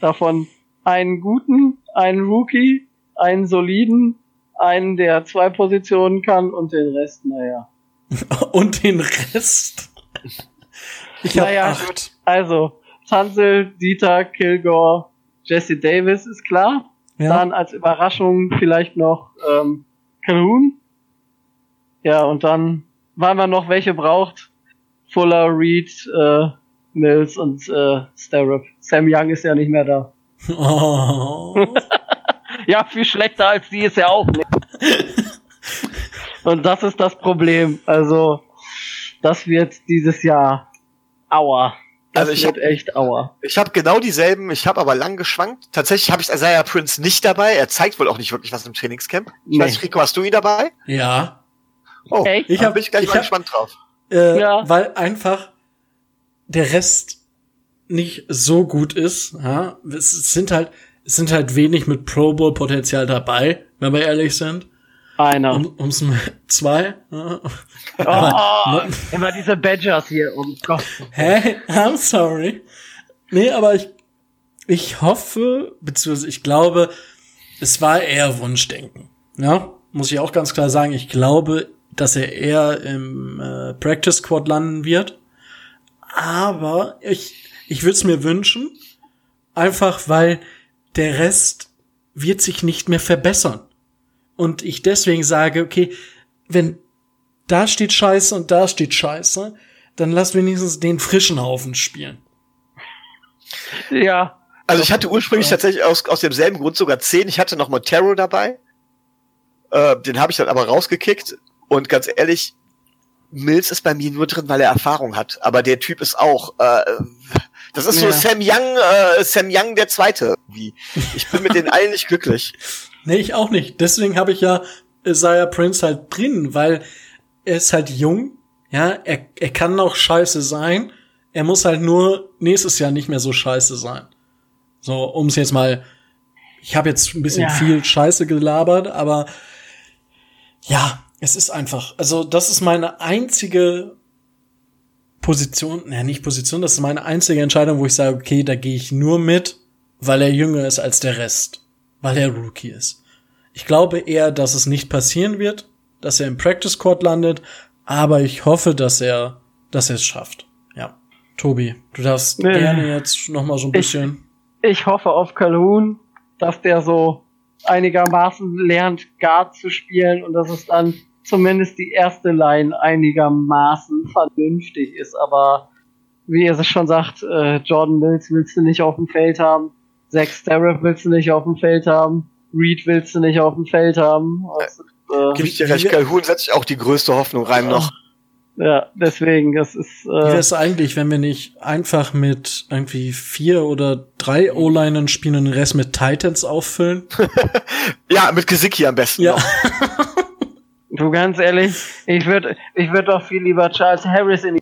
Speaker 4: Davon einen guten, einen Rookie, einen soliden, einen, der zwei Positionen kann und den Rest, naja.
Speaker 2: und den Rest?
Speaker 4: Ich hab naja, acht. Gut. Also, Tanzel, Dieter, Kilgore, Jesse Davis ist klar. Ja. Dann als Überraschung vielleicht noch ähm, Calhoun. Ja, und dann, weil man noch welche braucht, Fuller, Reed, äh, Mills und äh, Starrup. Sam Young ist ja nicht mehr da. Oh. ja, viel schlechter als die ist er auch nicht. und das ist das Problem. Also, das wird dieses Jahr Aua. Das also ich wird hab, echt Aua.
Speaker 3: Ich habe genau dieselben, ich habe aber lang geschwankt. Tatsächlich habe ich Isaiah Prince nicht dabei. Er zeigt wohl auch nicht wirklich was im Trainingscamp. Ich nee. weiß, Rico, hast du ihn dabei?
Speaker 2: Ja.
Speaker 3: Oh, echt? ich habe bin ich gleich ich mal hab, gespannt drauf.
Speaker 2: Äh, ja. Weil einfach der Rest nicht so gut ist. Ja, es sind halt, es sind halt wenig mit Pro Bowl Potenzial dabei, wenn wir ehrlich sind.
Speaker 4: Einer.
Speaker 2: Um, ums zwei. Ja.
Speaker 4: Oh, immer diese Badgers hier, um Gott.
Speaker 2: Hä? I'm sorry. Nee, aber ich, ich hoffe, beziehungsweise ich glaube, es war eher Wunschdenken. Ja, muss ich auch ganz klar sagen. Ich glaube, dass er eher im äh, Practice Squad landen wird. Aber ich, ich würde es mir wünschen, einfach weil der Rest wird sich nicht mehr verbessern. Und ich deswegen sage, okay, wenn da steht Scheiße und da steht Scheiße, dann lass wenigstens den frischen Haufen spielen.
Speaker 4: Ja.
Speaker 3: Also ich hatte ursprünglich ja. tatsächlich aus, aus demselben Grund sogar zehn. Ich hatte noch Montero dabei. Äh, den habe ich dann aber rausgekickt. Und ganz ehrlich, Mills ist bei mir nur drin, weil er Erfahrung hat. Aber der Typ ist auch. Äh, das ist ja. so Sam Young, äh, Sam Young der Zweite. Wie? Ich bin mit den allen nicht glücklich.
Speaker 2: Nee, ich auch nicht. Deswegen habe ich ja Isaiah Prince halt drin, weil er ist halt jung. Ja, er, er kann noch scheiße sein. Er muss halt nur nächstes Jahr nicht mehr so scheiße sein. So, um es jetzt mal. Ich habe jetzt ein bisschen ja. viel Scheiße gelabert, aber ja, es ist einfach, also das ist meine einzige Position, naja, nicht Position, das ist meine einzige Entscheidung, wo ich sage, okay, da gehe ich nur mit, weil er jünger ist als der Rest, weil er Rookie ist. Ich glaube eher, dass es nicht passieren wird, dass er im Practice Court landet, aber ich hoffe, dass er, dass er es schafft. Ja. Tobi, du darfst nee. gerne jetzt noch mal so ein bisschen.
Speaker 4: Ich, ich hoffe auf Calhoun, dass der so einigermaßen lernt, Guard zu spielen und dass es dann zumindest die erste Line einigermaßen vernünftig ist. Aber wie er es schon sagt, äh, Jordan Mills willst du nicht auf dem Feld haben, Zach Starrett willst du nicht auf dem Feld haben, Reed willst du nicht auf dem Feld haben. Also,
Speaker 3: äh, Gib ich dir recht, Calhoun setzt sich auch die größte Hoffnung rein noch.
Speaker 4: Ja, deswegen, das ist. Äh, Wie
Speaker 2: wäre es eigentlich, wenn wir nicht einfach mit irgendwie vier oder drei O-Linern spielen und den Rest mit Titans auffüllen?
Speaker 3: ja, mit Gesicki am besten.
Speaker 2: Ja.
Speaker 4: du ganz ehrlich, ich würde ich würd doch viel lieber Charles Harris in die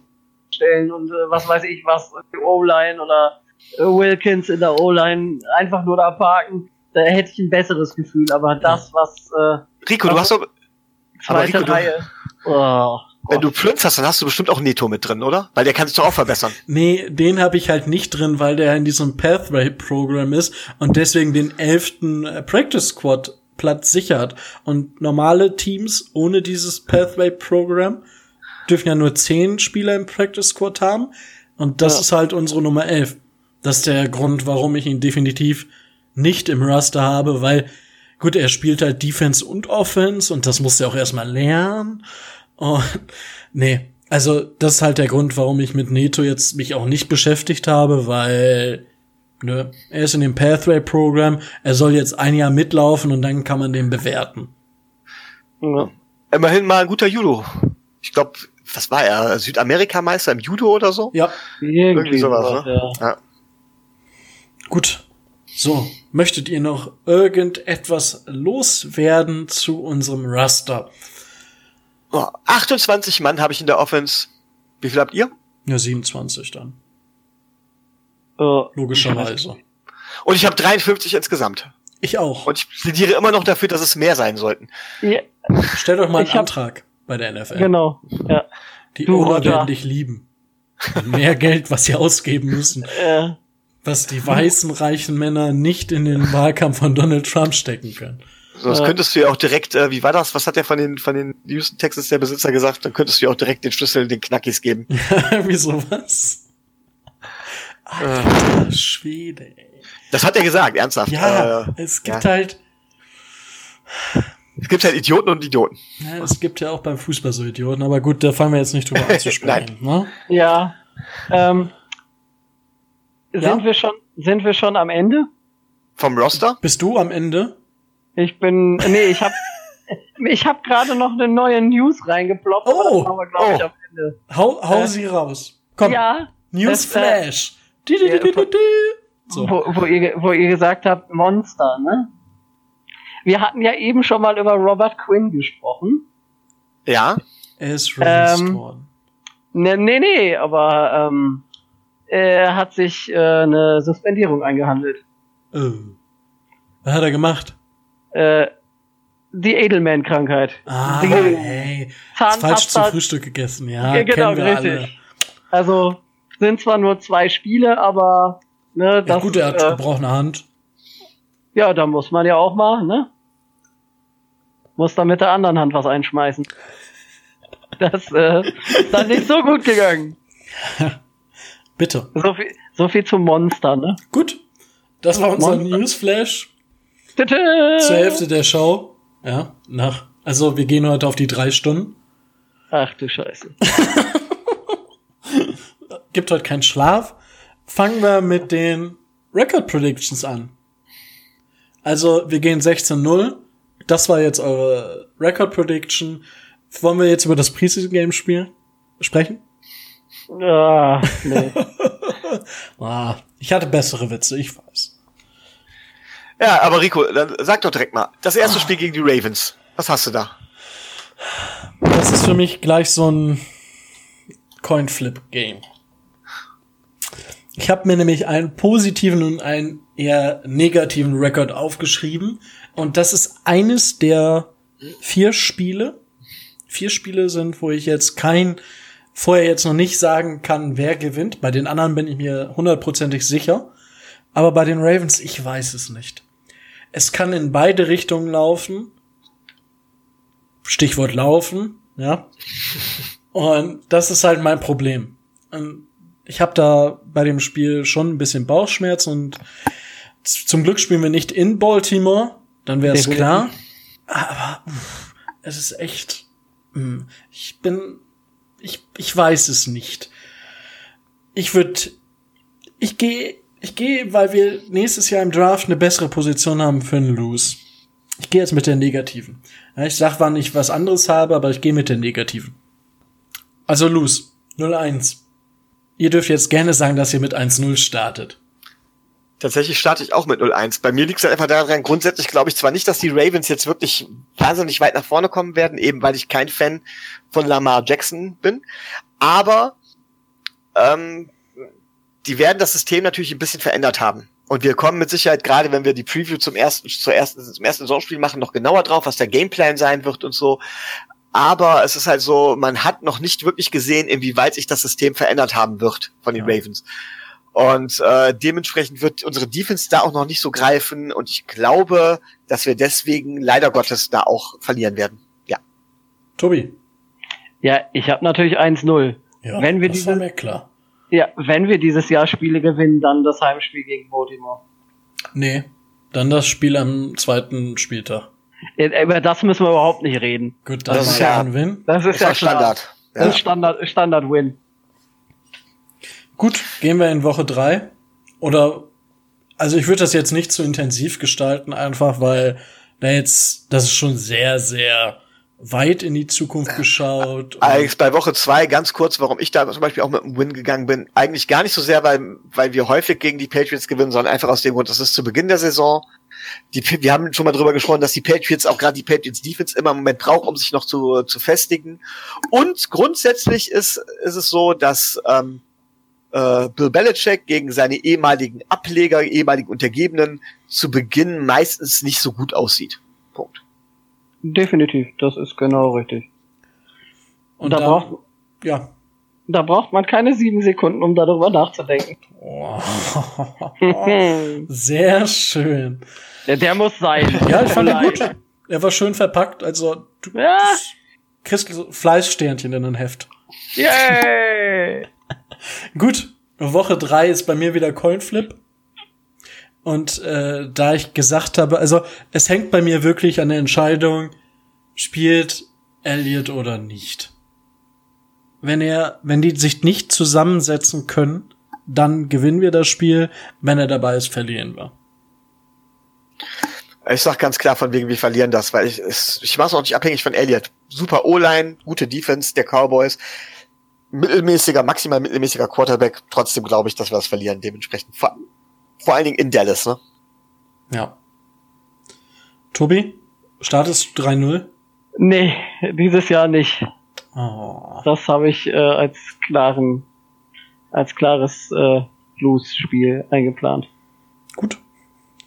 Speaker 4: stellen und äh, was weiß ich was, O-Line oder äh, Wilkins in der O-Line einfach nur da parken. Da hätte ich ein besseres Gefühl, aber das, was. Äh,
Speaker 3: Rico, was du hast doch.
Speaker 4: Zweite Rico, Reihe.
Speaker 3: Oh. Wenn du Plünz hast, dann hast du bestimmt auch Neto mit drin, oder? Weil der kann sich doch auch verbessern.
Speaker 2: Nee, den habe ich halt nicht drin, weil der in diesem Pathway-Programm ist und deswegen den elften äh, Practice Squad Platz sichert. Und normale Teams ohne dieses Pathway-Programm dürfen ja nur zehn Spieler im Practice Squad haben. Und das ja. ist halt unsere Nummer elf. Das ist der Grund, warum ich ihn definitiv nicht im Raster habe, weil gut, er spielt halt Defense und Offense und das muss er auch erstmal lernen. Und nee, also das ist halt der Grund, warum ich mit Neto jetzt mich auch nicht beschäftigt habe, weil ne, er ist in dem Pathway Programm, er soll jetzt ein Jahr mitlaufen und dann kann man den bewerten.
Speaker 3: Ja. Immerhin mal ein guter Judo. Ich glaube, was war er? Südamerikameister im Judo oder so?
Speaker 2: Ja.
Speaker 3: Irgendwie sowas, ne? Ja.
Speaker 2: ja. Gut. So, möchtet ihr noch irgendetwas loswerden zu unserem Raster?
Speaker 3: Oh, 28 Mann habe ich in der Offense. Wie viel habt ihr?
Speaker 2: Ja, 27 dann. Logischerweise.
Speaker 3: Und ich habe 53 insgesamt.
Speaker 2: Ich auch.
Speaker 3: Und ich plädiere immer noch dafür, dass es mehr sein sollten.
Speaker 2: Ja. Stell doch mal einen Antrag bei der NFL.
Speaker 4: Genau. Ja.
Speaker 2: Die du, Owner werden dich lieben. mehr Geld, was sie ausgeben müssen.
Speaker 4: Ja.
Speaker 2: Was die weißen, reichen Männer nicht in den Wahlkampf von Donald Trump stecken können.
Speaker 3: So, das könntest du ja auch direkt, äh, wie war das? Was hat der von den von den Houston Texans der Besitzer gesagt? Dann könntest du ja auch direkt den Schlüssel den Knackis geben.
Speaker 2: wie sowas? Alter, äh. Schwede. Ey.
Speaker 3: Das hat er gesagt, ernsthaft.
Speaker 2: Ja, äh, es gibt ja. halt.
Speaker 3: Es gibt halt Idioten und Idioten.
Speaker 2: Ja, es gibt ja auch beim Fußball so Idioten, aber gut, da fangen wir jetzt nicht drüber an zu sprechen. Ne?
Speaker 4: Ja. Ähm, sind ja? wir schon, sind wir schon am Ende?
Speaker 3: Vom Roster?
Speaker 2: Bist du am Ende?
Speaker 4: Ich bin, nee, ich habe ich habe gerade noch eine neue News reingeploppt.
Speaker 2: Oh, aber das wir, oh. ich, am Ende. Hau, hau äh, sie raus. Komm.
Speaker 4: Ja.
Speaker 2: News Äh,
Speaker 4: so. wo, wo, ihr, wo ihr gesagt habt, Monster, ne? Wir hatten ja eben schon mal über Robert Quinn gesprochen.
Speaker 3: Ja.
Speaker 2: Er ist released ähm, worden.
Speaker 4: Nee, nee, nee, aber ähm, er hat sich äh, eine Suspendierung eingehandelt.
Speaker 2: Oh. Was hat er gemacht?
Speaker 4: Äh, die Edelman-Krankheit.
Speaker 2: Ah, die hey. falsch zum Frühstück gegessen, ja. ja genau, richtig. Alle.
Speaker 4: Also sind zwar nur zwei Spiele, aber ne, das.
Speaker 2: Ja, gut, er hat äh, gebrochene Hand.
Speaker 4: Ja, da muss man ja auch mal, ne? Muss da mit der anderen Hand was einschmeißen. Das äh, ist dann nicht so gut gegangen.
Speaker 2: Bitte.
Speaker 4: So viel, so viel zum Monster, ne?
Speaker 2: Gut. Das war unser Monster. Newsflash. Zur Hälfte der Show. Ja, nach. Also wir gehen heute auf die drei Stunden.
Speaker 4: Ach du Scheiße.
Speaker 2: Gibt heute keinen Schlaf. Fangen wir mit den Record Predictions an. Also wir gehen 16-0. Das war jetzt eure Record Prediction. Wollen wir jetzt über das Preseason Game Spiel sprechen?
Speaker 4: Ah, nee.
Speaker 2: ah, ich hatte bessere Witze, ich weiß.
Speaker 3: Ja, aber Rico, dann sag doch direkt mal, das erste oh. Spiel gegen die Ravens, was hast du da?
Speaker 2: Das ist für mich gleich so ein Coin-Flip-Game. Ich habe mir nämlich einen positiven und einen eher negativen Rekord aufgeschrieben. Und das ist eines der vier Spiele. Vier Spiele sind, wo ich jetzt kein, vorher jetzt noch nicht sagen kann, wer gewinnt. Bei den anderen bin ich mir hundertprozentig sicher. Aber bei den Ravens, ich weiß es nicht. Es kann in beide Richtungen laufen. Stichwort laufen, ja. Und das ist halt mein Problem. Ich habe da bei dem Spiel schon ein bisschen Bauchschmerz und zum Glück spielen wir nicht in Baltimore, dann wäre es klar. Aber uff, es ist echt. Mh, hm, ich bin. Ich, ich weiß es nicht. Ich würde. Ich gehe ich gehe, weil wir nächstes Jahr im Draft eine bessere Position haben für einen Lose. Ich gehe jetzt mit der negativen. Ja, ich sag, wann ich was anderes habe, aber ich gehe mit der negativen. Also Lose. 0-1. Ihr dürft jetzt gerne sagen, dass ihr mit 1-0 startet.
Speaker 3: Tatsächlich starte ich auch mit 0-1. Bei mir liegt es halt einfach daran, grundsätzlich glaube ich zwar nicht, dass die Ravens jetzt wirklich wahnsinnig weit nach vorne kommen werden, eben weil ich kein Fan von Lamar Jackson bin, aber ähm, die werden das System natürlich ein bisschen verändert haben. Und wir kommen mit Sicherheit, gerade wenn wir die Preview zum ersten, zur ersten, zum ersten Saisonspiel machen, noch genauer drauf, was der Gameplan sein wird und so. Aber es ist halt so, man hat noch nicht wirklich gesehen, inwieweit sich das System verändert haben wird von den ja. Ravens. Und äh, dementsprechend wird unsere Defense da auch noch nicht so greifen. Und ich glaube, dass wir deswegen leider Gottes da auch verlieren werden. Ja.
Speaker 2: Tobi.
Speaker 4: Ja, ich habe natürlich 1-0.
Speaker 2: Ja, wenn wir das diese, war mir klar.
Speaker 4: Ja, wenn wir dieses Jahr Spiele gewinnen, dann das Heimspiel gegen Baltimore.
Speaker 2: Nee, dann das Spiel am zweiten Spieltag.
Speaker 4: Über das müssen wir überhaupt nicht reden.
Speaker 2: Gut, das, das ist ja ein Win.
Speaker 4: Das ist, das ja Standard. Ja. Das ist Standard, Standard Win.
Speaker 2: Gut, gehen wir in Woche drei. Oder, also ich würde das jetzt nicht zu intensiv gestalten, einfach weil da jetzt, das ist schon sehr, sehr weit in die Zukunft geschaut.
Speaker 3: Eigentlich bei Woche zwei ganz kurz, warum ich da zum Beispiel auch mit einem Win gegangen bin. Eigentlich gar nicht so sehr, weil, weil wir häufig gegen die Patriots gewinnen, sondern einfach aus dem Grund, das ist zu Beginn der Saison. Die, wir haben schon mal drüber gesprochen, dass die Patriots, auch gerade die Patriots Defense immer im Moment braucht, um sich noch zu, zu festigen. Und grundsätzlich ist, ist es so, dass ähm, äh, Bill Belichick gegen seine ehemaligen Ableger, ehemaligen Untergebenen zu Beginn meistens nicht so gut aussieht. Punkt.
Speaker 4: Definitiv, das ist genau richtig. Und da, da braucht, ja. Da braucht man keine sieben Sekunden, um darüber nachzudenken. Oh.
Speaker 2: Sehr schön.
Speaker 4: Der, der muss sein.
Speaker 2: Ja, ich fand ihn gut. Er war schön verpackt, also du ja. kriegst Fleißsternchen in ein Heft.
Speaker 4: Yay!
Speaker 2: gut, Woche drei ist bei mir wieder Coinflip. Und äh, da ich gesagt habe, also es hängt bei mir wirklich an der Entscheidung, spielt Elliot oder nicht. Wenn er, wenn die sich nicht zusammensetzen können, dann gewinnen wir das Spiel. Wenn er dabei ist, verlieren wir.
Speaker 3: Ich sag ganz klar von wegen, wir verlieren das, weil ich, ich mache es auch nicht abhängig von Elliot. Super O-Line, gute Defense der Cowboys, mittelmäßiger, maximal mittelmäßiger Quarterback. Trotzdem glaube ich, dass wir das verlieren. Dementsprechend vor allen Dingen in Dallas, ne?
Speaker 2: Ja. Tobi, startest du 3-0?
Speaker 4: Nee, dieses Jahr nicht. Oh. Das habe ich äh, als klaren als klares äh, Blues-Spiel eingeplant.
Speaker 2: Gut.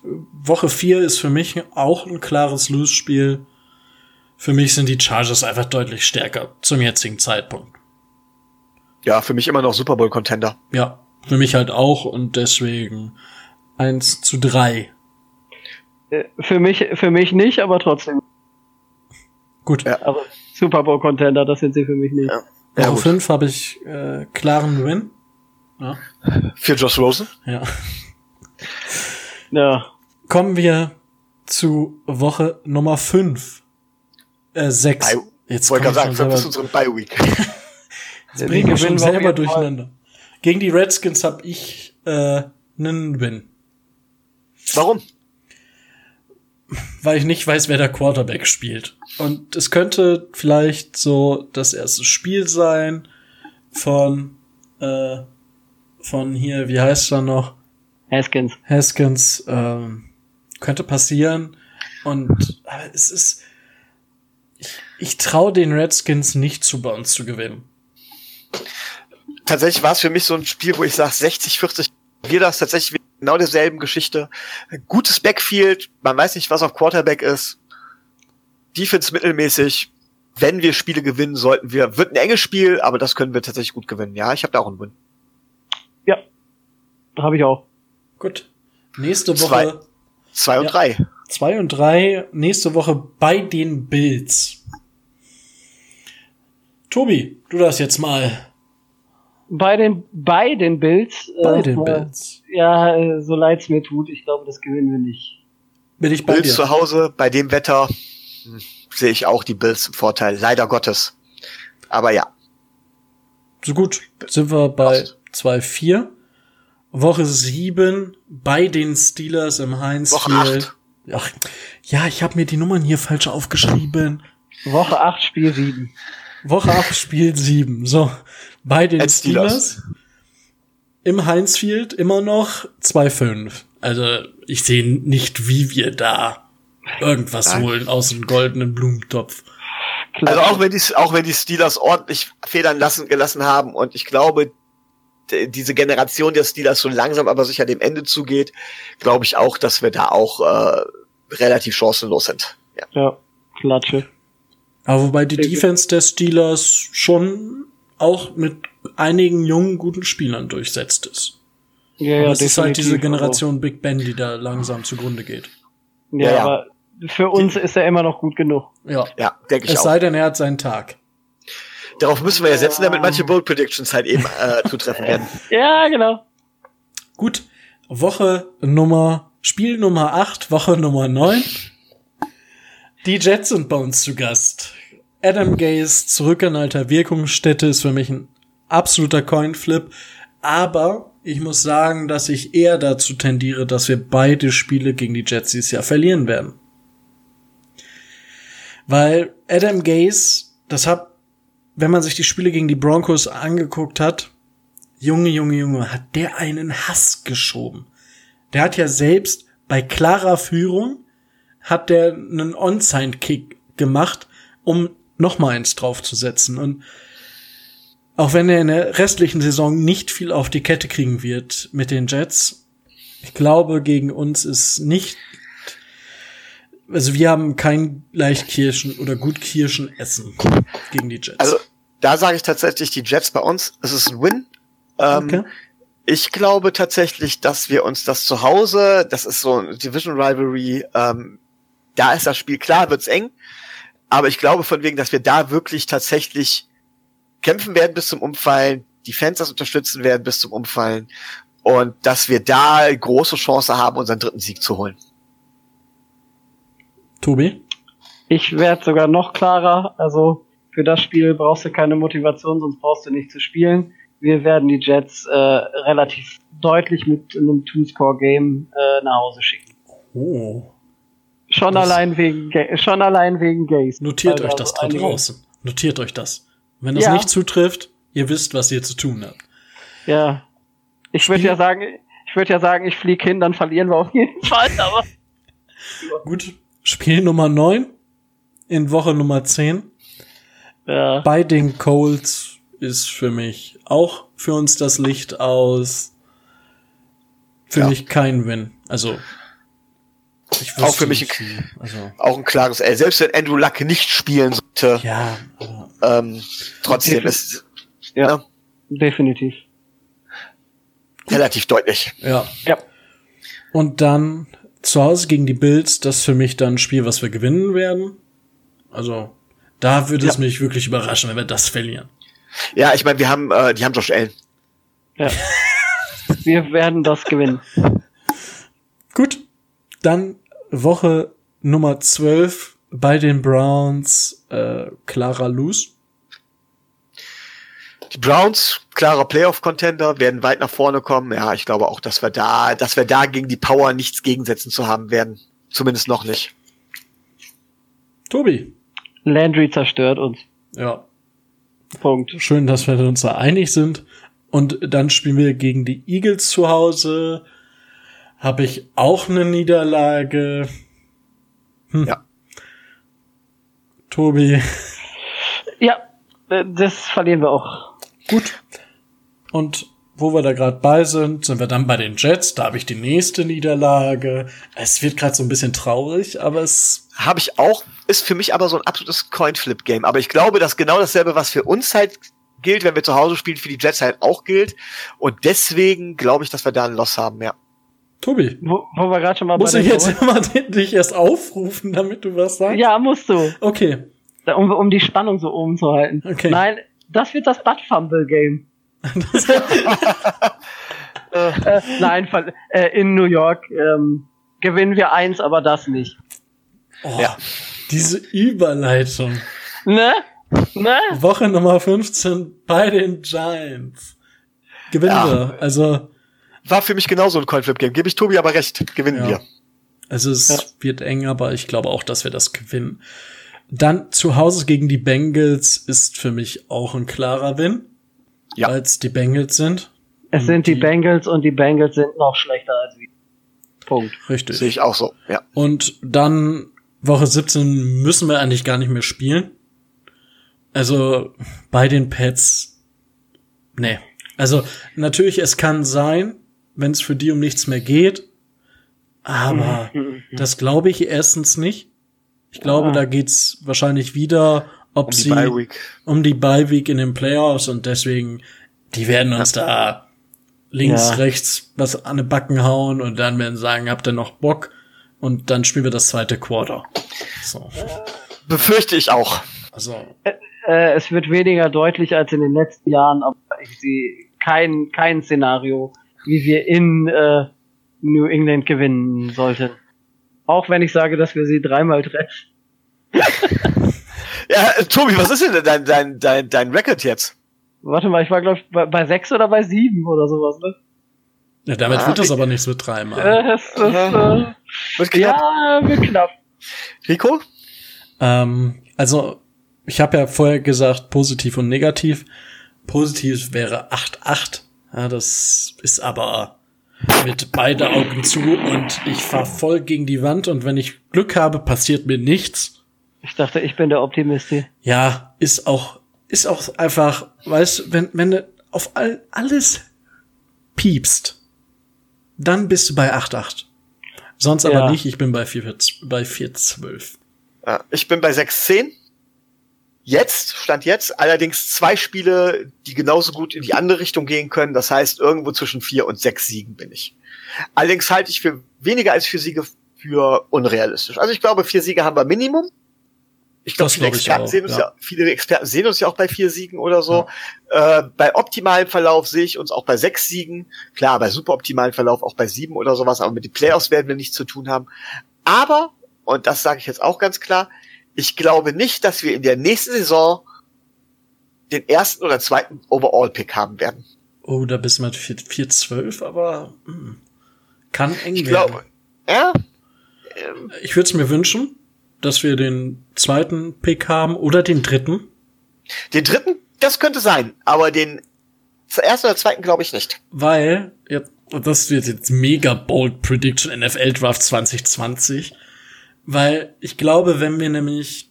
Speaker 2: Woche 4 ist für mich auch ein klares Lose-Spiel. Für mich sind die Chargers einfach deutlich stärker zum jetzigen Zeitpunkt.
Speaker 3: Ja, für mich immer noch Super Bowl-Contender.
Speaker 2: Ja, für mich halt auch und deswegen 1 zu 3.
Speaker 4: Äh, für mich, für mich nicht, aber trotzdem.
Speaker 2: Gut.
Speaker 4: Ja. Aber Super Bowl Contender, das sind sie für mich nicht. Ja.
Speaker 2: Woche ja, 5 habe ich äh, klaren Win. Ja.
Speaker 3: Für Josh Rosen?
Speaker 2: Ja.
Speaker 4: ja.
Speaker 2: Kommen wir zu Woche Nummer 5. Äh, 6.
Speaker 3: Bei, Jetzt wollte ich sagen, 5 ist unsere Bye Week.
Speaker 2: Jetzt bringen wir schon selber durcheinander. Gegen die Redskins habe ich äh, einen Win.
Speaker 3: Warum?
Speaker 2: Weil ich nicht weiß, wer der Quarterback spielt. Und es könnte vielleicht so das erste Spiel sein von äh, von hier, wie heißt er noch?
Speaker 4: Haskins.
Speaker 2: Haskins ähm, könnte passieren. Und aber es ist. Ich, ich traue den Redskins nicht zu, bei uns zu gewinnen.
Speaker 3: Tatsächlich war es für mich so ein Spiel, wo ich sage, 60, 40 wir das tatsächlich genau derselben Geschichte. Gutes Backfield, man weiß nicht, was auf Quarterback ist. Defense mittelmäßig. Wenn wir Spiele gewinnen sollten, wir wird ein enges Spiel, aber das können wir tatsächlich gut gewinnen. Ja, ich habe da auch einen Win.
Speaker 4: Ja, habe ich auch.
Speaker 2: Gut. Nächste Woche. Zwei,
Speaker 3: zwei und ja, drei.
Speaker 2: Zwei und drei. Nächste Woche bei den Bills. Tobi, du das jetzt mal.
Speaker 4: Bei den, bei den Bills.
Speaker 2: Bei äh, den Bills.
Speaker 4: Ja, äh, so leid's mir tut, ich glaube, das gewinnen wir nicht.
Speaker 2: Bin ich bei
Speaker 3: Bills
Speaker 2: dir.
Speaker 3: zu Hause, bei dem Wetter hm, sehe ich auch die Bills im Vorteil. Leider Gottes. Aber ja.
Speaker 2: So gut, sind wir bei 2-4. Woche 7 bei den Steelers im Heinz Woche Ach, ja, ich habe mir die Nummern hier falsch aufgeschrieben.
Speaker 4: Woche 8, Spiel 7.
Speaker 2: Woche 8, Spiel 7. So, bei den Steelers. Steelers. Im Heinzfield immer noch 2-5. Also, ich sehe nicht, wie wir da irgendwas Nein. holen aus dem goldenen Blumentopf.
Speaker 3: Klar. Also auch wenn die, auch wenn die Steelers ordentlich federn lassen, gelassen haben und ich glaube, diese Generation der Steelers so langsam aber sicher dem Ende zugeht, glaube ich auch, dass wir da auch äh, relativ chancenlos sind.
Speaker 4: Ja, ja Klatsche.
Speaker 2: Aber wobei die Defense der Steelers schon auch mit einigen jungen, guten Spielern durchsetzt ist. Ja, ja, es ist halt diese Generation auch. Big Ben, die da langsam zugrunde geht.
Speaker 4: Ja, ja, aber für uns ist er immer noch gut genug.
Speaker 2: Ja, ja denke ich es auch. Es sei denn, er hat seinen Tag.
Speaker 3: Darauf müssen wir ja setzen, damit manche Bold Predictions halt eben äh, zutreffen werden.
Speaker 4: Ja, genau.
Speaker 2: Gut. Woche Nummer, Spiel Nummer 8, Woche Nummer 9. Die Jets sind bei uns zu Gast. Adam Gaze zurück in alter Wirkungsstätte ist für mich ein absoluter Coinflip. Aber ich muss sagen, dass ich eher dazu tendiere, dass wir beide Spiele gegen die Jets dieses Jahr verlieren werden. Weil Adam Gaze, das hat wenn man sich die Spiele gegen die Broncos angeguckt hat, Junge, Junge, Junge, hat der einen Hass geschoben. Der hat ja selbst bei klarer Führung hat der einen Onside-Kick gemacht, um noch mal eins draufzusetzen. Und auch wenn er in der restlichen Saison nicht viel auf die Kette kriegen wird mit den Jets, ich glaube, gegen uns ist nicht, also wir haben kein Leichtkirschen oder Gutkirschen essen gegen die Jets.
Speaker 3: Also da sage ich tatsächlich die Jets bei uns. Es ist ein Win. Ähm, okay. Ich glaube tatsächlich, dass wir uns das zu Hause, das ist so ein Division Rivalry, ähm, da ist das Spiel klar, wird's eng. Aber ich glaube von wegen, dass wir da wirklich tatsächlich kämpfen werden bis zum Umfallen, die Fans das unterstützen werden bis zum Umfallen und dass wir da große Chance haben, unseren dritten Sieg zu holen.
Speaker 2: Tobi?
Speaker 4: Ich werde sogar noch klarer. Also für das Spiel brauchst du keine Motivation, sonst brauchst du nicht zu spielen. Wir werden die Jets äh, relativ deutlich mit einem Two-Score-Game äh, nach Hause schicken.
Speaker 2: Oh.
Speaker 4: Schon allein wegen schon allein wegen Gays.
Speaker 2: Notiert euch das da draußen. Notiert euch das. Wenn das ja. nicht zutrifft, ihr wisst, was ihr zu tun habt.
Speaker 4: Ja. Ich würde ja sagen, ich würde ja sagen, ich fliege hin, dann verlieren wir auf jeden Fall, aber.
Speaker 2: Gut. Spiel Nummer 9 in Woche Nummer 10.
Speaker 4: Ja.
Speaker 2: Bei den Colts ist für mich auch für uns das Licht aus. Für ja. mich kein Win. Also
Speaker 3: auch für mich ein, also. auch ein klares L. Selbst wenn Andrew Luck nicht spielen sollte,
Speaker 2: ja,
Speaker 3: ähm, trotzdem ist
Speaker 4: ja, ja, definitiv
Speaker 3: relativ deutlich.
Speaker 2: Ja. ja. Und dann zu Hause gegen die Bills, das ist für mich dann ein Spiel, was wir gewinnen werden. Also da würde ja. es mich wirklich überraschen, wenn wir das verlieren.
Speaker 3: Ja, ich meine, wir haben, äh, die haben Josh Allen.
Speaker 4: Ja. wir werden das gewinnen.
Speaker 2: Gut, dann Woche Nummer 12 bei den Browns, äh, Clara Lose.
Speaker 3: Die Browns, klarer Playoff-Contender, werden weit nach vorne kommen. Ja, ich glaube auch, dass wir da, dass wir da gegen die Power nichts gegensetzen zu haben werden. Zumindest noch nicht.
Speaker 2: Tobi.
Speaker 4: Landry zerstört uns.
Speaker 2: Ja. Punkt. Schön, dass wir uns da einig sind. Und dann spielen wir gegen die Eagles zu Hause. Habe ich auch eine Niederlage.
Speaker 3: Hm. Ja.
Speaker 2: Tobi.
Speaker 4: Ja, äh, das verlieren wir auch.
Speaker 2: Gut. Und wo wir da gerade bei sind, sind wir dann bei den Jets. Da habe ich die nächste Niederlage. Es wird gerade so ein bisschen traurig, aber es
Speaker 3: habe ich auch. Ist für mich aber so ein absolutes Coinflip-Game. Aber ich glaube, dass genau dasselbe, was für uns halt gilt, wenn wir zu Hause spielen, für die Jets halt auch gilt. Und deswegen glaube ich, dass wir da ein Loss haben, ja.
Speaker 2: Tobi.
Speaker 4: Wo, wo wir gerade schon mal
Speaker 2: Muss ich jetzt immer dich erst aufrufen, damit du was sagst?
Speaker 4: Ja, musst du.
Speaker 2: Okay.
Speaker 4: Um, um die Spannung so oben zu halten.
Speaker 2: Okay.
Speaker 4: Nein, das wird das Butt Fumble Game. Äh, nein, äh, in New York ähm, gewinnen wir eins, aber das nicht.
Speaker 2: Oh, ja. Diese Überleitung.
Speaker 4: Ne? Ne?
Speaker 2: Woche Nummer 15 bei den Giants. Gewinnen ja. wir. Also.
Speaker 3: War für mich genauso ein Coinflip-Game. Gebe ich Tobi aber recht. Gewinnen ja. wir.
Speaker 2: Also es ja. wird eng, aber ich glaube auch, dass wir das gewinnen. Dann zu Hause gegen die Bengals ist für mich auch ein klarer Win. Ja. Es die Bengals sind.
Speaker 4: Es sind die, die, Bengals und die Bengals sind noch schlechter als wir. Punkt.
Speaker 2: Richtig.
Speaker 3: Sehe ich auch so, ja.
Speaker 2: Und dann Woche 17 müssen wir eigentlich gar nicht mehr spielen. Also bei den Pets, nee. Also natürlich, es kann sein, wenn es für die um nichts mehr geht, aber das glaube ich erstens nicht. Ich glaube, ah. da geht's wahrscheinlich wieder, ob um sie um die Bye Week in den Playoffs und deswegen, die werden uns ja. da links, ja. rechts was an den Backen hauen und dann werden sagen, habt ihr noch Bock? Und dann spielen wir das zweite Quarter. So.
Speaker 3: Befürchte ich auch.
Speaker 2: Also.
Speaker 4: Äh, äh, es wird weniger deutlich als in den letzten Jahren, aber ich sehe kein, kein Szenario, wie wir in äh, New England gewinnen sollten. Auch wenn ich sage, dass wir sie dreimal treffen.
Speaker 3: ja, Tobi, was ist denn dein, dein, dein, dein Record jetzt?
Speaker 4: Warte mal, ich war, glaube ich, bei, bei sechs oder bei sieben oder sowas, ne?
Speaker 2: Ja, damit ah, wird das aber nichts mit dreimal.
Speaker 4: Äh, äh, wird knapp. Ja, wird knapp.
Speaker 3: Rico?
Speaker 2: Ähm, also, ich habe ja vorher gesagt, positiv und negativ. Positiv wäre 8-8. Ja, das ist aber mit beide Augen zu und ich fahr voll gegen die Wand und wenn ich Glück habe, passiert mir nichts.
Speaker 4: Ich dachte, ich bin der Optimist hier.
Speaker 2: Ja, ist auch, ist auch einfach, weißt, wenn, wenn du auf all, alles piepst, dann bist du bei 8,8. Sonst ja. aber nicht, ich bin bei 4,12. Bei 4,
Speaker 3: ja, ich bin bei 6,10. Jetzt, stand jetzt, allerdings zwei Spiele, die genauso gut in die andere Richtung gehen können. Das heißt, irgendwo zwischen vier und sechs Siegen bin ich. Allerdings halte ich für weniger als vier Siege für unrealistisch. Also ich glaube, vier Siege haben wir Minimum. Ich glaube, viele, glaub Experten sehen uns ja. ja. viele Experten sehen uns ja auch bei vier Siegen oder so. Ja. Äh, bei optimalem Verlauf sehe ich uns auch bei sechs Siegen. Klar, bei superoptimalem Verlauf auch bei sieben oder sowas, aber mit den Playoffs werden wir nichts zu tun haben. Aber, und das sage ich jetzt auch ganz klar, ich glaube nicht, dass wir in der nächsten Saison den ersten oder zweiten Overall-Pick haben werden.
Speaker 2: Oh, da bist du mit 4-12, aber mh, hm, kann eng
Speaker 3: ich
Speaker 2: werden.
Speaker 3: Glaube, ja,
Speaker 2: ähm, ich würde es mir wünschen, dass wir den zweiten Pick haben oder den dritten.
Speaker 3: Den dritten, das könnte sein, aber den ersten oder zweiten glaube ich nicht.
Speaker 2: Weil, ja, das wird jetzt mega bold Prediction NFL Draft 2020. Weil ich glaube, wenn wir nämlich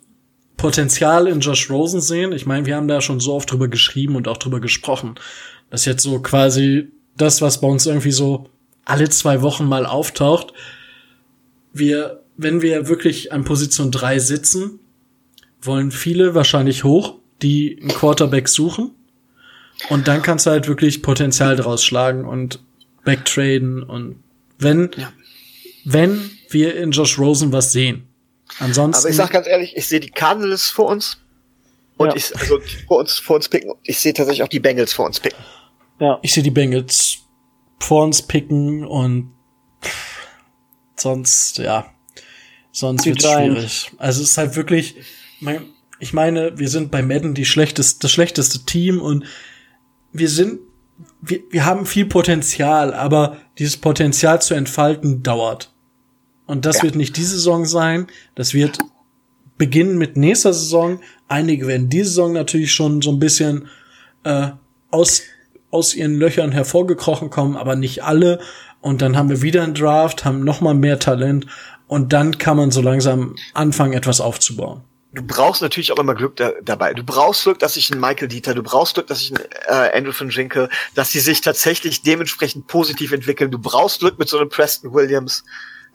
Speaker 2: Potenzial in Josh Rosen sehen, ich meine, wir haben da schon so oft drüber geschrieben und auch drüber gesprochen, Das ist jetzt so quasi das, was bei uns irgendwie so alle zwei Wochen mal auftaucht. Wir, wenn wir wirklich an Position drei sitzen, wollen viele wahrscheinlich hoch, die einen Quarterback suchen. Und dann kannst du halt wirklich Potenzial draus schlagen und backtraden und wenn, ja. wenn wir in Josh Rosen was sehen. Ansonsten.
Speaker 3: Aber ich sag ganz ehrlich, ich sehe die Cardinals vor uns. Und ja. ich, also vor uns, vor uns picken. Ich sehe tatsächlich auch die Bengals vor uns picken.
Speaker 2: Ja. Ich sehe die Bengals vor uns picken und sonst, ja, sonst wird schwierig. Also es ist halt wirklich, ich meine, wir sind bei Madden die schlechteste, das schlechteste Team und wir sind, wir, wir haben viel Potenzial, aber dieses Potenzial zu entfalten dauert. Und das ja. wird nicht diese Saison sein, das wird beginnen mit nächster Saison. Einige werden diese Saison natürlich schon so ein bisschen äh, aus aus ihren Löchern hervorgekrochen kommen, aber nicht alle. Und dann haben wir wieder einen Draft, haben noch mal mehr Talent und dann kann man so langsam anfangen, etwas aufzubauen.
Speaker 3: Du brauchst natürlich auch immer Glück da, dabei. Du brauchst Glück, dass ich einen Michael Dieter, du brauchst Glück, dass ich einen äh, Andrew von Jinke, dass sie sich tatsächlich dementsprechend positiv entwickeln. Du brauchst Glück mit so einem Preston Williams.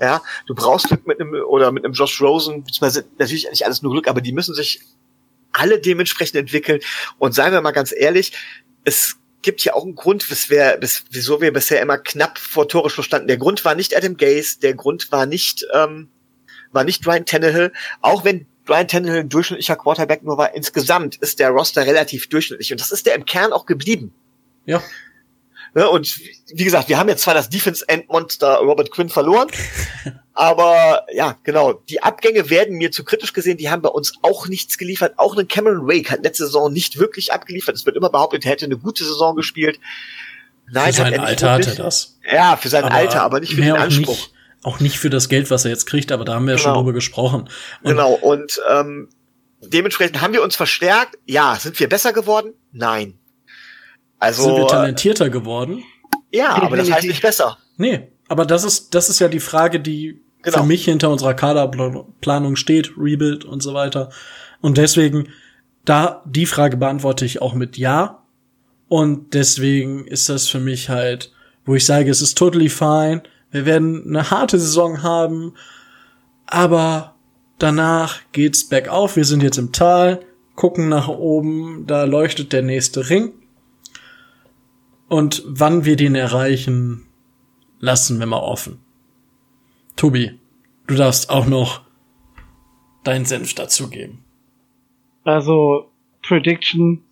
Speaker 3: Ja, du brauchst Glück mit einem oder mit einem Josh Rosen, beziehungsweise natürlich nicht alles nur Glück, aber die müssen sich alle dementsprechend entwickeln. Und seien wir mal ganz ehrlich, es gibt ja auch einen Grund, wir, wieso wir bisher immer knapp vor Tore standen. Der Grund war nicht Adam Gaze, der Grund war nicht, ähm, war nicht Ryan Tannehill, auch wenn Ryan Tannehill ein durchschnittlicher Quarterback nur war. Insgesamt ist der Roster relativ durchschnittlich und das ist der im Kern auch geblieben.
Speaker 2: Ja.
Speaker 3: Ne, und wie gesagt, wir haben jetzt zwar das Defense-Endmonster Robert Quinn verloren, aber ja, genau, die Abgänge werden mir zu kritisch gesehen, die haben bei uns auch nichts geliefert. Auch ein Cameron Wake hat letzte Saison nicht wirklich abgeliefert. Es wird immer behauptet, er hätte eine gute Saison gespielt.
Speaker 2: Nein, für sein Alter hat er das.
Speaker 3: Ja, für sein aber Alter, aber nicht für den Anspruch.
Speaker 2: Nicht, auch nicht für das Geld, was er jetzt kriegt, aber da haben wir ja genau. schon drüber gesprochen.
Speaker 3: Und genau, und ähm, dementsprechend haben wir uns verstärkt. Ja, sind wir besser geworden? Nein.
Speaker 2: Also, sind wir talentierter geworden?
Speaker 3: Ja, aber das heißt nicht besser.
Speaker 2: Nee, aber das ist, das ist ja die Frage, die genau. für mich hinter unserer Kaderplanung steht, Rebuild und so weiter. Und deswegen, da, die Frage beantworte ich auch mit Ja. Und deswegen ist das für mich halt, wo ich sage, es ist totally fine. Wir werden eine harte Saison haben, aber danach geht's bergauf. Wir sind jetzt im Tal, gucken nach oben, da leuchtet der nächste Ring. Und wann wir den erreichen, lassen wir mal offen. Tobi, du darfst auch noch deinen Senf dazugeben.
Speaker 4: Also, Prediction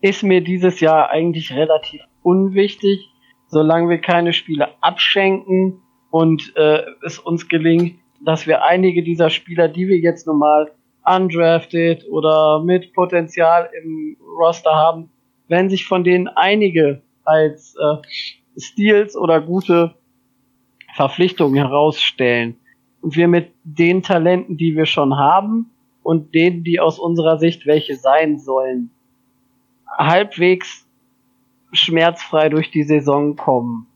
Speaker 4: ist mir dieses Jahr eigentlich relativ unwichtig, solange wir keine Spiele abschenken und äh, es uns gelingt, dass wir einige dieser Spieler, die wir jetzt normal undrafted oder mit Potenzial im Roster haben, wenn sich von denen einige als äh, Steals oder gute Verpflichtungen herausstellen. Und wir mit den Talenten, die wir schon haben und denen, die aus unserer Sicht welche sein sollen, halbwegs schmerzfrei durch die Saison kommen,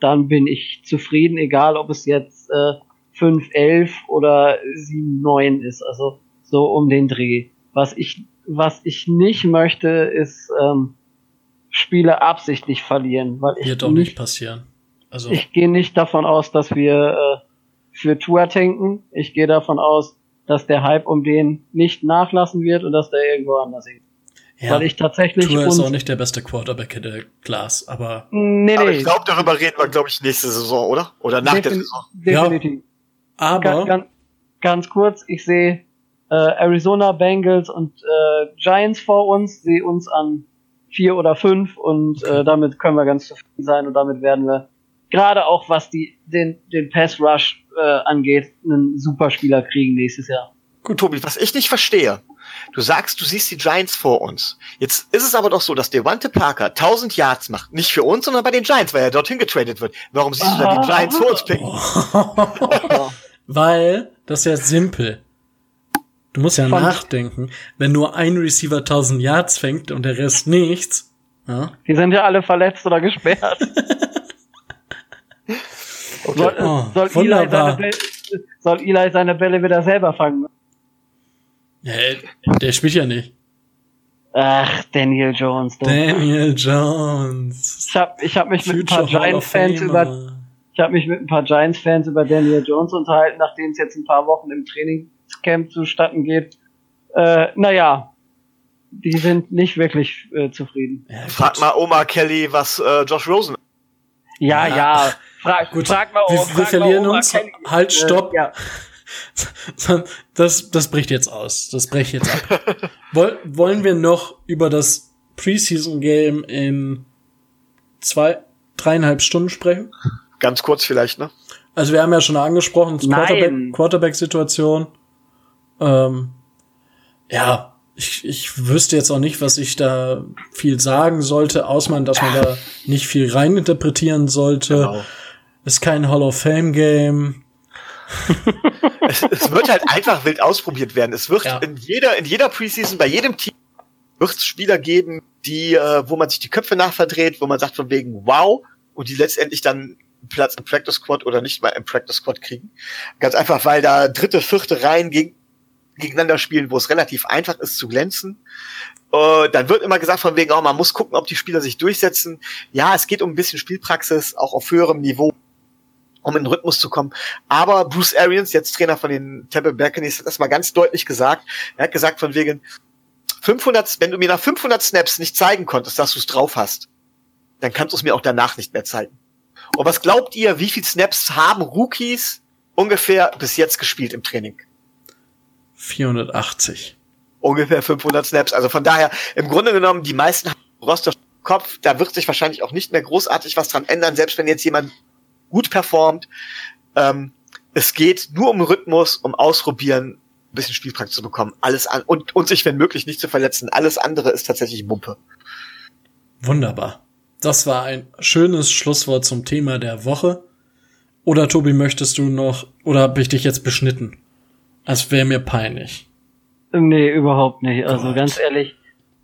Speaker 4: dann bin ich zufrieden, egal ob es jetzt äh, 5, 11 oder 7, 9 ist, also so um den Dreh. Was ich, was ich nicht möchte, ist ähm, Spiele absichtlich verlieren, weil ich
Speaker 2: wird doch nicht passieren.
Speaker 4: Also ich gehe nicht davon aus, dass wir äh, für Tour tanken. Ich gehe davon aus, dass der Hype um den nicht nachlassen wird und dass der irgendwo anders ist. Ja, weil ich tatsächlich
Speaker 2: Tour ist auch nicht der beste Quarterback in der Class, aber
Speaker 3: nee, nee. Aber ich glaube, darüber reden wir, glaube ich, nächste Saison, oder? Oder nach Defin der Saison.
Speaker 4: Definitiv. Ja, aber ganz, ganz kurz, ich sehe äh, Arizona Bengals und äh, Giants vor uns, sehe uns an vier oder fünf und äh, damit können wir ganz zufrieden sein und damit werden wir gerade auch was die den den Pass Rush äh, angeht einen super Spieler kriegen nächstes Jahr.
Speaker 3: Gut, Tobi, was ich nicht verstehe, du sagst, du siehst die Giants vor uns. Jetzt ist es aber doch so, dass Devante Parker 1000 Yards macht, nicht für uns, sondern bei den Giants, weil er dorthin getradet wird. Warum siehst du da die Giants vor uns picken?
Speaker 2: weil das ist ja simpel. Du musst ja nachdenken, wenn nur ein Receiver 1000 Yards fängt und der Rest nichts. Ja?
Speaker 4: Die sind ja alle verletzt oder gesperrt. okay. soll, oh, soll, Eli seine Bälle, soll Eli seine Bälle wieder selber fangen?
Speaker 2: Ja, der spielt ja nicht.
Speaker 4: Ach, Daniel Jones.
Speaker 2: Doch. Daniel Jones.
Speaker 4: Ich habe ich hab mich Future mit ein paar Giants-Fans über ich habe mich mit ein paar Giants-Fans über Daniel Jones unterhalten, nachdem es jetzt ein paar Wochen im Trainingscamp zustatten geht. Äh, naja, die sind nicht wirklich äh, zufrieden.
Speaker 3: Ja, Frag mal Oma Kelly, was äh, Josh Rosen.
Speaker 4: Ja, ja. ja.
Speaker 2: Frag, gut. frag mal, wir, frag wir verlieren mal uns. Kelly. Halt, stopp. Äh, ja. Das, das bricht jetzt aus. Das breche jetzt ab. Wollen wir noch über das Preseason Game in zwei, dreieinhalb Stunden sprechen?
Speaker 3: Ganz kurz vielleicht, ne?
Speaker 2: Also wir haben ja schon angesprochen, Quarterback-Situation. Ähm, ja, ich, ich wüsste jetzt auch nicht, was ich da viel sagen sollte, außer dass man da nicht viel reininterpretieren sollte. Genau. Ist kein Hall of Fame Game.
Speaker 3: es, es, wird halt einfach wild ausprobiert werden. Es wird ja. in jeder, in jeder Preseason, bei jedem Team wird es Spieler geben, die, äh, wo man sich die Köpfe nachverdreht, wo man sagt von wegen wow, und die letztendlich dann Platz im Practice Squad oder nicht mal im Practice Squad kriegen. Ganz einfach, weil da dritte, vierte Reihen gegen, gegeneinander spielen, wo es relativ einfach ist zu glänzen. Uh, dann wird immer gesagt von wegen, oh, man muss gucken, ob die Spieler sich durchsetzen. Ja, es geht um ein bisschen Spielpraxis, auch auf höherem Niveau, um in den Rhythmus zu kommen. Aber Bruce Arians, jetzt Trainer von den Tampa Buccaneers, hat das mal ganz deutlich gesagt. Er hat gesagt von wegen, 500, wenn du mir nach 500 Snaps nicht zeigen konntest, dass du es drauf hast, dann kannst du es mir auch danach nicht mehr zeigen. Und was glaubt ihr, wie viel Snaps haben Rookies ungefähr bis jetzt gespielt im Training?
Speaker 2: 480.
Speaker 3: Ungefähr 500 Snaps. Also von daher, im Grunde genommen, die meisten haben Roster Kopf, da wird sich wahrscheinlich auch nicht mehr großartig was dran ändern, selbst wenn jetzt jemand gut performt. Ähm, es geht nur um Rhythmus, um Ausprobieren, ein bisschen Spielpraxis zu bekommen. Alles an und, und sich, wenn möglich, nicht zu verletzen. Alles andere ist tatsächlich Mumpe.
Speaker 2: Wunderbar. Das war ein schönes Schlusswort zum Thema der Woche. Oder Tobi, möchtest du noch, oder habe ich dich jetzt beschnitten? Das wäre mir peinlich.
Speaker 4: Nee, überhaupt nicht. Also Gott. ganz ehrlich,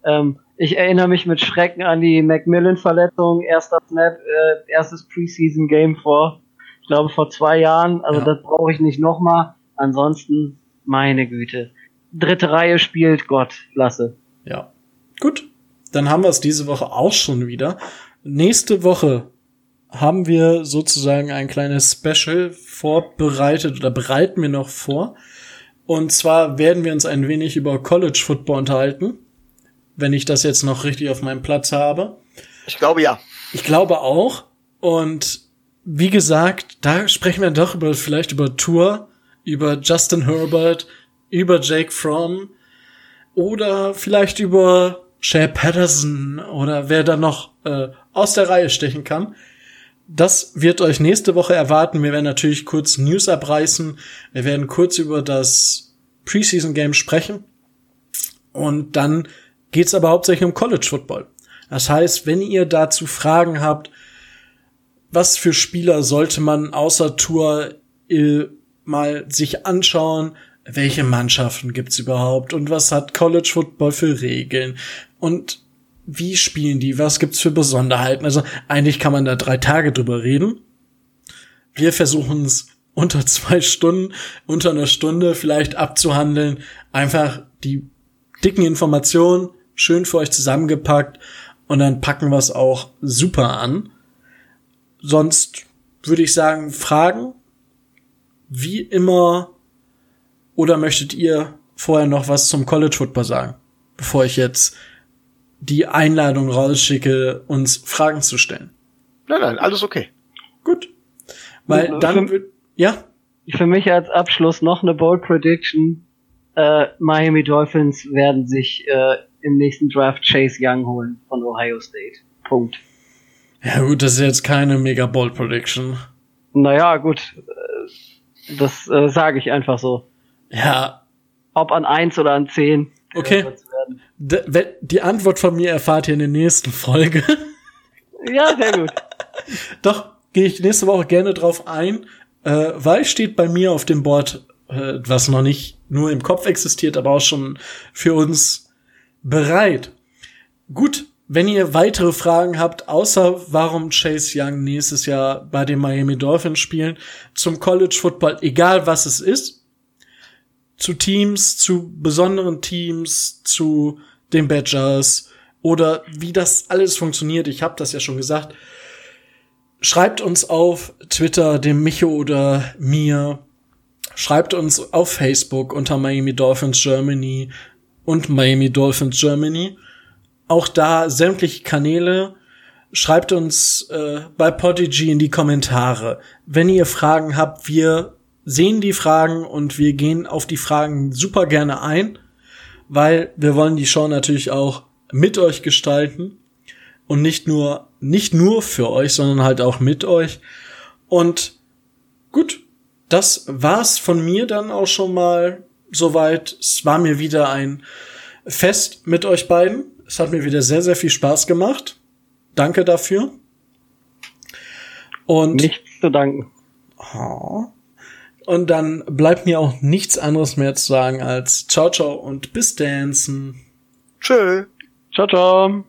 Speaker 4: ähm, ich erinnere mich mit Schrecken an die Macmillan-Verletzung, erster Snap, äh, erstes Preseason-Game vor, ich glaube vor zwei Jahren. Also ja. das brauche ich nicht nochmal. Ansonsten, meine Güte. Dritte Reihe spielt Gott, lasse.
Speaker 2: Ja. Gut dann haben wir es diese Woche auch schon wieder. Nächste Woche haben wir sozusagen ein kleines Special vorbereitet oder bereiten wir noch vor. Und zwar werden wir uns ein wenig über College Football unterhalten, wenn ich das jetzt noch richtig auf meinem Platz habe.
Speaker 3: Ich glaube ja.
Speaker 2: Ich glaube auch. Und wie gesagt, da sprechen wir doch über vielleicht über Tour, über Justin Herbert, über Jake Fromm oder vielleicht über Shea Patterson oder wer da noch äh, aus der Reihe stechen kann. Das wird euch nächste Woche erwarten. Wir werden natürlich kurz News abreißen. Wir werden kurz über das Preseason Game sprechen. Und dann geht's aber hauptsächlich um College Football. Das heißt, wenn ihr dazu Fragen habt, was für Spieler sollte man außer Tour äh, mal sich anschauen, welche Mannschaften gibt's überhaupt und was hat College Football für Regeln und wie spielen die, was gibt's für Besonderheiten. Also eigentlich kann man da drei Tage drüber reden. Wir versuchen es unter zwei Stunden, unter einer Stunde vielleicht abzuhandeln. Einfach die dicken Informationen schön für euch zusammengepackt und dann packen wir es auch super an. Sonst würde ich sagen, Fragen wie immer oder möchtet ihr vorher noch was zum College Football sagen, bevor ich jetzt die Einladung rausschicke, uns Fragen zu stellen?
Speaker 3: Nein, nein, alles okay.
Speaker 2: Gut. Weil dann wird, ja?
Speaker 4: Für mich als Abschluss noch eine Bold Prediction. Äh, Miami Dolphins werden sich äh, im nächsten Draft Chase Young holen von Ohio State. Punkt.
Speaker 2: Ja gut, das ist jetzt keine mega Bold Prediction.
Speaker 4: Naja, gut. Äh, das äh, sage ich einfach so.
Speaker 2: Ja.
Speaker 4: Ob an eins oder an zehn.
Speaker 2: Okay. Die Antwort von mir erfahrt ihr in der nächsten Folge.
Speaker 4: Ja, sehr gut.
Speaker 2: Doch, gehe ich nächste Woche gerne drauf ein, äh, weil steht bei mir auf dem Board, äh, was noch nicht nur im Kopf existiert, aber auch schon für uns bereit. Gut, wenn ihr weitere Fragen habt, außer warum Chase Young nächstes Jahr bei den Miami Dolphins spielen, zum College Football, egal was es ist, zu Teams, zu besonderen Teams, zu den Badgers oder wie das alles funktioniert. Ich habe das ja schon gesagt. Schreibt uns auf Twitter, dem Micho oder mir. Schreibt uns auf Facebook unter Miami Dolphins Germany und Miami Dolphins Germany. Auch da sämtliche Kanäle. Schreibt uns äh, bei Podigy in die Kommentare. Wenn ihr Fragen habt, wir sehen die Fragen und wir gehen auf die Fragen super gerne ein, weil wir wollen die Show natürlich auch mit euch gestalten und nicht nur nicht nur für euch, sondern halt auch mit euch. Und gut, das war's von mir dann auch schon mal soweit. Es war mir wieder ein Fest mit euch beiden. Es hat mir wieder sehr, sehr viel Spaß gemacht. Danke dafür. Und
Speaker 4: nichts zu danken.
Speaker 2: Oh, und dann bleibt mir auch nichts anderes mehr zu sagen als ciao, ciao und bis dancen.
Speaker 3: Tschö.
Speaker 4: Ciao, ciao.